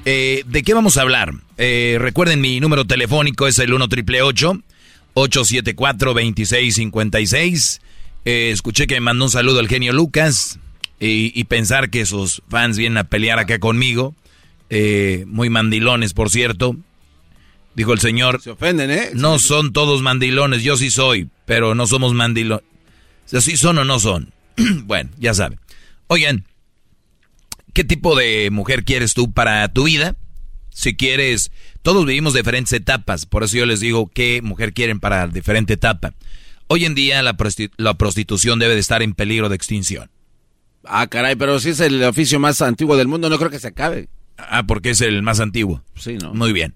Eh, ¿De qué vamos a hablar? Eh, recuerden, mi número telefónico es el 1 triple 874 2656 eh, escuché que me mandó un saludo al genio Lucas y, pensar que sus fans vienen a pelear acá conmigo. muy mandilones, por cierto. Dijo el señor. Se ofenden, ¿eh? No son todos mandilones, yo sí soy, pero no somos mandilones. O sea, ¿sí son o no son? bueno, ya saben. Oigan, ¿qué tipo de mujer quieres tú para tu vida? Si quieres, todos vivimos diferentes etapas, por eso yo les digo qué mujer quieren para diferente etapa. Hoy en día la, prostitución debe de estar en peligro de extinción. Ah, caray, pero si es el oficio más antiguo del mundo, no creo que se acabe. Ah, porque es el más antiguo. Sí, ¿no? Muy bien.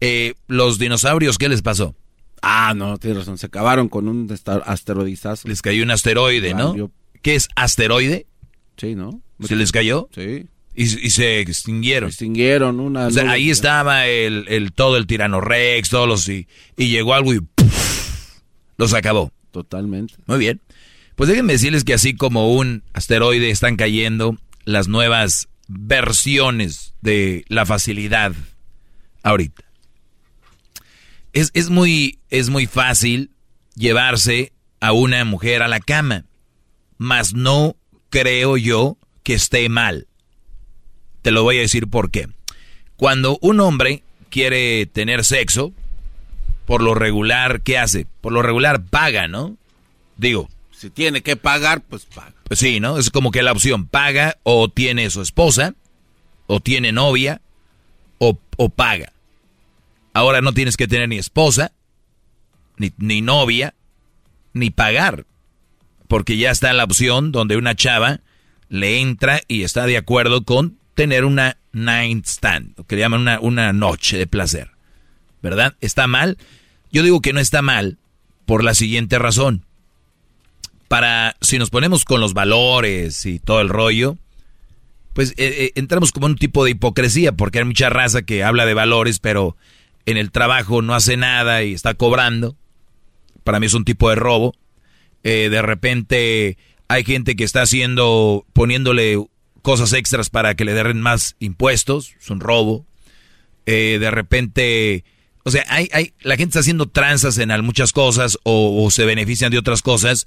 Eh, los dinosaurios, ¿qué les pasó? Ah, no, tienes razón. Se acabaron con un asteroidizazo. Les cayó un asteroide, ¿no? ¿Qué es asteroide? Sí, ¿no? ¿Se les cayó? Sí. Y, se extinguieron. Extinguieron una. O sea, ahí estaba el, el, todo el tirano Rex, todos los y, y llegó algo y los acabó. Totalmente. Muy bien. Pues déjenme decirles que así como un asteroide están cayendo las nuevas versiones de la facilidad ahorita es, muy, es muy fácil llevarse a una mujer a la cama, mas no creo yo que esté mal. Te lo voy a decir por qué. Cuando un hombre quiere tener sexo, por lo regular, ¿qué hace? Por lo regular paga, ¿no? Digo. Si tiene que pagar, pues paga. Pues sí, ¿no? Es como que la opción paga o tiene su esposa, o tiene novia, o, o paga. Ahora no tienes que tener ni esposa, ni, novia, ni pagar. Porque ya está la opción donde una chava le entra y está de acuerdo con tener una night stand, lo que llaman una, una noche de placer. ¿Verdad? ¿Está mal? Yo digo que no está mal por la siguiente razón. Para, si nos ponemos con los valores y todo el rollo, pues eh, eh, entramos como un tipo de hipocresía, porque hay mucha raza que habla de valores, pero en el trabajo no hace nada y está cobrando. Para mí es un tipo de robo. Eh, de repente hay gente que está haciendo, poniéndole cosas extras para que le den más impuestos. Es un robo. Eh, de repente, o sea, hay, hay, la gente está haciendo tranzas en muchas cosas o, se benefician de otras cosas.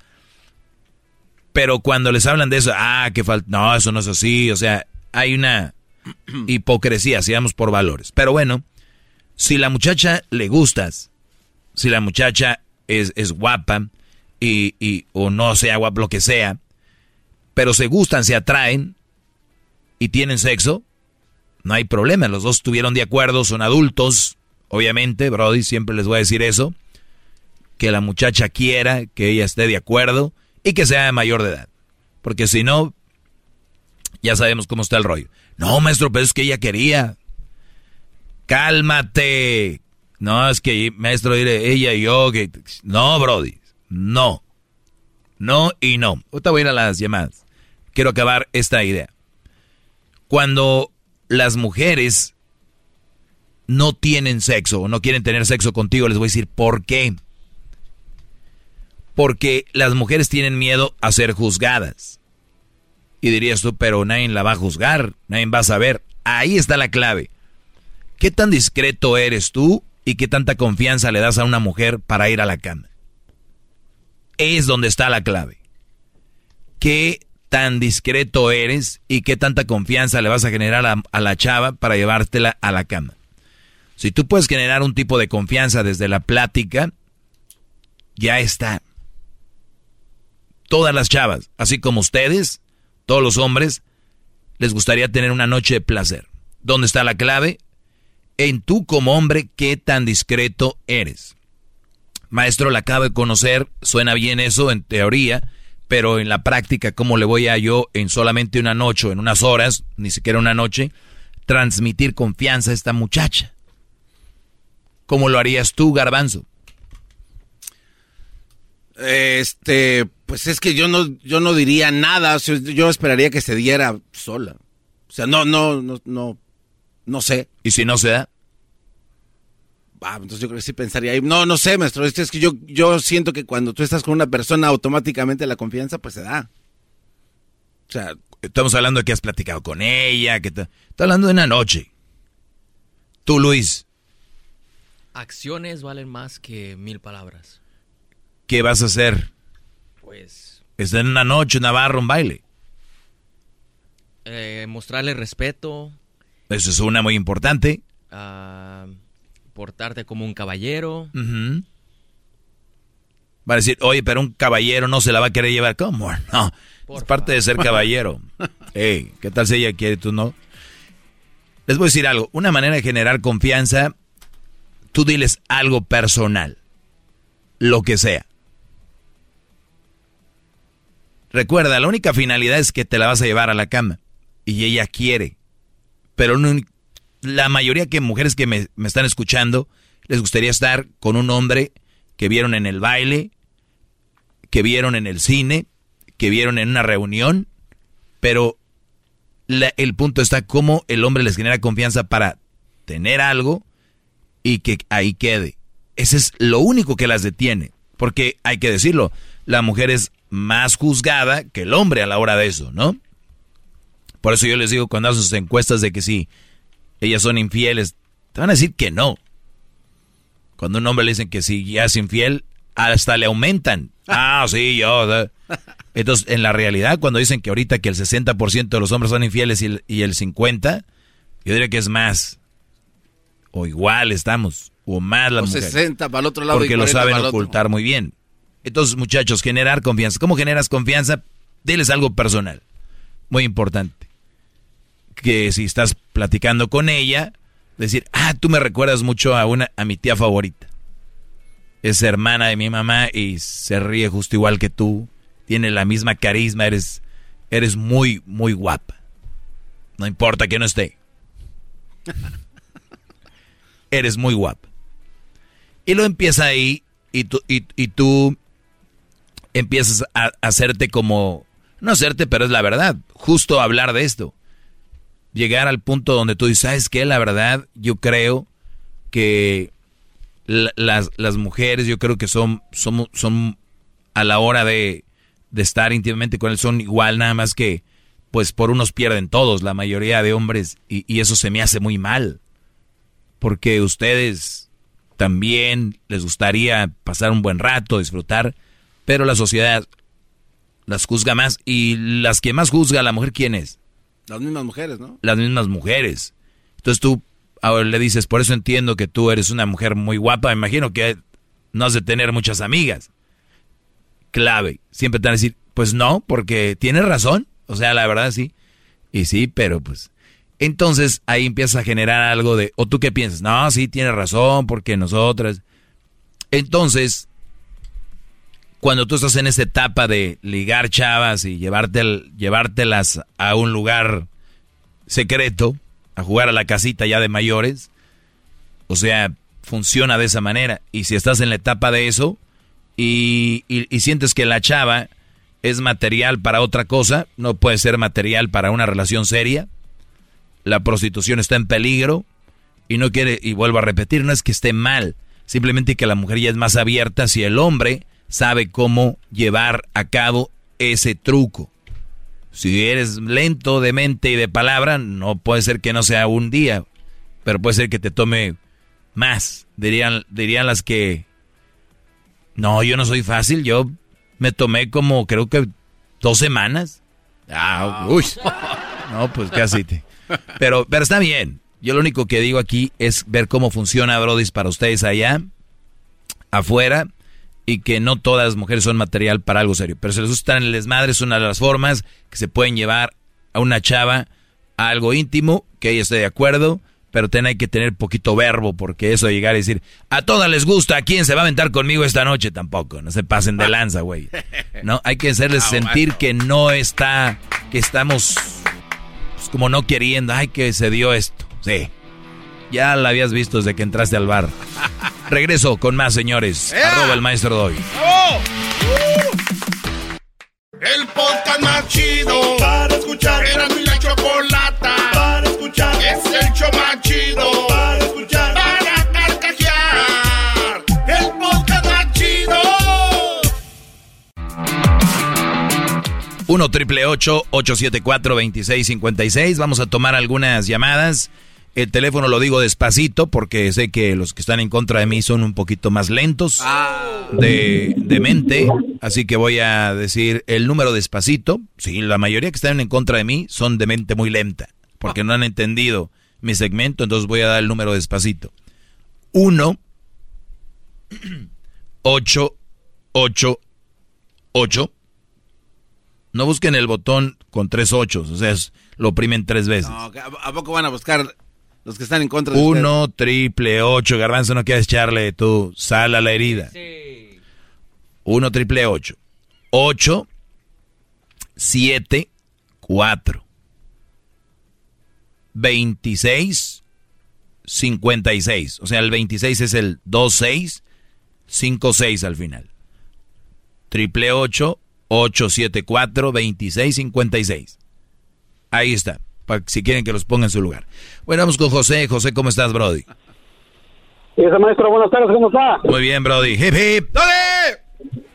Pero cuando les hablan de eso, ah, que falta, no, eso no es así. O sea, hay una hipocresía, sigamos por valores. Pero bueno, si la muchacha le gustas, si la muchacha es, es guapa y, o no sea guapa, lo que sea, pero se gustan, se atraen y tienen sexo, no hay problema. Los dos estuvieron de acuerdo, son adultos, obviamente, Brody, siempre les voy a decir eso. Que la muchacha quiera, que ella esté de acuerdo y que sea mayor de edad. Porque si no, ya sabemos cómo está el rollo. No, maestro, pero es que ella quería. Cálmate. No, es que, maestro, ella y yo, que... No, Brody, no. No y no. Ahorita voy a ir a las llamadas. Quiero acabar esta idea. Cuando las mujeres no tienen sexo o no quieren tener sexo contigo, les voy a decir por qué. Porque las mujeres tienen miedo a ser juzgadas. Y dirías tú, pero nadie la va a juzgar, nadie va a saber. Ahí está la clave. ¿Qué tan discreto eres tú y qué tanta confianza le das a una mujer para ir a la cama? Es donde está la clave. ¿Qué tan discreto eres y qué tanta confianza le vas a generar a, la chava para llevártela a la cama. Si tú puedes generar un tipo de confianza desde la plática, ya está. Todas las chavas, así como ustedes, todos los hombres, les gustaría tener una noche de placer. ¿Dónde está la clave? En tú como hombre, qué tan discreto eres. Maestro, la acabo de conocer, suena bien eso en teoría, pero en la práctica, ¿cómo le voy a yo en solamente una noche, en unas horas, ni siquiera una noche, transmitir confianza a esta muchacha? ¿Cómo lo harías tú, Garbanzo? Este, pues es que yo no, yo no diría nada. yo esperaría que se diera sola. O sea, no, no, no, no, no sé. ¿Y si no se da? Ah, entonces yo creo que sí pensaría ahí. No, no sé, maestro. Es que yo, yo siento que cuando tú estás con una persona, automáticamente la confianza, pues se da. O sea, estamos hablando de que has platicado con ella, que está hablando de una noche. Tú, Luis. Acciones valen más que mil palabras. ¿Qué vas a hacer? Pues... Está en una noche, una barra, un baile. Eh, mostrarle respeto. Eso es una muy importante. Uh, portarte como un caballero. Va a decir, oye, pero un caballero no se la va a querer llevar. ¿Cómo? No. es parte de ser caballero. hey, ¿qué tal si ella quiere y tú no? Les voy a decir algo. Una manera de generar confianza, tú diles algo personal. Lo que sea. Recuerda, la única finalidad es que te la vas a llevar a la cama. Y ella quiere. Pero la mayoría de mujeres que me, me, están escuchando les gustaría estar con un hombre que vieron en el baile, que vieron en el cine, que vieron en una reunión. Pero el punto está cómo el hombre les genera confianza para tener algo y que ahí quede. Ese es lo único que las detiene. Porque hay que decirlo, la mujer es más juzgada que el hombre a la hora de eso, ¿no? Por eso yo les digo cuando hacen sus encuestas de que si ellas son infieles, te van a decir que no. Cuando un hombre le dicen que si ya es infiel, hasta le aumentan. Ah, sí, yo. Entonces, en la realidad, cuando dicen que ahorita que el 60% de los hombres son infieles y el, y el 50%, yo diría que es más. O igual estamos. O más las o mujeres. 60 para el otro lado. Porque lo saben ocultar muy bien. Entonces, muchachos, generar confianza. ¿Cómo generas confianza? Diles algo personal. Muy importante. Que si estás platicando con ella, decir, ah, tú me recuerdas mucho a una, a mi tía favorita. Es hermana de mi mamá y se ríe justo igual que tú. Tiene la misma carisma, eres, eres muy, muy guapa. No importa que no esté. eres muy guapa. Y lo empieza ahí y tú, y, y tú empiezas a hacerte como, no hacerte, pero es la verdad, justo hablar de esto. Llegar al punto donde tú dices, ¿sabes qué? La verdad, yo creo que las, las mujeres, yo creo que son, son, son a la hora de, de estar íntimamente con él, son igual, nada más que, pues por unos pierden todos, la mayoría de hombres, y, y eso se me hace muy mal. Porque ustedes también les gustaría pasar un buen rato, disfrutar, pero la sociedad las juzga más. Y las que más juzga la mujer, ¿quién es? Las mismas mujeres, ¿no? Las mismas mujeres. Entonces tú ahora le dices, por eso entiendo que tú eres una mujer muy guapa. Me imagino que no has de tener muchas amigas. Clave. Siempre te van a decir, pues no, porque tienes razón. O sea, la verdad sí. Y sí, pero pues... Entonces ahí empieza a generar algo de, o tú qué piensas, no, sí, tienes razón, porque nosotras... Entonces, cuando tú estás en esa etapa de ligar chavas y llevártelas a un lugar secreto, a jugar a la casita ya de mayores, o sea, funciona de esa manera. Y si estás en la etapa de eso y, y, y sientes que la chava es material para otra cosa, no puede ser material para una relación seria, la prostitución está en peligro y no quiere, y vuelvo a repetir, no es que esté mal, simplemente que la mujer ya es más abierta si el hombre sabe cómo llevar a cabo ese truco. Si eres lento de mente y de palabra, no puede ser que no sea un día, pero puede ser que te tome más. Dirían, dirían las que, no, yo no soy fácil, yo me tomé como creo que dos semanas. Ah, uy. No, pues casi te. Pero, pero está bien. Yo lo único que digo aquí es ver cómo funciona Brody para ustedes allá, afuera, y que no todas las mujeres son material para algo serio. Pero si les gusta en el desmadre, es una de las formas que se pueden llevar a una chava a algo íntimo, que ella esté de acuerdo, pero ten, hay que tener poquito verbo, porque eso de llegar y decir, a todas les gusta, ¿a quién se va a aventar conmigo esta noche? Tampoco, no se pasen de lanza, güey. No, hay que hacerles Ah, sentir que no está, que estamos pues, como no queriendo, ay, que se dio esto. Sí. Ya la habías visto desde que entraste al bar. Regreso con más, señores. Arroba el maestro Doy. El podcast más chido para escuchar. Era mi la chocolata para escuchar. Es el show más chido para escuchar. Para carcajear. El podcast más chido. 1 triple 874 2656. Vamos a tomar algunas llamadas. El teléfono lo digo despacito porque sé que los que están en contra de mí son un poquito más lentos de, de mente. Así que voy a decir el número despacito. Sí, la mayoría que están en contra de mí son de mente muy lenta porque no han entendido mi segmento. Entonces voy a dar el número despacito. 1 8 8 8 no busquen el botón con tres ochos, o sea, es- lo oprimen tres veces. No, ¿A poco van a buscar los que están en contra de usted? Uno, triple, ocho, garbanzo, no quieres echarle tu sal a la herida. Uno, triple, ocho. Ocho, siete, cuatro. Veintiséis, cincuenta y seis. O sea, el veintiséis es el dos, seis, cinco, seis al final. Triple ocho, ocho, siete, cuatro, veintiséis, cincuenta y seis. Ahí está, para si quieren que los ponga en su lugar. Bueno, vamos con José. José, ¿cómo estás, Brody? Ese maestro, buenas tardes, ¿cómo está? Muy bien, Brody. Hip, hip.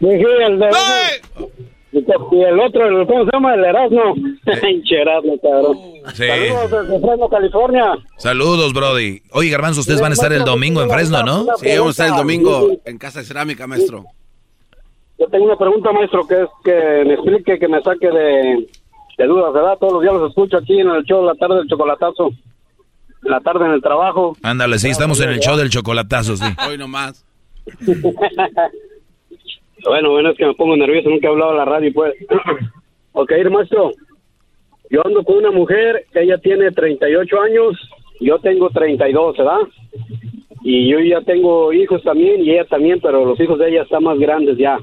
Dije el de... Y el otro, el, ¿cómo se llama? El Erasmo. Erasmo, cabrón. Sí. Saludos desde Fresno, California. Saludos, Brody. Oye, Garbanzo, ustedes van a estar el domingo en Fresno, ¿no? Sí, vamos a estar el domingo en Casa de Cerámica, maestro. Yo tengo una pregunta, maestro, que es que me explique, que me saque de, de dudas, ¿verdad? Todos los días los escucho aquí en el show de la tarde del chocolatazo. En la tarde en el trabajo. Ándale, sí, estamos en el show del chocolatazo, sí. Hoy nomás. Bueno, bueno, es que me pongo nervioso, nunca he hablado a la radio, pues. ok, maestro. Yo ando con una mujer, ella tiene 38 años, yo tengo 32, ¿verdad? Y yo ya tengo hijos también, y ella también, pero los hijos de ella están más grandes ya.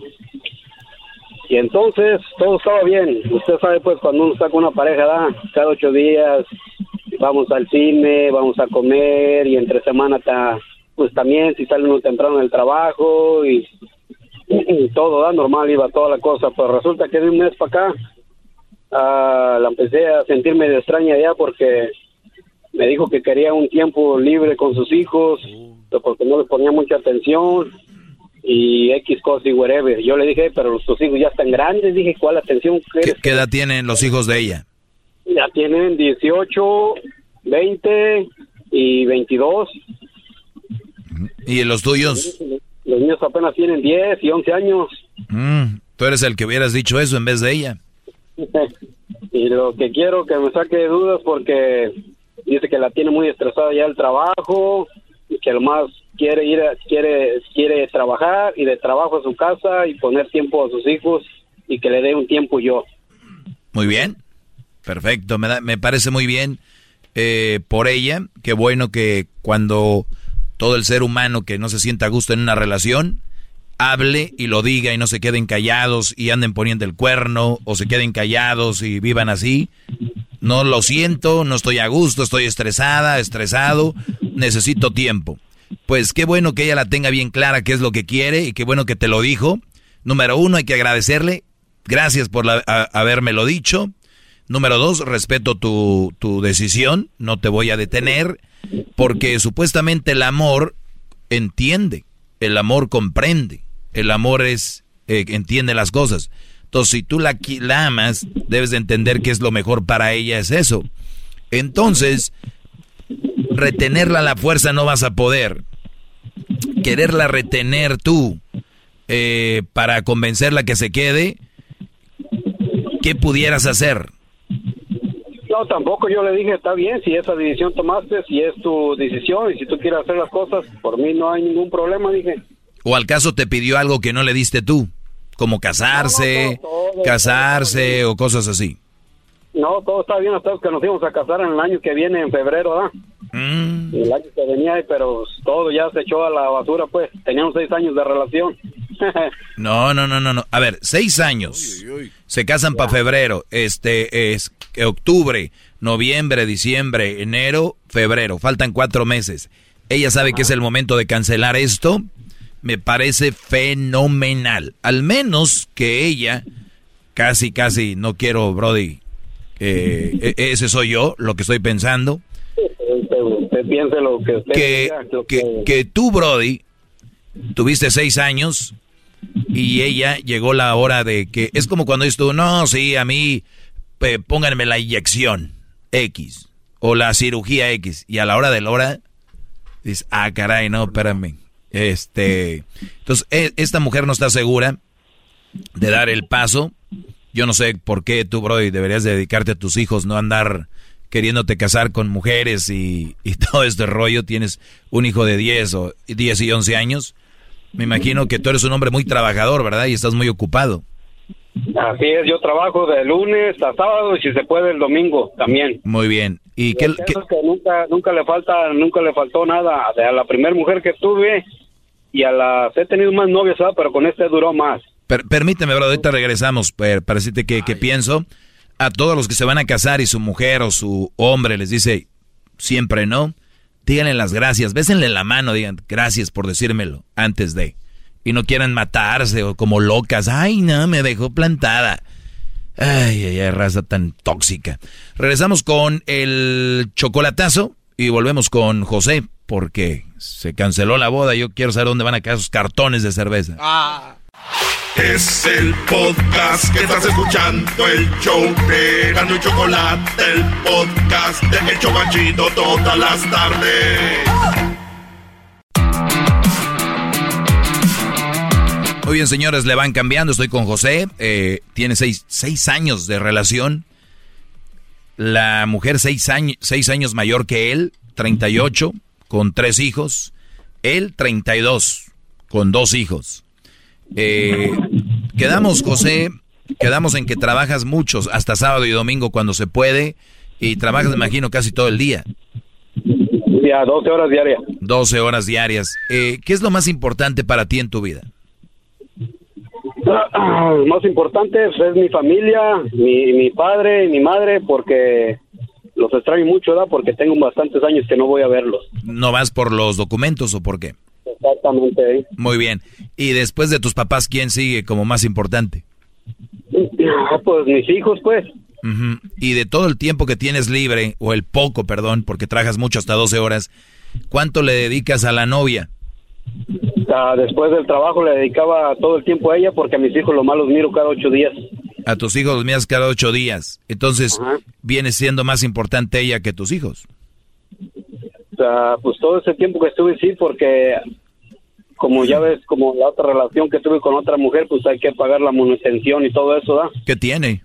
Y entonces, todo estaba bien. Usted sabe, pues, cuando uno está con una pareja, ¿verdad? Cada ocho días vamos al cine, vamos a comer, y entre semana, ta- pues también, si sale uno temprano del trabajo, y todo da normal iba toda la cosa pero resulta que de un mes para acá ah, la empecé a sentir medio extraña ya porque me dijo que quería un tiempo libre con sus hijos porque no les ponía mucha atención y X cosa y whatever yo le dije pero tus hijos ya están grandes dije cuál atención ¿Qué, quieres qué edad tienen los hijos de ella? ya tienen 18 20 y 22 ¿Y los tuyos? los niños apenas tienen 10 y 11 años Mm, tú eres el que hubieras dicho eso en vez de ella. y lo que quiero que me saque de dudas porque dice que la tiene muy estresada ya el trabajo que lo más quiere ir a- quiere quiere trabajar y de trabajo a su casa y poner tiempo a sus hijos y que le dé un tiempo yo Muy bien. Perfecto, me, da- me parece muy bien eh, por ella. Qué bueno que cuando todo el ser humano que no se sienta a gusto en una relación hable y lo diga y no se queden callados y anden poniendo el cuerno o se queden callados y vivan así. No lo siento, no estoy a gusto, estoy estresada, estresado, necesito tiempo. Pues qué bueno que ella la tenga bien clara qué es lo que quiere y qué bueno que te lo dijo. Número uno, hay que agradecerle. Gracias por la, a- habérmelo dicho. Número dos, respeto tu, tu decisión, no te voy a detener, porque supuestamente el amor entiende, el amor comprende, el amor es, eh, entiende las cosas. Entonces, si tú la, la amas, debes de entender que es lo mejor para ella, es eso. Entonces, retenerla a la fuerza no vas a poder. Quererla retener tú eh, para convencerla que se quede, ¿qué pudieras hacer? no, tampoco yo le dije, está bien, si esa decisión tomaste, si es tu decisión y si tú quieres hacer las cosas, por mí no hay ningún problema, dije. ¿O al caso te pidió algo que no le diste tú? Como casarse, casarse o cosas así. No, todo está bien hasta que nos íbamos a casar en el año que viene, en febrero, ¿verdad? Mm. El año que venía, pero todo ya se echó a la basura, pues. Teníamos seis años de relación. no, no, no, no, no. A ver, seis años. Se casan para febrero. Este es octubre, noviembre, diciembre, enero, febrero. Faltan cuatro meses. Ella sabe que es el momento de cancelar esto. Me parece fenomenal. Al menos que ella, casi, casi, no quiero, Brody, eh, e-, ese soy yo, lo que estoy pensando. Usted, piense lo que usted que, que, que tú, Brody, tuviste seis años y ella llegó la hora de que es como cuando dices tú, no, sí, a mí pónganme la inyección X o la cirugía X y a la hora de la hora dices, ah, caray, no, espérame. Este, entonces, e, esta mujer no está segura de dar el paso yo no sé por qué tú, Brody, deberías dedicarte a tus hijos, no andar queriéndote casar con mujeres y, todo este rollo. Tienes un hijo de 10 o 10 y 11 años. Me imagino que tú eres un hombre muy trabajador, ¿verdad? Y estás muy ocupado. Así es, yo trabajo de lunes a sábado y si se puede el domingo también. Muy bien. ¿Y qué, que nunca, nunca le falta, nunca le faltó nada a la primera mujer que tuve y a las he tenido más novias, pero con este duró más permíteme, bro, ahorita regresamos para decirte que, pienso. A todos los que se van a casar y su mujer o su hombre les dice siempre no, díganle las gracias, bésenle la mano, digan gracias por decírmelo antes de. Y no quieran matarse o como locas. Ay, no, me dejó plantada. Ay, ay, ay, raza tan tóxica. Regresamos con el chocolatazo y volvemos con José porque se canceló la boda. Yo quiero saber dónde van a quedar esos cartones de cerveza. Ah. Es el podcast que estás escuchando, el show de y Chocolate, el podcast de El Chocachito todas las tardes. Muy bien, señores, le van cambiando. Estoy con José. Eh, tiene seis, seis, años de relación. La mujer seis, años, seis años mayor que él, 38, con tres hijos. Él, 32, con dos hijos. Eh, quedamos, José, quedamos en que trabajas muchos, hasta sábado y domingo cuando se puede, y trabajas, me imagino, casi todo el día. Ya, 12 horas diarias. 12 horas diarias. Eh, ¿Qué es lo más importante para ti en tu vida? Lo más importante es mi familia, mi, mi padre y mi madre, porque los extraño mucho, ¿verdad? Porque tengo bastantes años que no voy a verlos. ¿No vas por los documentos o por qué? Exactamente. Muy bien. ¿Y después de tus papás, quién sigue como más importante? Ah, pues mis hijos, pues. Y de todo el tiempo que tienes libre, o el poco, perdón, porque trabajas mucho hasta 12 horas, ¿cuánto le dedicas a la novia? Ah, después del trabajo le dedicaba todo el tiempo a ella porque a mis hijos lo más los miro cada ocho días. A tus hijos los miras cada ocho días. Entonces, ¿viene siendo más importante ella que tus hijos? pues todo ese tiempo que estuve sí, porque como ya ves, como la otra relación que tuve con otra mujer, pues hay que pagar la manutención y todo eso, ¿da? ¿Qué tiene?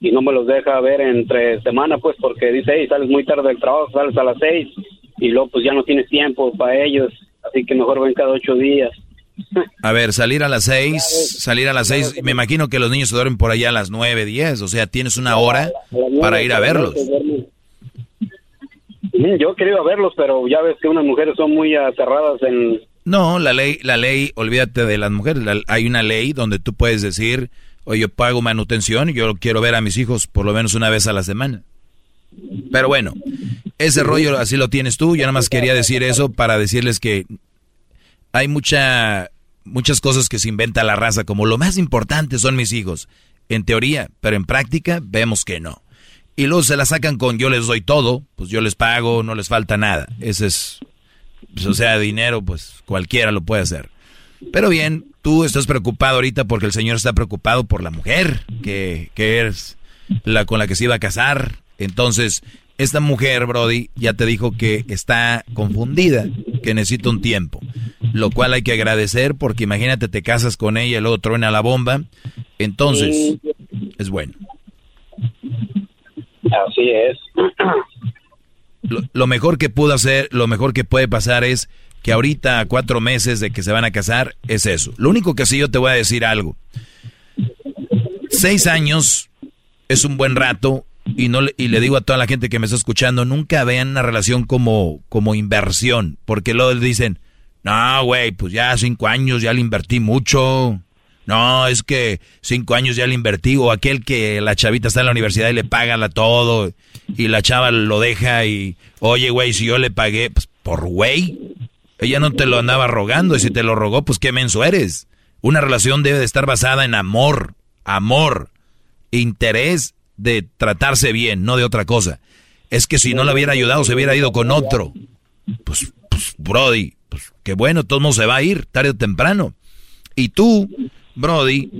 Y no me los deja ver entre semana, pues, porque dice, hey, sales muy tarde del trabajo, sales a las seis, y luego pues ya no tienes tiempo para ellos, así que mejor ven cada ocho días. A ver, salir a las seis, salir a las seis, me imagino que los niños se duermen por allá a las nueve, diez, o sea, tienes una hora para ir a verlos. Yo he querido verlos, pero ya ves que unas mujeres son muy aterradas en... No, la ley, la ley, olvídate de las mujeres. hay una ley donde tú puedes decir, oye, yo pago manutención y yo quiero ver a mis hijos por lo menos una vez a la semana. Pero bueno, ese rollo así lo tienes tú. Yo nada más quería decir eso para decirles que hay mucha, muchas cosas que se inventa la raza, como lo más importante son mis hijos. En teoría, pero en práctica vemos que no. Y luego se la sacan con yo les doy todo, pues yo les pago, no les falta nada. Ese es, pues, o sea, dinero, pues cualquiera lo puede hacer. Pero bien, tú estás preocupado ahorita porque el señor está preocupado por la mujer que, que es la con la que se iba a casar. Entonces, esta mujer, Brody, ya te dijo que está confundida, que necesita un tiempo. Lo cual hay que agradecer porque imagínate, te casas con ella y luego truena la bomba. Entonces, es bueno. Así es. Lo, lo mejor que pudo hacer, lo mejor que puede pasar es que ahorita, a cuatro meses de que se van a casar, es eso. Lo único que sí yo te voy a decir algo. Seis años es un buen rato y no le, y le digo a toda la gente que me está escuchando, nunca vean una relación como, como inversión, porque luego dicen, no, güey, pues ya cinco años ya le invertí mucho. No, es que cinco años ya le invertí. O aquel que la chavita está en la universidad y le paga la todo y la chava lo deja y, oye, güey, si yo le pagué, pues por güey. Ella no te lo andaba rogando y si te lo rogó, pues qué menso eres. Una relación debe de estar basada en amor, amor, interés de tratarse bien, no de otra cosa. Es que si no le hubiera ayudado, se hubiera ido con otro. Pues, pues Brody, pues qué bueno, todo el mundo se va a ir, tarde o temprano. Y tú, Brody,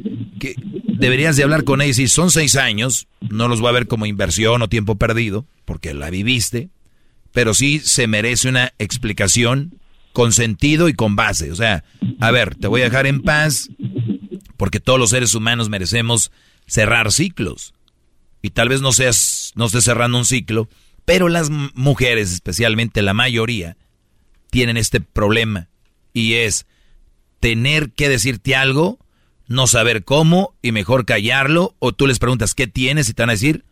que deberías de hablar con ella. Si son seis años, no los va a ver como inversión o tiempo perdido, porque la viviste, pero sí se merece una explicación con sentido y con base. O sea, a ver, te voy a dejar en paz, porque todos los seres humanos merecemos cerrar ciclos. Y tal vez no seas, no estés cerrando un ciclo, pero las mujeres, especialmente la mayoría, tienen este problema. Y es tener que decirte algo, no saber cómo y mejor callarlo, o tú les preguntas qué tienes y te van a decir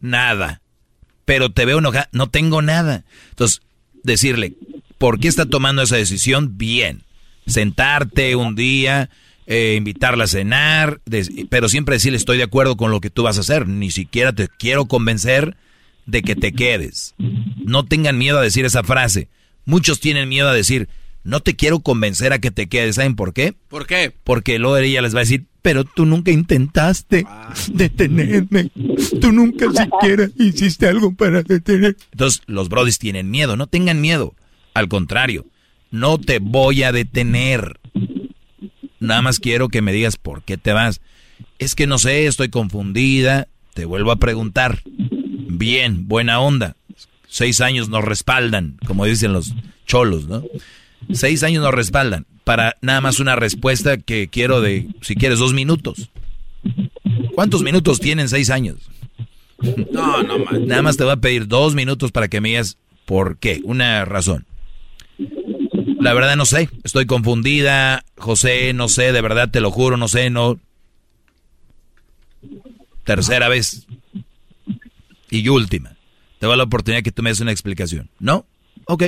nada. Pero te veo enojada, no tengo nada. Entonces, decirle, ¿por qué está tomando esa decisión? Bien. Sentarte un día, eh, invitarla a cenar, pero siempre decirle estoy de acuerdo con lo que tú vas a hacer. Ni siquiera te quiero convencer de que te quedes. No tengan miedo a decir esa frase. Muchos tienen miedo a decir, no te quiero convencer a que te quedes. ¿Saben por qué? ¿Por qué? Porque luego ella les va a decir, pero tú nunca intentaste detenerme. Tú nunca siquiera hiciste algo para detener. Entonces, los brodis tienen miedo. No tengan miedo. Al contrario, no te voy a detener. Nada más quiero que me digas por qué te vas. Es que no sé, estoy confundida. Te vuelvo a preguntar. Bien, buena onda. Seis años nos respaldan, como dicen los cholos, ¿no? Seis años nos respaldan. Para nada más una respuesta que quiero de, si quieres, dos minutos. ¿Cuántos minutos tienen seis años? No, no, man. Nada más te voy a pedir dos minutos para que me digas por qué, una razón. La verdad no sé, estoy confundida, José, no sé, de verdad te lo juro, no sé, no. Tercera vez. Y última. Te voy la oportunidad que tú me des una explicación. ¿No? Ok.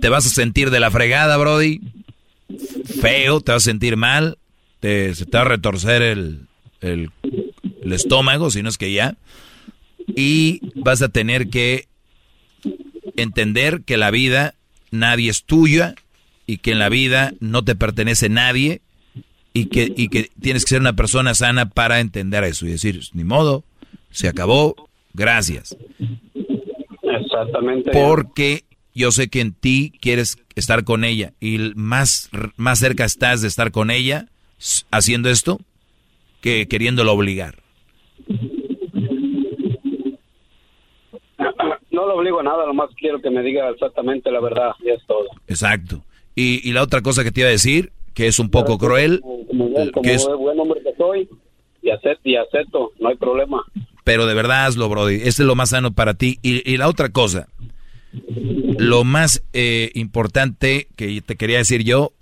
Te vas a sentir de la fregada, Brody. Feo, te vas a sentir mal. Te, se te va a retorcer el, el, el estómago, si no es que ya. Y vas a tener que entender que la vida nadie es tuya y que en la vida no te pertenece nadie y que, y que tienes que ser una persona sana para entender eso y decir, ni modo, se acabó, gracias. Exactamente. Porque yo sé que en ti quieres estar con ella y más, más cerca estás de estar con ella haciendo esto que queriéndolo obligar. No lo obligo a nada, nomás quiero que me diga exactamente la verdad, y es todo. Exacto. Y, y la otra cosa que te iba a decir, que es un poco cruel, Como, como que es, buen hombre que soy, y acepto, y acepto, no hay problema. pero de verdad hazlo, Brody. Este es lo más sano para ti. Y, y la otra cosa, lo más eh, importante que te quería decir yo,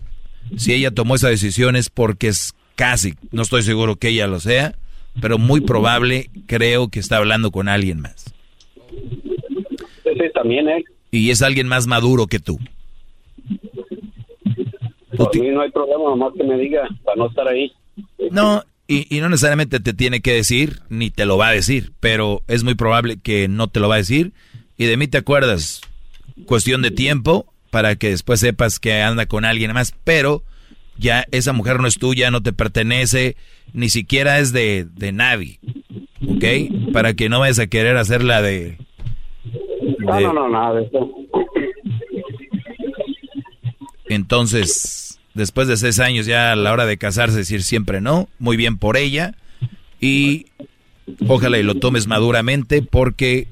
si ella tomó esa decisión es porque es casi, no estoy seguro que ella lo sea, pero muy probable creo que está hablando con alguien más. Sí, también, ¿eh? Y es alguien más maduro que tú. Por mí no hay problema, nomás que me diga, para no estar ahí. No, y, y no necesariamente te tiene que decir, ni te lo va a decir, pero es muy probable que no te lo va a decir. Y de mí te acuerdas, cuestión de tiempo para que después sepas que anda con alguien más, pero ya esa mujer no es tuya, no te pertenece, ni siquiera es de, de nadie, ¿ok? Para que no vayas a querer hacerla de... No, de- no, no, nada de eso. Entonces, después de seis años ya a la hora de casarse decir siempre no, muy bien por ella y ojalá y lo tomes maduramente porque,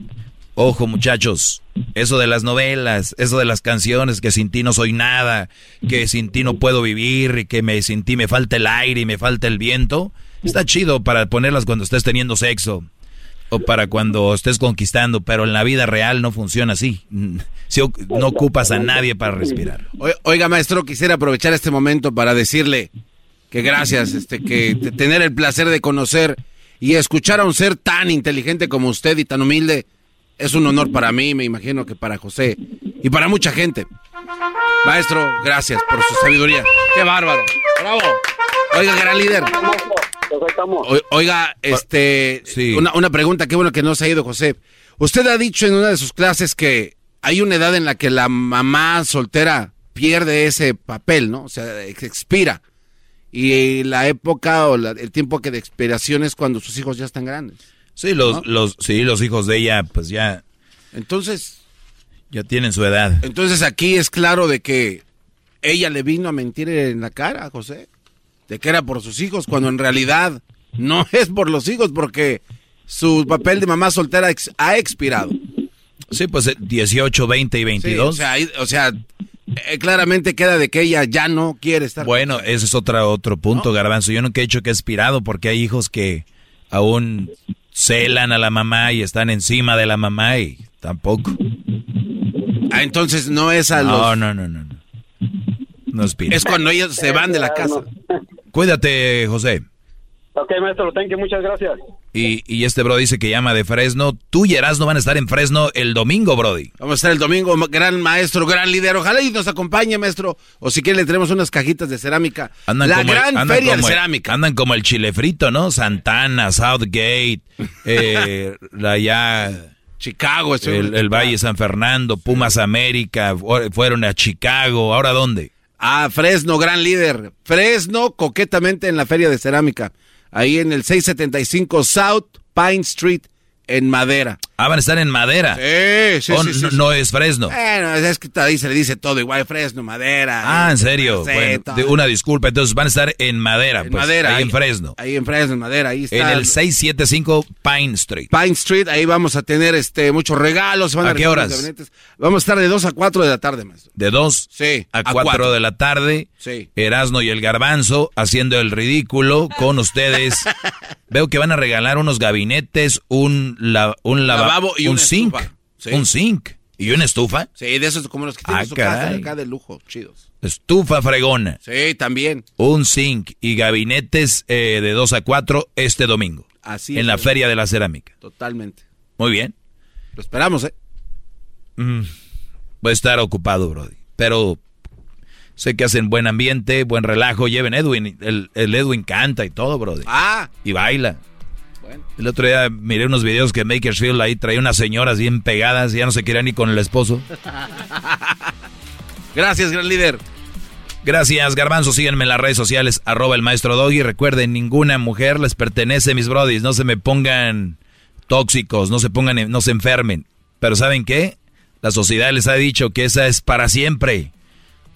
ojo muchachos, eso de las novelas, eso de las canciones, que sin ti no soy nada, que sin ti no puedo vivir y que me, sin ti me falta el aire y me falta el viento, está chido para ponerlas cuando estés teniendo sexo. O para cuando estés conquistando, pero en la vida real no funciona así. Si no ocupas a nadie para respirar. Oiga, maestro, quisiera aprovechar este momento para decirle que gracias, este, que tener el placer de conocer y escuchar a un ser tan inteligente como usted y tan humilde es un honor para mí, me imagino que para José y para mucha gente. Maestro, gracias por su sabiduría. ¡Qué bárbaro! ¡Bravo! Oiga, gran líder. oiga, este, una, una, pregunta, qué bueno que no se ha ido, José. Usted ha dicho en una de sus clases que hay una edad en la que la mamá soltera pierde ese papel, ¿no? O sea, expira. Y la época o el tiempo que de expiración es cuando sus hijos ya están grandes. Sí, los, los, sí, los hijos de ella, pues ya. Entonces. Ya tienen su edad. Entonces aquí es claro de que ella le vino a mentir en la cara, José. De que era por sus hijos, cuando en realidad no es por los hijos, porque su papel de mamá soltera ha expirado. Sí, pues 18, 20 y 22. o sea, o sea eh, claramente queda de que ella ya no quiere estar. Bueno, ese es otro, otro punto, Garbanzo. Yo nunca he dicho que ha expirado, porque hay hijos que aún celan a la mamá y están encima de la mamá y tampoco. Ah, entonces no es a no, los... No, no, no, no. No Es cuando ellos se van de la casa. Cuídate, José. Ok, maestro, thank you, muchas gracias. Y, y, este bro dice que llama de Fresno. Tú y Erasmo van a estar en Fresno el domingo, Brody. Vamos a estar el domingo, gran maestro, gran líder. Ojalá y nos acompañe, maestro. O si quiere le tenemos unas cajitas de cerámica. Andan la gran feria de cerámica. Andan como el chile frito, ¿no? Santana, Southgate, eh, la ya... Chicago. El, el Valle San Fernando, Pumas América, fueron a Chicago. ¿Ahora dónde? Ah, Fresno, gran líder. Fresno, coquetamente en la feria de cerámica ahí en el 675 South Pine Street en madera. Ah, van a estar en madera. Sí, sí, sí, no, es Fresno. Bueno, es que ahí se le dice todo igual, Fresno, madera. Ah, en serio. Bueno, una disculpa, entonces van a estar en madera. En pues, madera. Ahí, en Fresno. Ahí en Fresno, en madera, ahí está. En el 675 Pine Street. Pine Street, ahí vamos a tener este muchos regalos. ¿A, qué horas? Vamos a estar de 2 a 4 de la tarde, maestro. De 2 sí, a 4 de la tarde. Sí. Erasno y el Garbanzo haciendo el ridículo con ustedes. Veo que van a regalar unos gabinetes, un, un lavabo y un zinc. Un zinc. ¿Y una estufa? Sí, de esos como los que tienen ah, su casa acá de lujo, chidos. Estufa fregona. Sí, también. Un zinc y gabinetes eh, de 2 a 4 este domingo. Así En la Feria de la Cerámica. Totalmente. Muy bien. Lo esperamos, ¿eh? Mm, voy a estar ocupado, Brody. Pero sé que hacen buen ambiente, buen relajo. Lleven Edwin. El, el Edwin canta y todo, Brody. Ah. Y baila. El otro día miré unos videos que Makersfield ahí traía unas señoras bien pegadas y ya no se quería ni con el esposo. Gracias, gran líder. Gracias, Garbanzo. Síganme en las redes sociales, arroba el maestro Doggy. Recuerden, ninguna mujer les pertenece, mis brodis. No se me pongan tóxicos, no se pongan, no se enfermen. Pero ¿saben qué? La sociedad les ha dicho que esa es para siempre.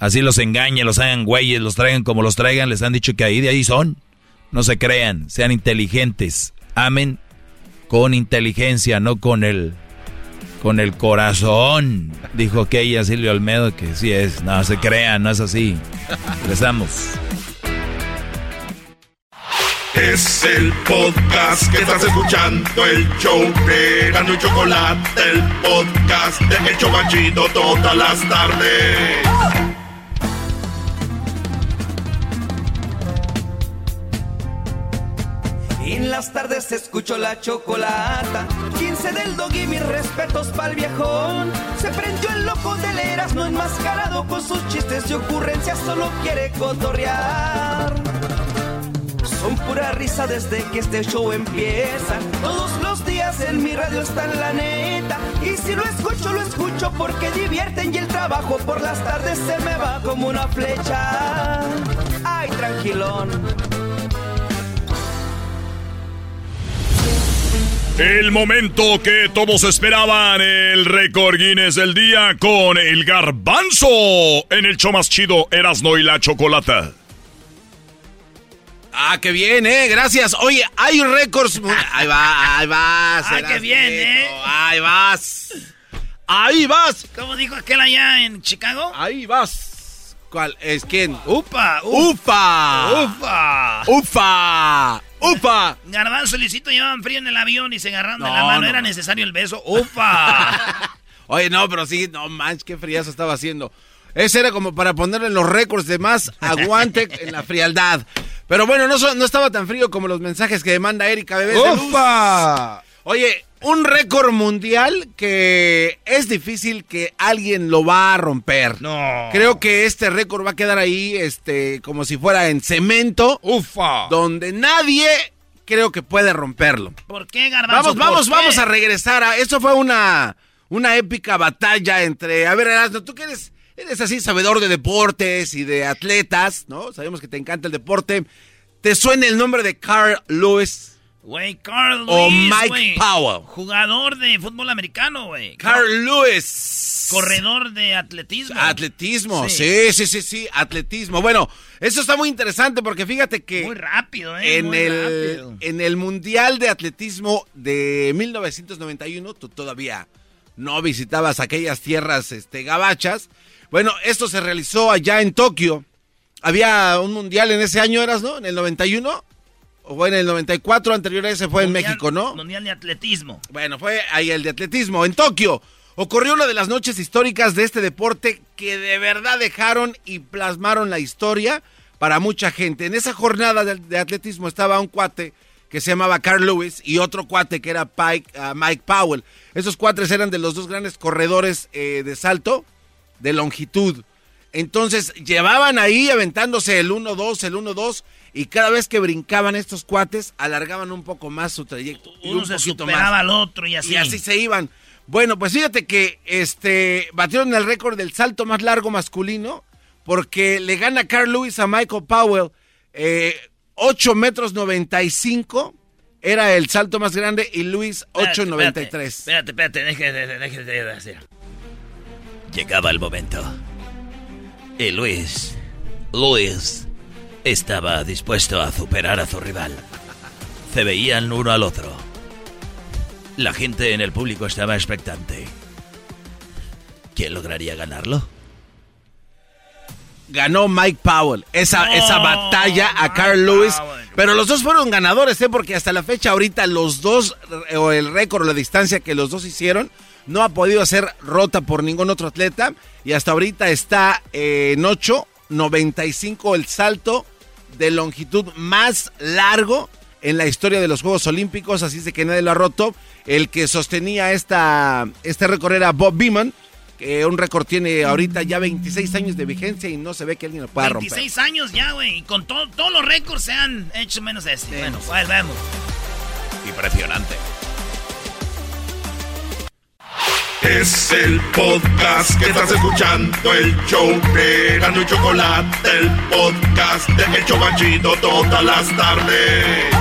Así los engañen, los hagan güeyes, los traigan como los traigan. Les han dicho que ahí de ahí son. No se crean, sean inteligentes amen con inteligencia, no con el con el corazón. Dijo que ella Silvio Olmedo que sí es, no se crean, no es así. Empezamos. Es el podcast que estás escuchando, el show de Gano y Chocolate, el podcast de El Chocachito todas las tardes. En las tardes escucho la chocolata. 15 del dog y mis respetos pa'l viejón. Se prendió el loco de leras, no enmascarado con sus chistes y ocurrencias, solo quiere cotorrear. Son pura risa desde que este show empieza. Todos los días en mi radio está la neta. Y si lo escucho, lo escucho porque divierten y el trabajo por las tardes se me va como una flecha. Ay, tranquilón El momento que todos esperaban, el récord Guinness del día con el garbanzo en el show más chido Erasno y la Chocolata. Ah, qué bien, eh, gracias. Oye, hay récords. Ahí va, ahí vas. Ah, qué bien, eh. Ahí vas. Ahí vas. ¿Cómo dijo aquel allá en Chicago? Ahí vas. ¿Cuál es quién? Upa, ufa. Ufa. Ufa. ¡Upa! Garbanzo y Luisito llevaban frío en el avión y se agarraron de la mano. Era necesario el beso. ¡Upa! Oye, no, pero sí, no manches, qué friazo estaba haciendo. Ese era como para ponerle los récords de más aguante en la frialdad. Pero bueno, no, no estaba tan frío como los mensajes que demanda Erika Bebés ¡Upa! Oye, un récord mundial que es difícil que alguien lo va a romper. No. Creo que este récord va a quedar ahí, este, como si fuera en cemento. Ufa. Donde nadie creo que puede romperlo. ¿Por qué, Garbanzo? Vamos, vamos, vamos a regresar a. Eso fue una, una épica batalla entre. A ver, Erasmo, tú que eres, eres así sabedor de deportes y de atletas, ¿no? Sabemos que te encanta el deporte. ¿Te suena el nombre de Carl Lewis? Güey, Carl O Mike Powell. Jugador de fútbol americano, güey. Carl Lewis. Corredor de atletismo. Atletismo, sí. sí, sí, sí, atletismo. Bueno, eso está muy interesante porque fíjate que... Muy rápido, ¿eh? En, muy el, rápido. en el Mundial de Atletismo de 1991, tú todavía no visitabas aquellas tierras este, gabachas. Bueno, esto se realizó allá en Tokio. Había un mundial en ese año, ¿eras, no? En el 91. O fue en el 94, anterior a ese fue Mundial- en México, ¿no? Mundial de atletismo. Bueno, fue ahí el de atletismo, en Tokio. Ocurrió una de las noches históricas de este deporte que de verdad dejaron y plasmaron la historia para mucha gente. En esa jornada de, de atletismo estaba un cuate que se llamaba Carl Lewis y otro cuate que era Pike- ah, Mike Powell. Esos cuates eran de los dos grandes corredores eh, de salto de longitud. Entonces llevaban ahí aventándose el 1-2, el 1-2 y cada vez que brincaban estos cuates alargaban un poco más su trayecto. y Uno un se poquito superaba más. al otro y así. Y así se iban. Bueno, pues fíjate que este batieron el récord del salto más largo masculino porque le gana Carl Lewis a Michael Powell eh, 8 metros 95 era el salto más grande y Lewis 8.93. Espérate, espérate, déjate, déjate. Llegaba el momento. Y Luis, Luis, estaba dispuesto a superar a su rival. Se veían uno al otro. La gente en el público estaba expectante. ¿Quién lograría ganarlo? Ganó Mike Powell esa, esa batalla a Carl Lewis. Pero los dos fueron ganadores, ¿eh? Porque hasta la fecha ahorita los dos, eh, o el récord la distancia que los dos hicieron, no ha podido ser rota por ningún otro atleta. Y hasta ahorita está eh, en 8.95 el salto de longitud más largo en la historia de los Juegos Olímpicos. Así es de que nadie lo ha roto. El que sostenía esta, este récord era Bob Beeman. Que un récord tiene ahorita ya 26 años de vigencia y no se ve que alguien lo pueda romper. 26 años ya, güey. Y con todo- todos los récords se han hecho menos este. Bueno, pues vamos. Impresionante. Es el podcast que estás escuchando, el show de y Chocolate, el podcast de El todas las tardes.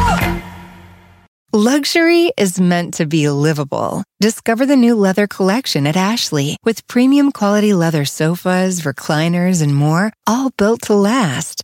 Luxury is meant to be livable. Discover the new leather collection at Ashley with premium quality leather sofas, recliners, and more, all built to last.